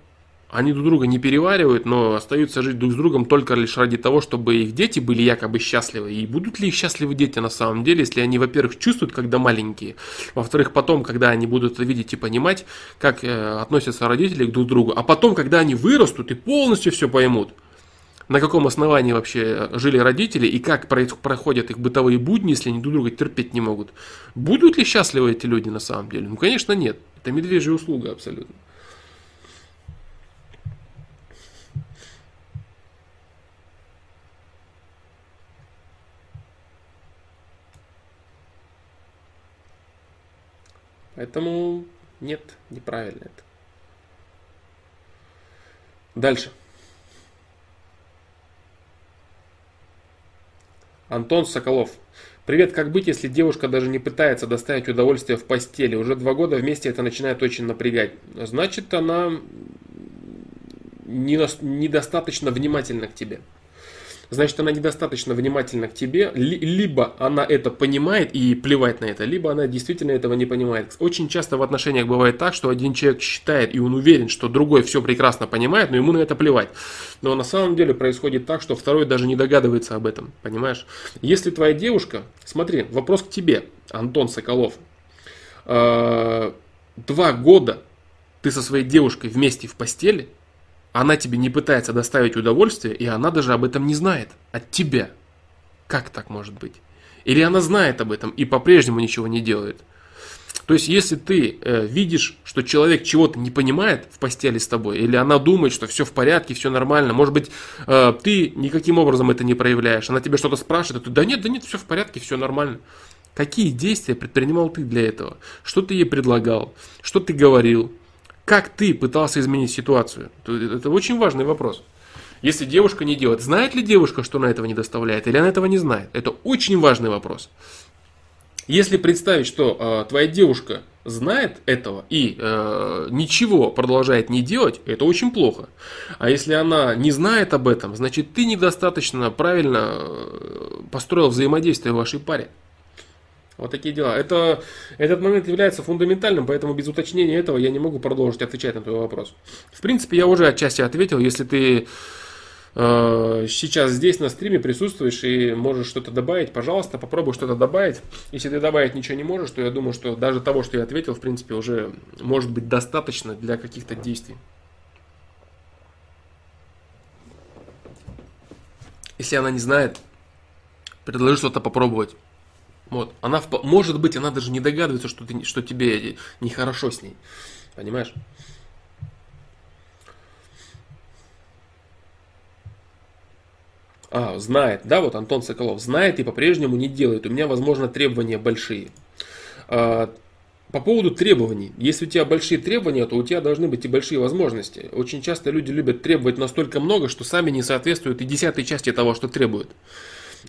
Speaker 1: они друг друга не переваривают, но остаются жить друг с другом только лишь ради того, чтобы их дети были якобы счастливы. И будут ли их счастливы дети на самом деле, если они, во-первых, чувствуют, когда маленькие, во-вторых, потом, когда они будут это видеть и понимать, как э, относятся родители друг к другу, а потом, когда они вырастут и полностью все поймут, на каком основании вообще жили родители и как проходят их бытовые будни, если они друг друга терпеть не могут. Будут ли счастливы эти люди на самом деле? Ну, конечно, нет. Это медвежья услуга абсолютно. Поэтому нет, неправильно это. Дальше. Антон Соколов. Привет, как быть, если девушка даже не пытается доставить удовольствие в постели? Уже два года вместе это начинает очень напрягать. Значит, она недостаточно внимательна к тебе значит она недостаточно внимательна к тебе, либо она это понимает и плевать на это, либо она действительно этого не понимает. Очень часто в отношениях бывает так, что один человек считает и он уверен, что другой все прекрасно понимает, но ему на это плевать. Но на самом деле происходит так, что второй даже не догадывается об этом, понимаешь? Если твоя девушка, смотри, вопрос к тебе, Антон Соколов, э, два года ты со своей девушкой вместе в постели, она тебе не пытается доставить удовольствие, и она даже об этом не знает. От тебя. Как так может быть? Или она знает об этом и по-прежнему ничего не делает. То есть, если ты э, видишь, что человек чего-то не понимает в постели с тобой, или она думает, что все в порядке, все нормально, может быть, э, ты никаким образом это не проявляешь, она тебе что-то спрашивает, а ты, да нет, да нет, все в порядке, все нормально. Какие действия предпринимал ты для этого? Что ты ей предлагал? Что ты говорил? Как ты пытался изменить ситуацию? Это очень важный вопрос. Если девушка не делает, знает ли девушка, что она этого не доставляет, или она этого не знает? Это очень важный вопрос. Если представить, что э, твоя девушка знает этого и э, ничего продолжает не делать, это очень плохо. А если она не знает об этом, значит ты недостаточно правильно э, построил взаимодействие в вашей паре. Вот такие дела. Это, этот момент является фундаментальным, поэтому без уточнения этого я не могу продолжить отвечать на твой вопрос. В принципе, я уже отчасти ответил. Если ты э, сейчас здесь на стриме присутствуешь и можешь что-то добавить, пожалуйста, попробуй что-то добавить. Если ты добавить ничего не можешь, то я думаю, что даже того, что я ответил, в принципе, уже может быть достаточно для каких-то действий. Если она не знает, предложи что-то попробовать. Вот. Она, может быть, она даже не догадывается, что, ты, что тебе нехорошо с ней. Понимаешь? А, знает, да, вот Антон Соколов знает и по-прежнему не делает. У меня, возможно, требования большие. А, по поводу требований. Если у тебя большие требования, то у тебя должны быть и большие возможности. Очень часто люди любят требовать настолько много, что сами не соответствуют и десятой части того, что требуют.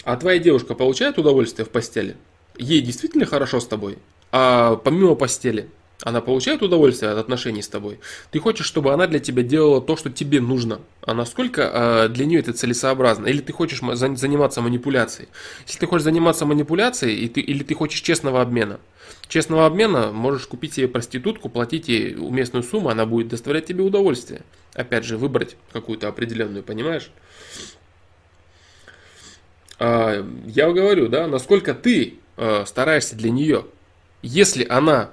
Speaker 1: А твоя девушка получает удовольствие в постели? Ей действительно хорошо с тобой? А помимо постели, она получает удовольствие от отношений с тобой. Ты хочешь, чтобы она для тебя делала то, что тебе нужно. А насколько э, для нее это целесообразно? Или ты хочешь заниматься манипуляцией? Если ты хочешь заниматься манипуляцией, и ты, или ты хочешь честного обмена. Честного обмена можешь купить себе проститутку, платить ей уместную сумму, она будет доставлять тебе удовольствие. Опять же, выбрать какую-то определенную, понимаешь? А, я говорю, да, насколько ты э, стараешься для нее. Если она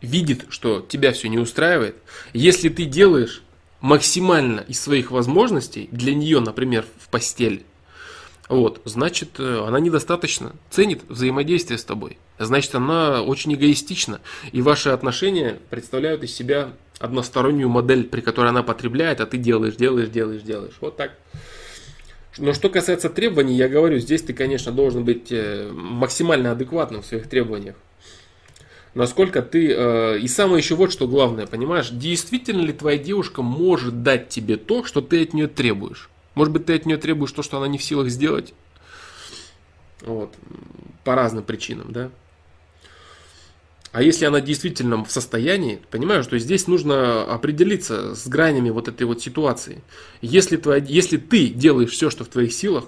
Speaker 1: видит, что тебя все не устраивает, если ты делаешь максимально из своих возможностей для нее, например, в постель, вот, значит, э, она недостаточно ценит взаимодействие с тобой. Значит, она очень эгоистична. И ваши отношения представляют из себя одностороннюю модель, при которой она потребляет, а ты делаешь, делаешь, делаешь, делаешь. Вот так. Но что касается требований, я говорю, здесь ты, конечно, должен быть э, максимально адекватным в своих требованиях. Насколько ты... Э, и самое еще вот что главное, понимаешь, действительно ли твоя девушка может дать тебе то, что ты от нее требуешь? Может быть, ты от нее требуешь то, что она не в силах сделать? Вот. По разным причинам, да? А если она действительно в состоянии, понимаешь, что здесь нужно определиться с гранями вот этой вот ситуации. Если, твоя, если ты делаешь все, что в твоих силах,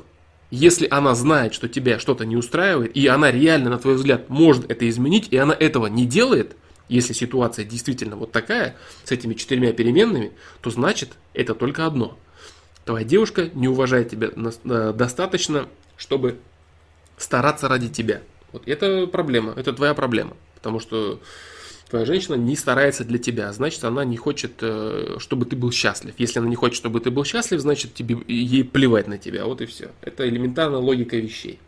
Speaker 1: если она знает, что тебя что-то не устраивает, и она реально, на твой взгляд, может это изменить, и она этого не делает, Если ситуация действительно вот такая, с этими четырьмя переменными, то значит это только одно. Твоя девушка не уважает тебя э, достаточно, чтобы стараться ради тебя. Вот это проблема, это твоя проблема. Потому что твоя женщина не старается для тебя, значит, она не хочет, э, чтобы ты был счастлив. Если она не хочет, чтобы ты был счастлив, значит, тебе, ей плевать на тебя. Вот и все. Это элементарная логика вещей.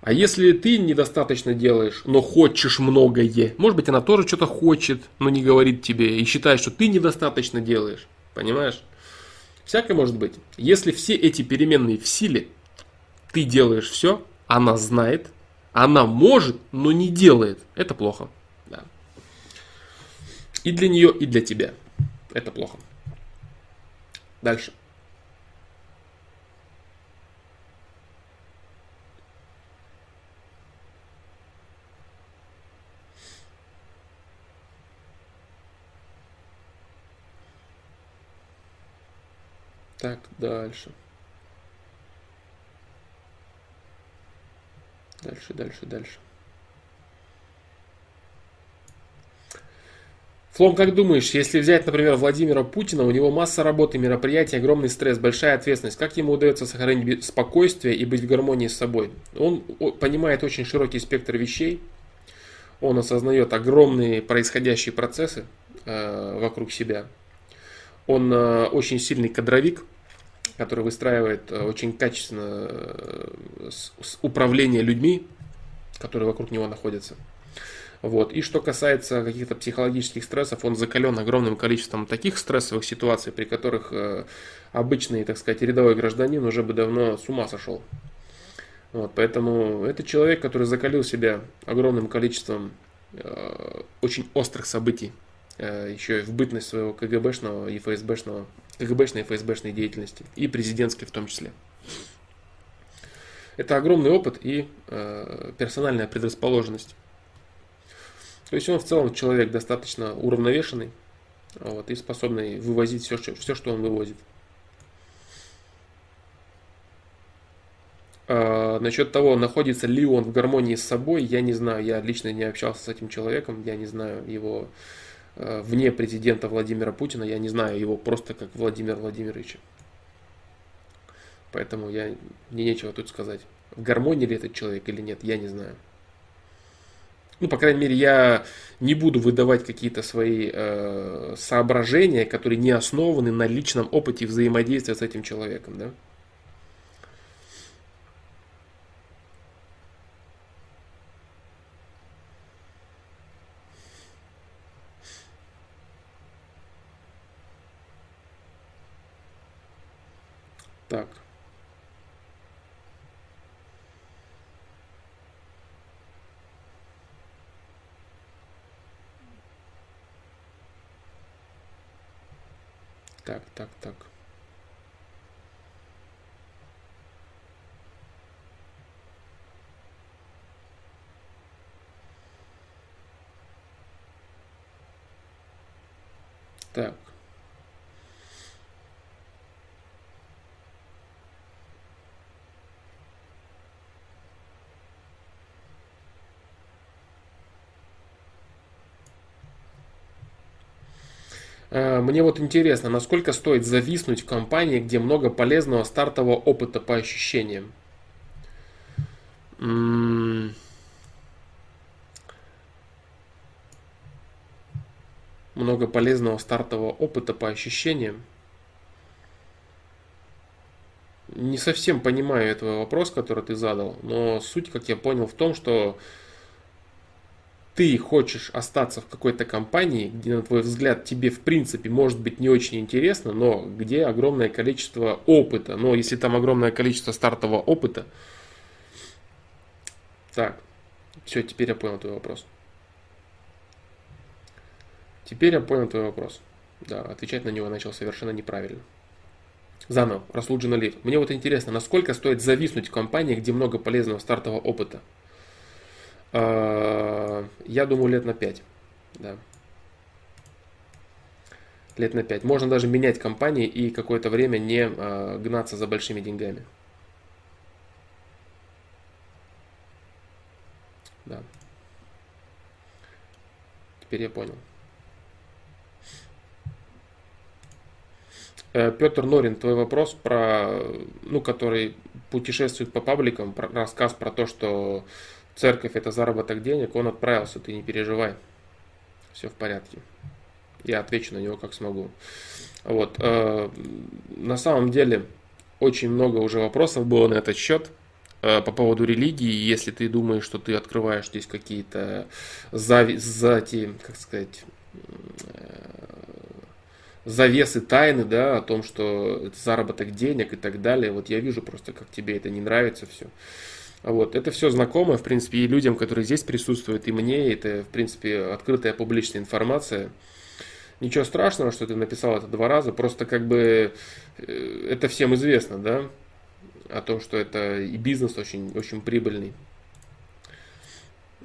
Speaker 1: А если ты недостаточно делаешь, но хочешь многое, может быть, она тоже что-то хочет, но не говорит тебе и считает, что ты недостаточно делаешь. Понимаешь? Всякое может быть. Если все эти переменные в силе, ты делаешь все, она знает, она может, но не делает. Это плохо. Да. И для нее, и для тебя. Это плохо. Дальше. Так, дальше. Дальше, дальше, дальше. Флом, как думаешь, если взять, например, Владимира Путина, у него масса работы, мероприятий, огромный стресс, большая ответственность. Как ему удается сохранить спокойствие и быть в гармонии с собой? Он понимает очень широкий спектр вещей, он осознает огромные происходящие процессы э, вокруг себя. Он э, очень сильный кадровик, который выстраивает э, очень качественно э, управление людьми, которые вокруг него находятся. Вот. И что касается каких-то психологических стрессов, он закален огромным количеством таких стрессовых ситуаций, при которых э, обычный, так сказать, рядовой гражданин уже бы давно с ума сошел. Вот, поэтому это человек, который закалил себя огромным количеством очень острых событий, еще и в бытность своего КГБшного и ФСБшного КГБшной и ФСБшной деятельности, и президентской в том числе. Это огромный опыт и э, персональная предрасположенность. То есть он в целом человек достаточно уравновешенный вот, и способный вывозить все, все, что он вывозит. А, насчет того, находится ли он в гармонии с собой, я не знаю. Я лично не общался с этим человеком, я не знаю его вне президента Владимира Путина, я не знаю его просто как Владимир Владимировича. Поэтому я, мне нечего тут сказать. В гармонии ли этот человек или нет, я не знаю. Ну, по крайней мере, я не буду выдавать какие-то свои э, соображения, которые не основаны на личном опыте взаимодействия с этим человеком, да. Так. Так, так, так. Так. Э, мне вот интересно, насколько стоит зависнуть в компании, где много полезного стартового опыта по ощущениям? Много полезного стартового опыта по ощущениям. Не совсем понимаю этого вопрос, который ты задал, но суть, как я понял, в том, что ты хочешь остаться в какой-то компании, где, на твой взгляд, тебе в принципе может быть не очень интересно, но где огромное количество опыта. Но если там огромное количество стартового опыта, так, все, теперь я понял твой вопрос. Теперь я понял твой вопрос. Да, отвечать на него начал совершенно неправильно. Заново, Расулджин Алиев. Мне вот интересно, насколько стоит зависнуть в компании, где много полезного стартового опыта? А, я думаю, лет на 5. Да. Лет на 5. Можно даже менять компании и какое-то время не а, гнаться за большими деньгами. Да. теперь я понял. Э, Петр Норин, твой вопрос про, ну, который путешествует по пабликам, про, рассказ про то, что церковь это заработок денег, он отправился, ты не переживай. Все в порядке. Я отвечу на него как смогу. Вот. Э, на самом деле, очень много уже вопросов было на этот счет э, по поводу религии. Если ты думаешь, что ты открываешь здесь какие-то зави, как сказать, завесы тайны, да, о том, что это заработок денег и так далее. Вот я вижу просто, как тебе это не нравится все. Вот, это все знакомо, в принципе, и людям, которые здесь присутствуют, и мне, это, в принципе, открытая публичная информация. Ничего страшного, что ты написал это два раза, просто как бы э, это всем известно, да, о том, что это и бизнес очень, очень прибыльный.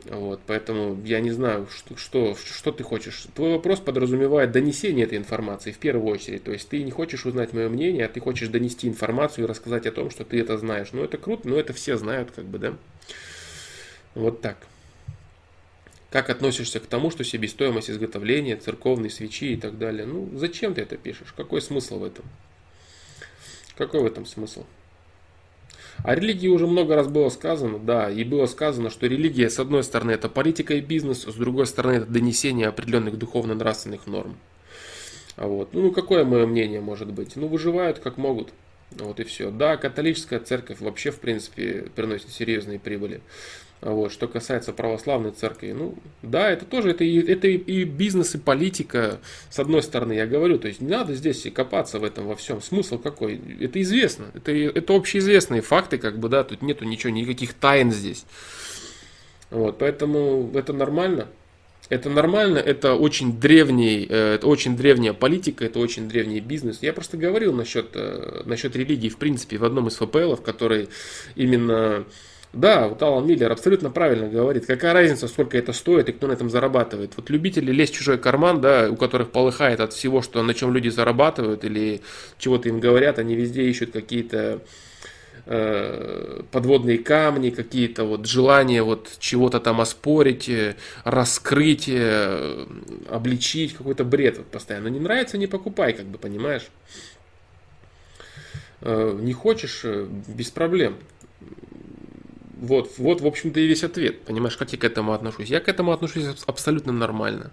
Speaker 1: Вот, поэтому я не знаю, что, что, что ты хочешь. Твой вопрос подразумевает донесение этой информации в первую очередь. То есть ты не хочешь узнать мое мнение, а ты хочешь донести информацию и рассказать о том, что ты это знаешь. Ну это круто, но это все знают, как бы, да. Вот так. Как относишься к тому, что себестоимость изготовления, церковные свечи и так далее? Ну, зачем ты это пишешь? Какой смысл в этом? Какой в этом смысл? О религии уже много раз было сказано, да, и было сказано, что религия, с одной стороны, это политика и бизнес, с другой стороны, это донесение определенных духовно-нравственных норм. А вот. Ну, какое мое мнение может быть? Ну, выживают как могут. Вот и все. Да, католическая церковь вообще, в принципе, приносит серьезные прибыли. Вот. Что касается православной церкви, ну да, это тоже это и, это и бизнес, и политика, с одной стороны, я говорю, то есть не надо здесь копаться в этом во всем. Смысл какой? Это известно, это, это общеизвестные факты, как бы, да, тут нету ничего, никаких тайн здесь. Вот, поэтому это нормально. Это нормально, это очень древний, э, это очень древняя политика, это очень древний бизнес. Я просто говорил насчет, э, насчет религии, в принципе, в одном из ФПЛов, который именно да, вот Алан Миллер абсолютно правильно говорит. Какая разница, сколько это стоит и кто на этом зарабатывает. Вот любители лезть в чужой карман, да, у которых полыхает от всего, что, на чем люди зарабатывают или чего-то им говорят, они везде ищут какие-то э, подводные камни, какие-то вот желания вот чего-то там оспорить, э, раскрыть, э, обличить, какой-то бред вот постоянно. Не нравится, не покупай, как бы, понимаешь? Не хочешь, без проблем. Вот, вот, в общем-то, и весь ответ. Понимаешь, как я к этому отношусь? Я к этому отношусь абсолютно нормально.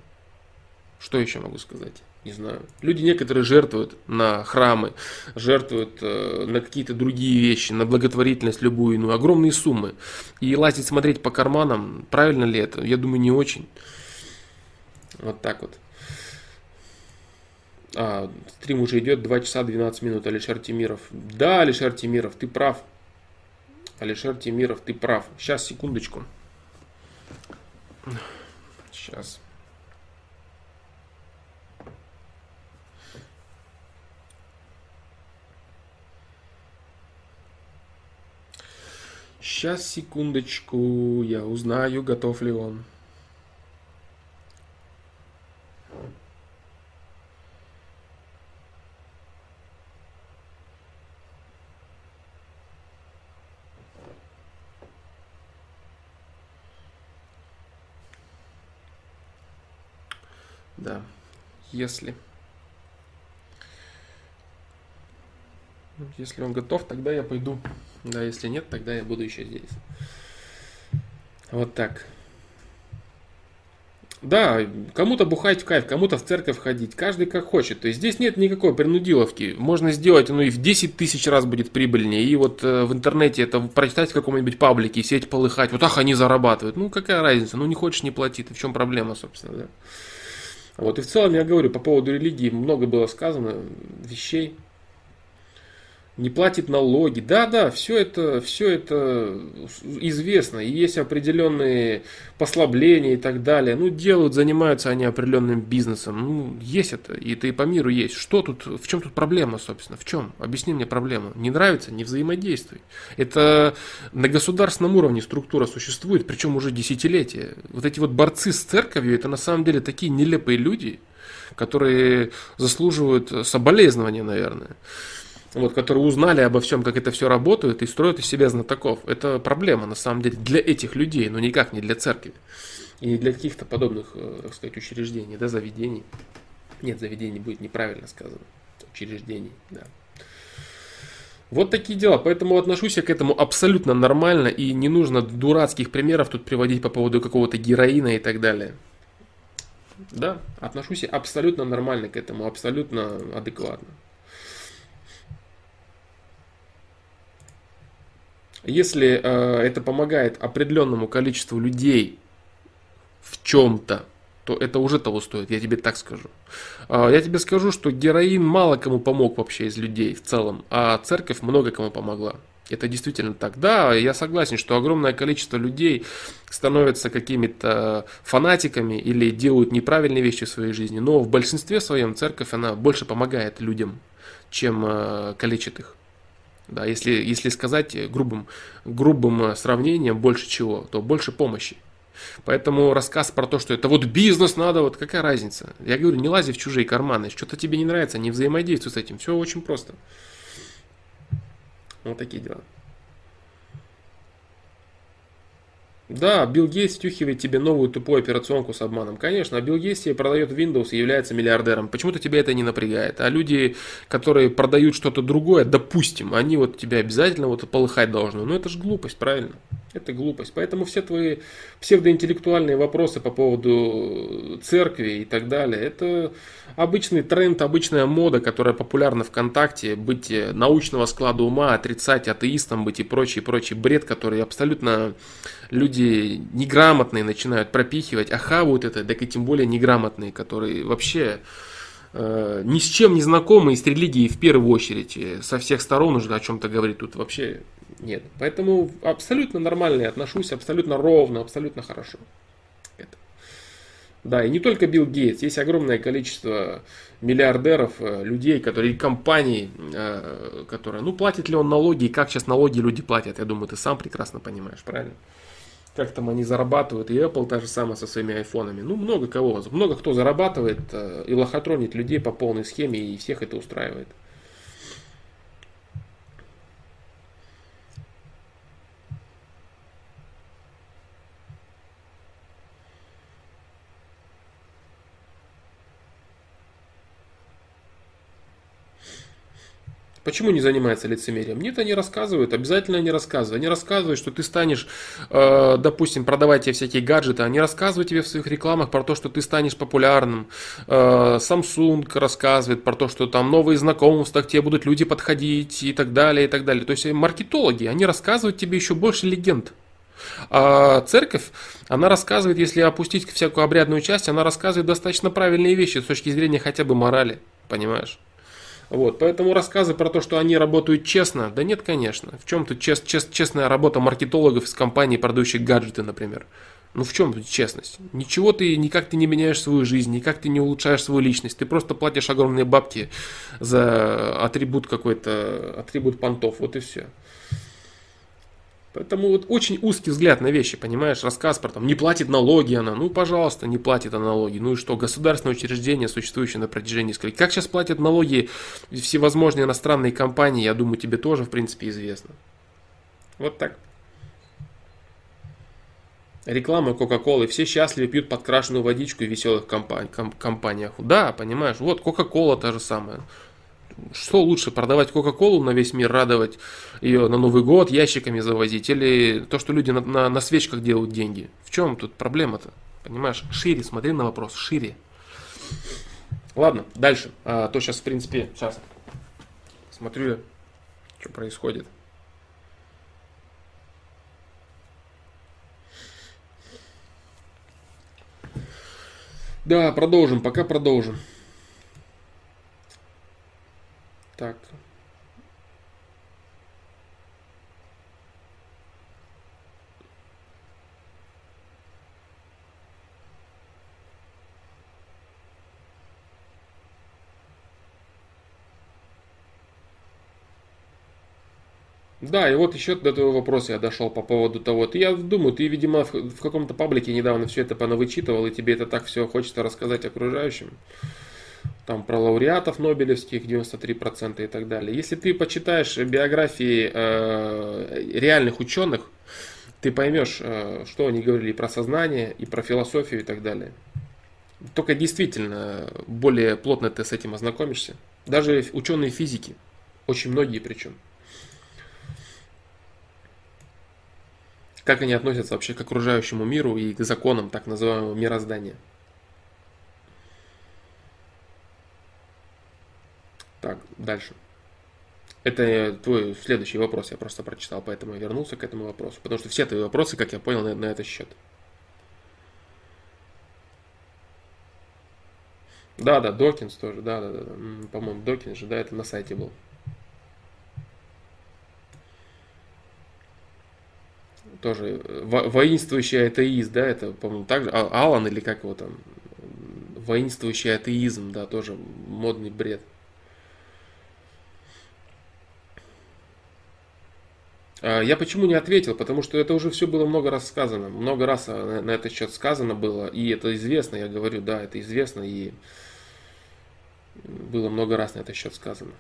Speaker 1: Что еще могу сказать? Не знаю. Люди некоторые жертвуют на храмы, жертвуют э, на какие-то другие вещи, на благотворительность любую, ну, огромные суммы. И лазить смотреть по карманам, правильно ли это? Я думаю, не очень. Вот так вот. А, стрим уже идет 2 часа 12 минут. Алишер Тимиров. Да, Алишер Тимиров, ты прав. Алишер Тимиров, ты прав. Сейчас, секундочку. Сейчас. Сейчас, секундочку, я узнаю, готов ли он. Да, если... Если он готов, тогда я пойду. Да, если нет, тогда я буду еще здесь. Вот так. Да, кому-то бухать в кайф, кому-то в церковь ходить, каждый как хочет. То есть здесь нет никакой принудиловки. Можно сделать, ну и в 10 тысяч раз будет прибыльнее. И вот э, в интернете это прочитать в каком-нибудь паблике сеть полыхать. Вот ах, они зарабатывают. Ну какая разница, ну не хочешь, не плати. Ты в чем проблема, собственно, да? Вот и в целом я говорю, по поводу религии много было сказано вещей, не платит налоги. Да, да, все это, все это известно. И есть определенные послабления и так далее. Ну, делают, занимаются они определенным бизнесом. Ну, есть это, и это и по миру есть. Что тут, в чем тут проблема, собственно? В чем? Объясни мне проблему. Не нравится? Не взаимодействуй. Это на государственном уровне структура существует, причем уже десятилетия. Вот эти вот борцы с церковью, это на самом деле такие нелепые люди, которые заслуживают соболезнования, наверное вот, которые узнали обо всем, как это все работает, и строят из себя знатоков. Это проблема, на самом деле, для этих людей, но никак не для церкви. И для каких-то подобных, э, так сказать, учреждений, да, заведений. Нет, заведений будет неправильно сказано. Учреждений, да. Вот такие дела. Поэтому отношусь я к этому абсолютно нормально. И не нужно дурацких примеров тут приводить по поводу какого-то героина и так далее. Да, отношусь я абсолютно нормально к этому, абсолютно адекватно. Если э, это помогает определенному количеству людей в чем-то, то это уже того стоит, я тебе так скажу. Э, я тебе скажу, что героин мало кому помог вообще из людей в целом, а церковь много кому помогла. Это действительно так. Да, я согласен, что огромное количество людей становятся какими-то фанатиками или делают неправильные вещи в своей жизни, но в большинстве своем церковь, она больше помогает людям, чем э, калечит их. Да, если, если сказать грубым, грубым сравнением больше чего, то больше помощи. Поэтому рассказ про то, что это вот бизнес надо, вот какая разница? Я говорю, не лази в чужие карманы, что-то тебе не нравится, не взаимодействуй с этим. Все очень просто. Вот такие дела. Да, Билл Гейтс втюхивает тебе новую тупую операционку с обманом. Конечно, а Билл Гейтс тебе продает Windows и является миллиардером. Почему-то тебя это не напрягает. А люди, которые продают что-то другое, допустим, они вот тебя обязательно вот полыхать должны. Ну это же глупость, правильно? Это глупость. Поэтому все твои псевдоинтеллектуальные вопросы по поводу церкви и так далее, это обычный тренд, обычная мода, которая популярна ВКонтакте, быть научного склада ума, отрицать атеистом быть и прочий, прочий бред, который абсолютно люди неграмотные начинают пропихивать, а хавают это, так и тем более неграмотные, которые вообще э, ни с чем не знакомы, и с религией в первую очередь, со всех сторон уже о чем-то говорить тут вообще нет. Поэтому абсолютно нормально я отношусь, абсолютно ровно, абсолютно хорошо. Это. Да, и не только Билл Гейтс, есть огромное количество миллиардеров, э, людей, которые, компаний, э, которые, ну, платит ли он налоги, и как сейчас налоги люди платят, я думаю, ты сам прекрасно понимаешь, правильно? Как там они зарабатывают, и Apple та же самая со своими айфонами. Ну, много кого, много кто зарабатывает э, и лохотронит людей по полной схеме, и всех это устраивает. Почему не занимается лицемерием? Нет, они рассказывают, обязательно они рассказывают. Они рассказывают, что ты станешь, э, допустим, продавать тебе всякие гаджеты. Они рассказывают тебе в своих рекламах про то, что ты станешь популярным. Э, Samsung рассказывает про то, что там новые знакомства, к тебе будут люди подходить и так далее, и так далее. То есть маркетологи, они рассказывают тебе еще больше легенд. А церковь, она рассказывает, если опустить всякую обрядную часть, она рассказывает достаточно правильные вещи с точки зрения хотя бы морали, понимаешь? Вот, поэтому рассказы про то, что они работают честно, да нет, конечно. В чем тут чест, чест, честная работа маркетологов из компаний, продающих гаджеты, например? Ну в чем тут честность? Ничего ты, никак ты не меняешь свою жизнь, никак ты не улучшаешь свою личность. Ты просто платишь огромные бабки за атрибут какой-то, атрибут понтов, вот и все. Поэтому вот очень узкий взгляд на вещи, понимаешь, рассказ про там не платит налоги она, ну пожалуйста, не платит она налоги, ну и что, государственное учреждение, существующее на протяжении нескольких, как сейчас платят налоги всевозможные иностранные компании, я думаю, тебе тоже в принципе известно. Вот так. Реклама Кока-Колы. Все счастливы пьют подкрашенную водичку в веселых компани- ком- компаниях. Да, понимаешь, вот Кока-Кола та же самая. Что лучше, продавать Кока-Колу на весь мир, радовать ее на Новый год, ящиками завозить, или то, что люди на, на, на свечках делают деньги? В чем тут проблема-то? Понимаешь, шире, смотри на вопрос, шире. Ладно, дальше. А, то сейчас, в принципе, сейчас смотрю, что происходит. Да, продолжим, пока продолжим. Так. Да, и вот еще до этого вопроса я дошел по поводу того. Ты, я думаю, ты, видимо, в, в каком-то паблике недавно все это понавычитывал, и тебе это так все хочется рассказать окружающим там про лауреатов Нобелевских 93% и так далее. Если ты почитаешь биографии э, реальных ученых, ты поймешь, э, что они говорили про сознание, и про философию и так далее. Только действительно более плотно ты с этим ознакомишься. Даже ученые физики, очень многие причем. Как они относятся вообще к окружающему миру и к законам так называемого мироздания. Так, дальше. Это твой следующий вопрос, я просто прочитал, поэтому я вернулся к этому вопросу. Потому что все твои вопросы, как я понял, на, на этот счет. Да, да, Докинс тоже, да, да, да. По-моему, Докинс же, да, это на сайте был. Тоже э, во воинствующий атеист, да, это, по-моему, так же, а, Алан или как его там, воинствующий атеизм, да, тоже модный бред. Я почему не ответил? Потому что это уже все было много раз сказано. Много раз а, на этот счет сказано было. И это известно, я говорю, да, это известно. И было много раз на этот счет сказано.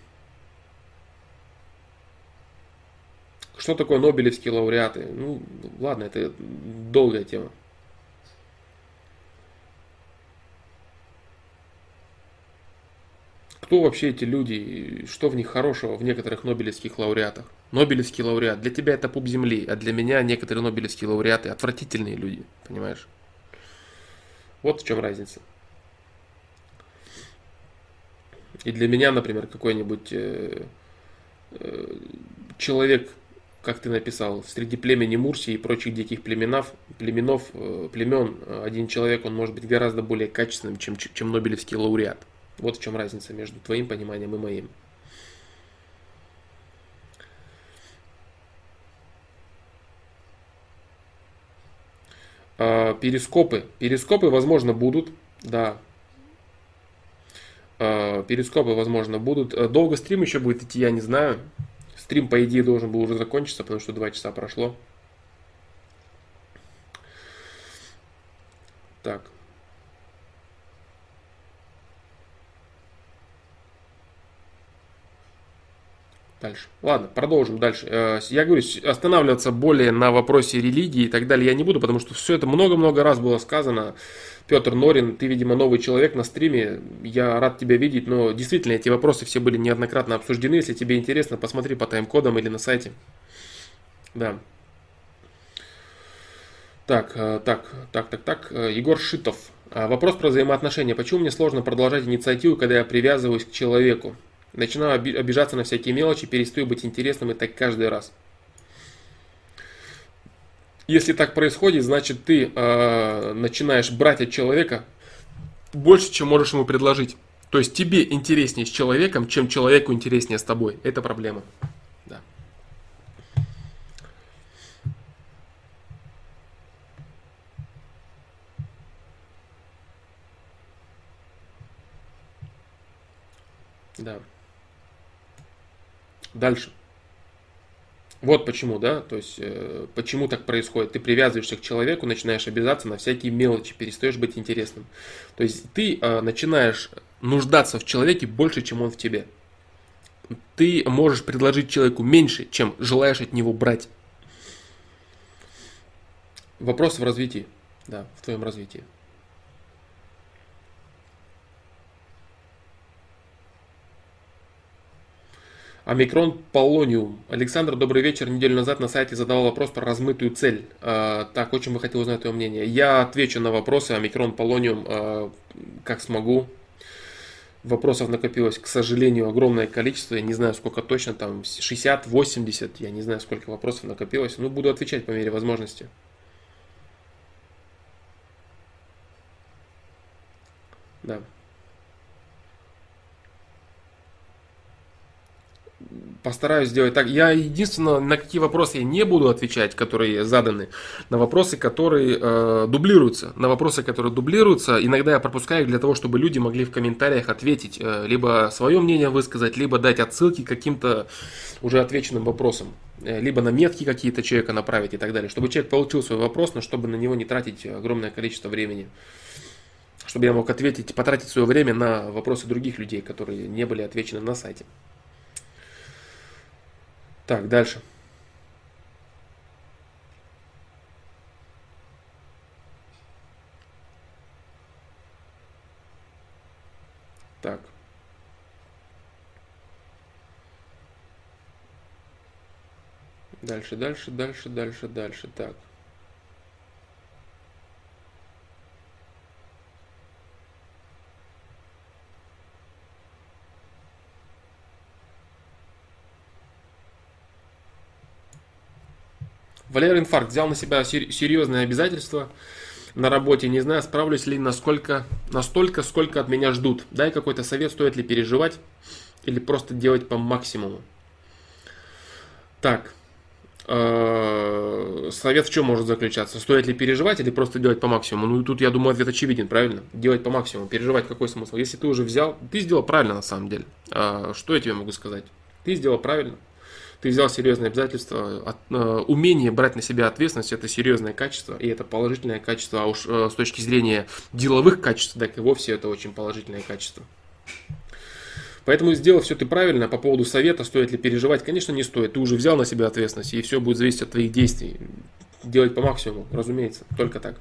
Speaker 1: Что такое Нобелевские лауреаты? Ну, ладно, это долгая тема. Кто вообще эти люди? Что в них хорошего в некоторых Нобелевских лауреатах? Нобелевский лауреат. Для тебя это пуп земли, а для меня некоторые Нобелевские лауреаты отвратительные люди, понимаешь? Вот в чем разница. И для меня, например, какой-нибудь э, э, человек, как ты написал, среди племени Мурсии и прочих диких племенов, племенов, э, племен, один человек, он может быть гораздо более качественным, чем, чем Нобелевский лауреат. Вот в чем разница между твоим пониманием и моим. А, перископы. Перископы, возможно, будут, да. А, перископы, возможно, будут. Э, долго стрим еще будет идти, я не знаю. Стрим, по идее, должен был уже закончиться, потому что два часа прошло. Так. Дальше. Ладно, продолжим дальше. Э, я говорю, останавливаться более на вопросе религии и так далее я не буду, потому что все это много-много раз было сказано. Петр Норин, ты, видимо, новый человек на стриме. Я рад тебя видеть, но действительно эти вопросы все были неоднократно обсуждены. Если тебе интересно, посмотри по тайм-кодам или на сайте. Да. Так, э, так, так, так, так. Э, Егор Шитов. Вопрос про взаимоотношения. Почему мне сложно продолжать инициативу, когда я привязываюсь к человеку? Начинаю обижаться на всякие мелочи, перестаю быть интересным и так каждый раз. Если так происходит, значит ты э, начинаешь брать от человека больше, чем можешь ему предложить. То есть тебе интереснее с человеком, чем человеку интереснее с тобой. Это проблема. Да. Да. Дальше. Вот почему, да, то есть э, почему так происходит. Ты привязываешься к человеку, начинаешь обязаться на всякие мелочи, перестаешь быть интересным. То есть ты э, начинаешь нуждаться в человеке больше, чем он в тебе. Ты можешь предложить человеку меньше, чем желаешь от него брать. Вопрос в развитии, да, в твоем развитии. Омикрон Полониум. Александр, добрый вечер. Неделю назад на сайте задавал вопрос про размытую цель. А, так, очень бы хотел узнать твое мнение. Я отвечу на вопросы Омикрон Полониум а, как смогу. Вопросов накопилось, к сожалению, огромное количество. Я не знаю, сколько точно, там 60, 80, я не знаю, сколько вопросов накопилось. Но буду отвечать по мере возможности. Да. Постараюсь сделать так. Я единственное, на какие вопросы я не буду отвечать, которые заданы, на вопросы, которые э, дублируются. На вопросы, которые дублируются, иногда я пропускаю их для того, чтобы люди могли в комментариях ответить, э, либо свое мнение высказать, либо дать отсылки к каким-то уже отвеченным вопросам, э, либо на метки какие-то человека направить и так далее, чтобы человек получил свой вопрос, но чтобы на него не тратить огромное количество времени чтобы я мог ответить, потратить свое время на вопросы других людей, которые не были отвечены на сайте. Так, дальше. Так. Дальше, дальше, дальше, дальше, дальше. Так. Валера инфаркт взял на себя серьезные обязательства на работе, не знаю, справлюсь ли насколько, настолько, сколько от меня ждут. Дай какой-то совет, стоит ли переживать или просто делать по максимуму. Так, э, совет в чем может заключаться? Стоит ли переживать или просто делать по максимуму? Ну, тут, я думаю, ответ очевиден, правильно? Делать по максимуму. Переживать какой смысл? Если ты уже взял, ты сделал правильно на самом деле. А что я тебе могу сказать? Ты сделал правильно ты взял серьезные обязательства. От, э, умение брать на себя ответственность – это серьезное качество, и это положительное качество. А уж э, с точки зрения деловых качеств, так и вовсе это очень положительное качество. Поэтому сделал все ты правильно. По поводу совета, стоит ли переживать, конечно, не стоит. Ты уже взял на себя ответственность, и все будет зависеть от твоих действий. Делать по максимуму, разумеется, только так.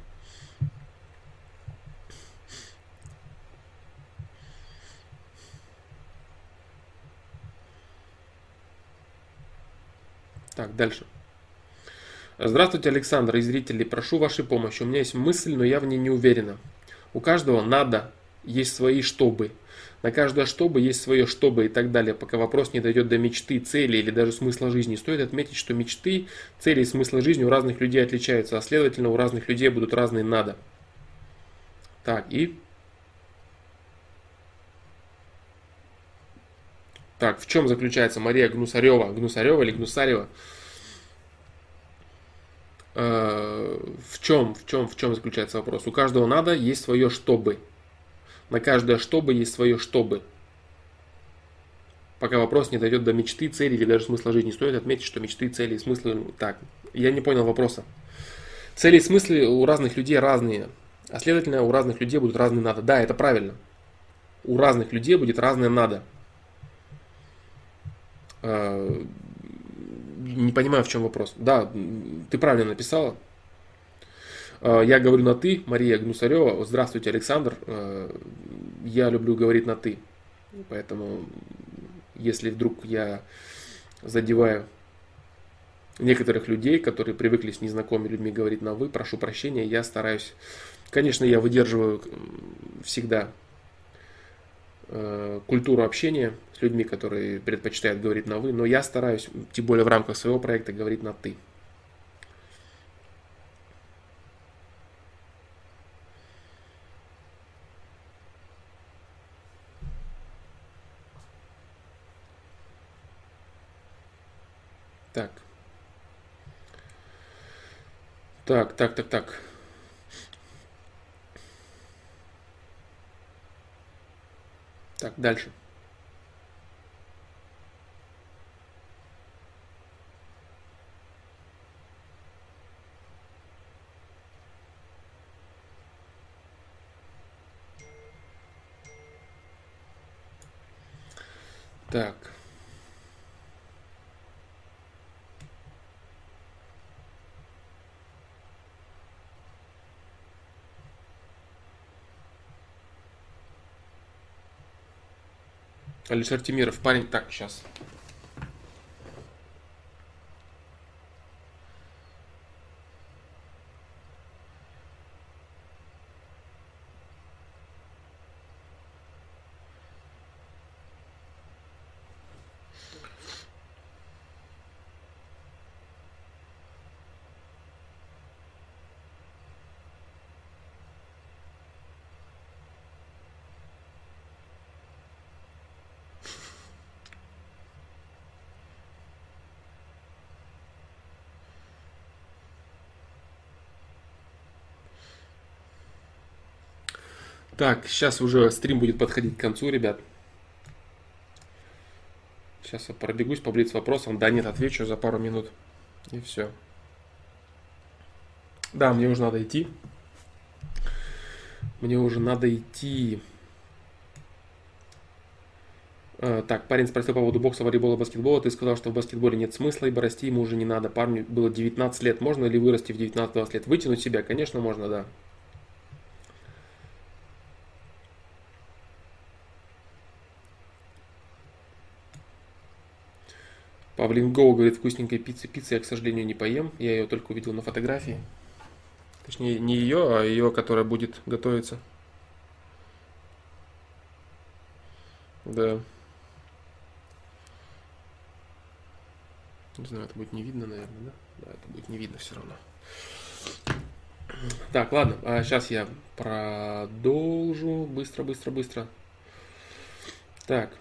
Speaker 1: Так, дальше. Здравствуйте, Александр и зрители. Прошу вашей помощи. У меня есть мысль, но я в ней не уверена. У каждого надо есть свои чтобы. На каждое чтобы есть свое чтобы и так далее, пока вопрос не дойдет до мечты, цели или даже смысла жизни. Стоит отметить, что мечты, цели и смысла жизни у разных людей отличаются, а следовательно у разных людей будут разные надо. Так, и Так, в чем заключается Мария Гнусарева? Гнусарева или Гнусарева? Э, в чем, в чем, в чем заключается вопрос? У каждого надо есть свое чтобы. На каждое чтобы есть свое чтобы. Пока вопрос не дойдет до мечты, цели или даже смысла жизни. Стоит отметить, что мечты, цели и смыслы... Так, я не понял вопроса. Цели и смыслы у разных людей разные. А следовательно, у разных людей будут разные надо. Да, это правильно. У разных людей будет разное надо. А, не понимаю, в чем вопрос. Да, ты правильно написала. А, я говорю на ты, Мария Гнусарева. Здравствуйте, Александр. А, я люблю говорить на ты. Поэтому, если вдруг я задеваю некоторых людей, которые привыкли с незнакомыми людьми говорить на вы, прошу прощения, я стараюсь. Конечно, я выдерживаю всегда Э, культуру общения с людьми, которые предпочитают говорить на вы, но я стараюсь, тем более в рамках своего проекта, говорить на ты. Так. Так, так, так, так. Так, дальше. Так. Алишер Тимиров, парень, так, сейчас. Так, сейчас уже стрим будет подходить к концу, ребят. Сейчас я пробегусь по блиц вопросам. Да, нет, отвечу за пару минут. И все. Да, мне уже надо идти. Мне уже надо идти. А, так, парень спросил по поводу бокса, волейбола, баскетбола. Ты сказал, что в баскетболе нет смысла, ибо расти ему уже не надо. Парню было 19 лет. Можно ли вырасти в 19-20 лет? Вытянуть себя? Конечно, можно, да. Павлин Гоу говорит, вкусненькая пицца. Пицца я, к сожалению, не поем. Я ее только увидел на фотографии. Точнее, не ее, а ее, которая будет готовиться. Да. Не знаю, это будет не видно, наверное, да? Да, это будет не видно все равно. Так, ладно, а сейчас я продолжу. Быстро, быстро, быстро. Так.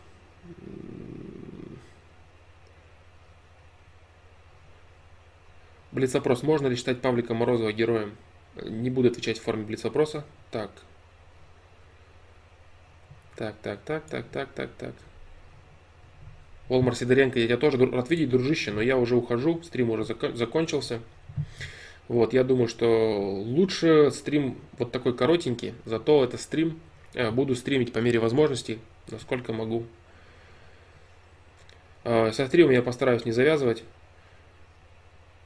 Speaker 1: Блиц-опрос. Можно ли считать Павлика Морозова героем? Не буду отвечать в форме блиц-опроса. Так. Так, так, так, так, так, так, так. Волмар Сидоренко, я тебя тоже рад видеть, дружище, но я уже ухожу, стрим уже закончился. Вот, я думаю, что лучше стрим вот такой коротенький, зато это стрим, э, буду стримить по мере возможностей, насколько могу. Э, со стримом я постараюсь не завязывать.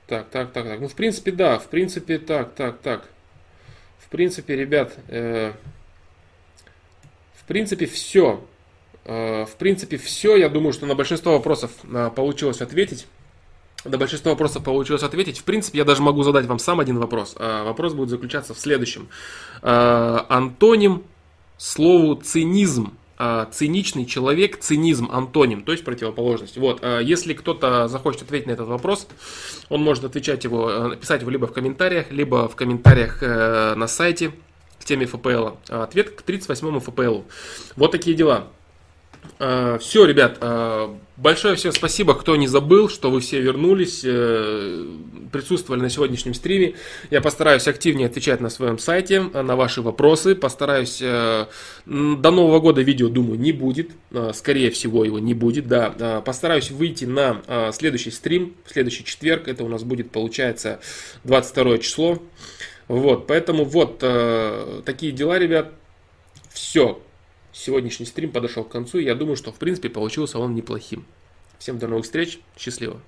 Speaker 1: Так, так, так, так. Ну, в принципе, да, в принципе, так, так, так. В принципе, ребят, э, в принципе, все. Э, в принципе, все. Я думаю, что на большинство вопросов э, получилось ответить. На большинство вопросов получилось ответить. В принципе, я даже могу задать вам сам один вопрос. А вопрос будет заключаться в следующем. Э, антоним слову цинизм. Циничный человек, цинизм, антоним, то есть противоположность. Вот, если кто-то захочет ответить на этот вопрос, он может отвечать его, написать его либо в комментариях, либо в комментариях на сайте к теме ФПЛ. Ответ к 38-му ФПЛ. Вот такие дела. А, все, ребят, а, большое всем спасибо, кто не забыл, что вы все вернулись, э, присутствовали на сегодняшнем стриме. Я постараюсь активнее отвечать на своем сайте на ваши вопросы. Постараюсь э, до Нового года видео, думаю, не будет. Скорее всего, его не будет, да. Постараюсь выйти на следующий стрим, в следующий четверг. Это у нас будет, получается, 22 число. Вот, поэтому вот э, такие дела, ребят. Все сегодняшний стрим подошел к концу. И я думаю, что в принципе получился он неплохим. Всем до новых встреч. Счастливо.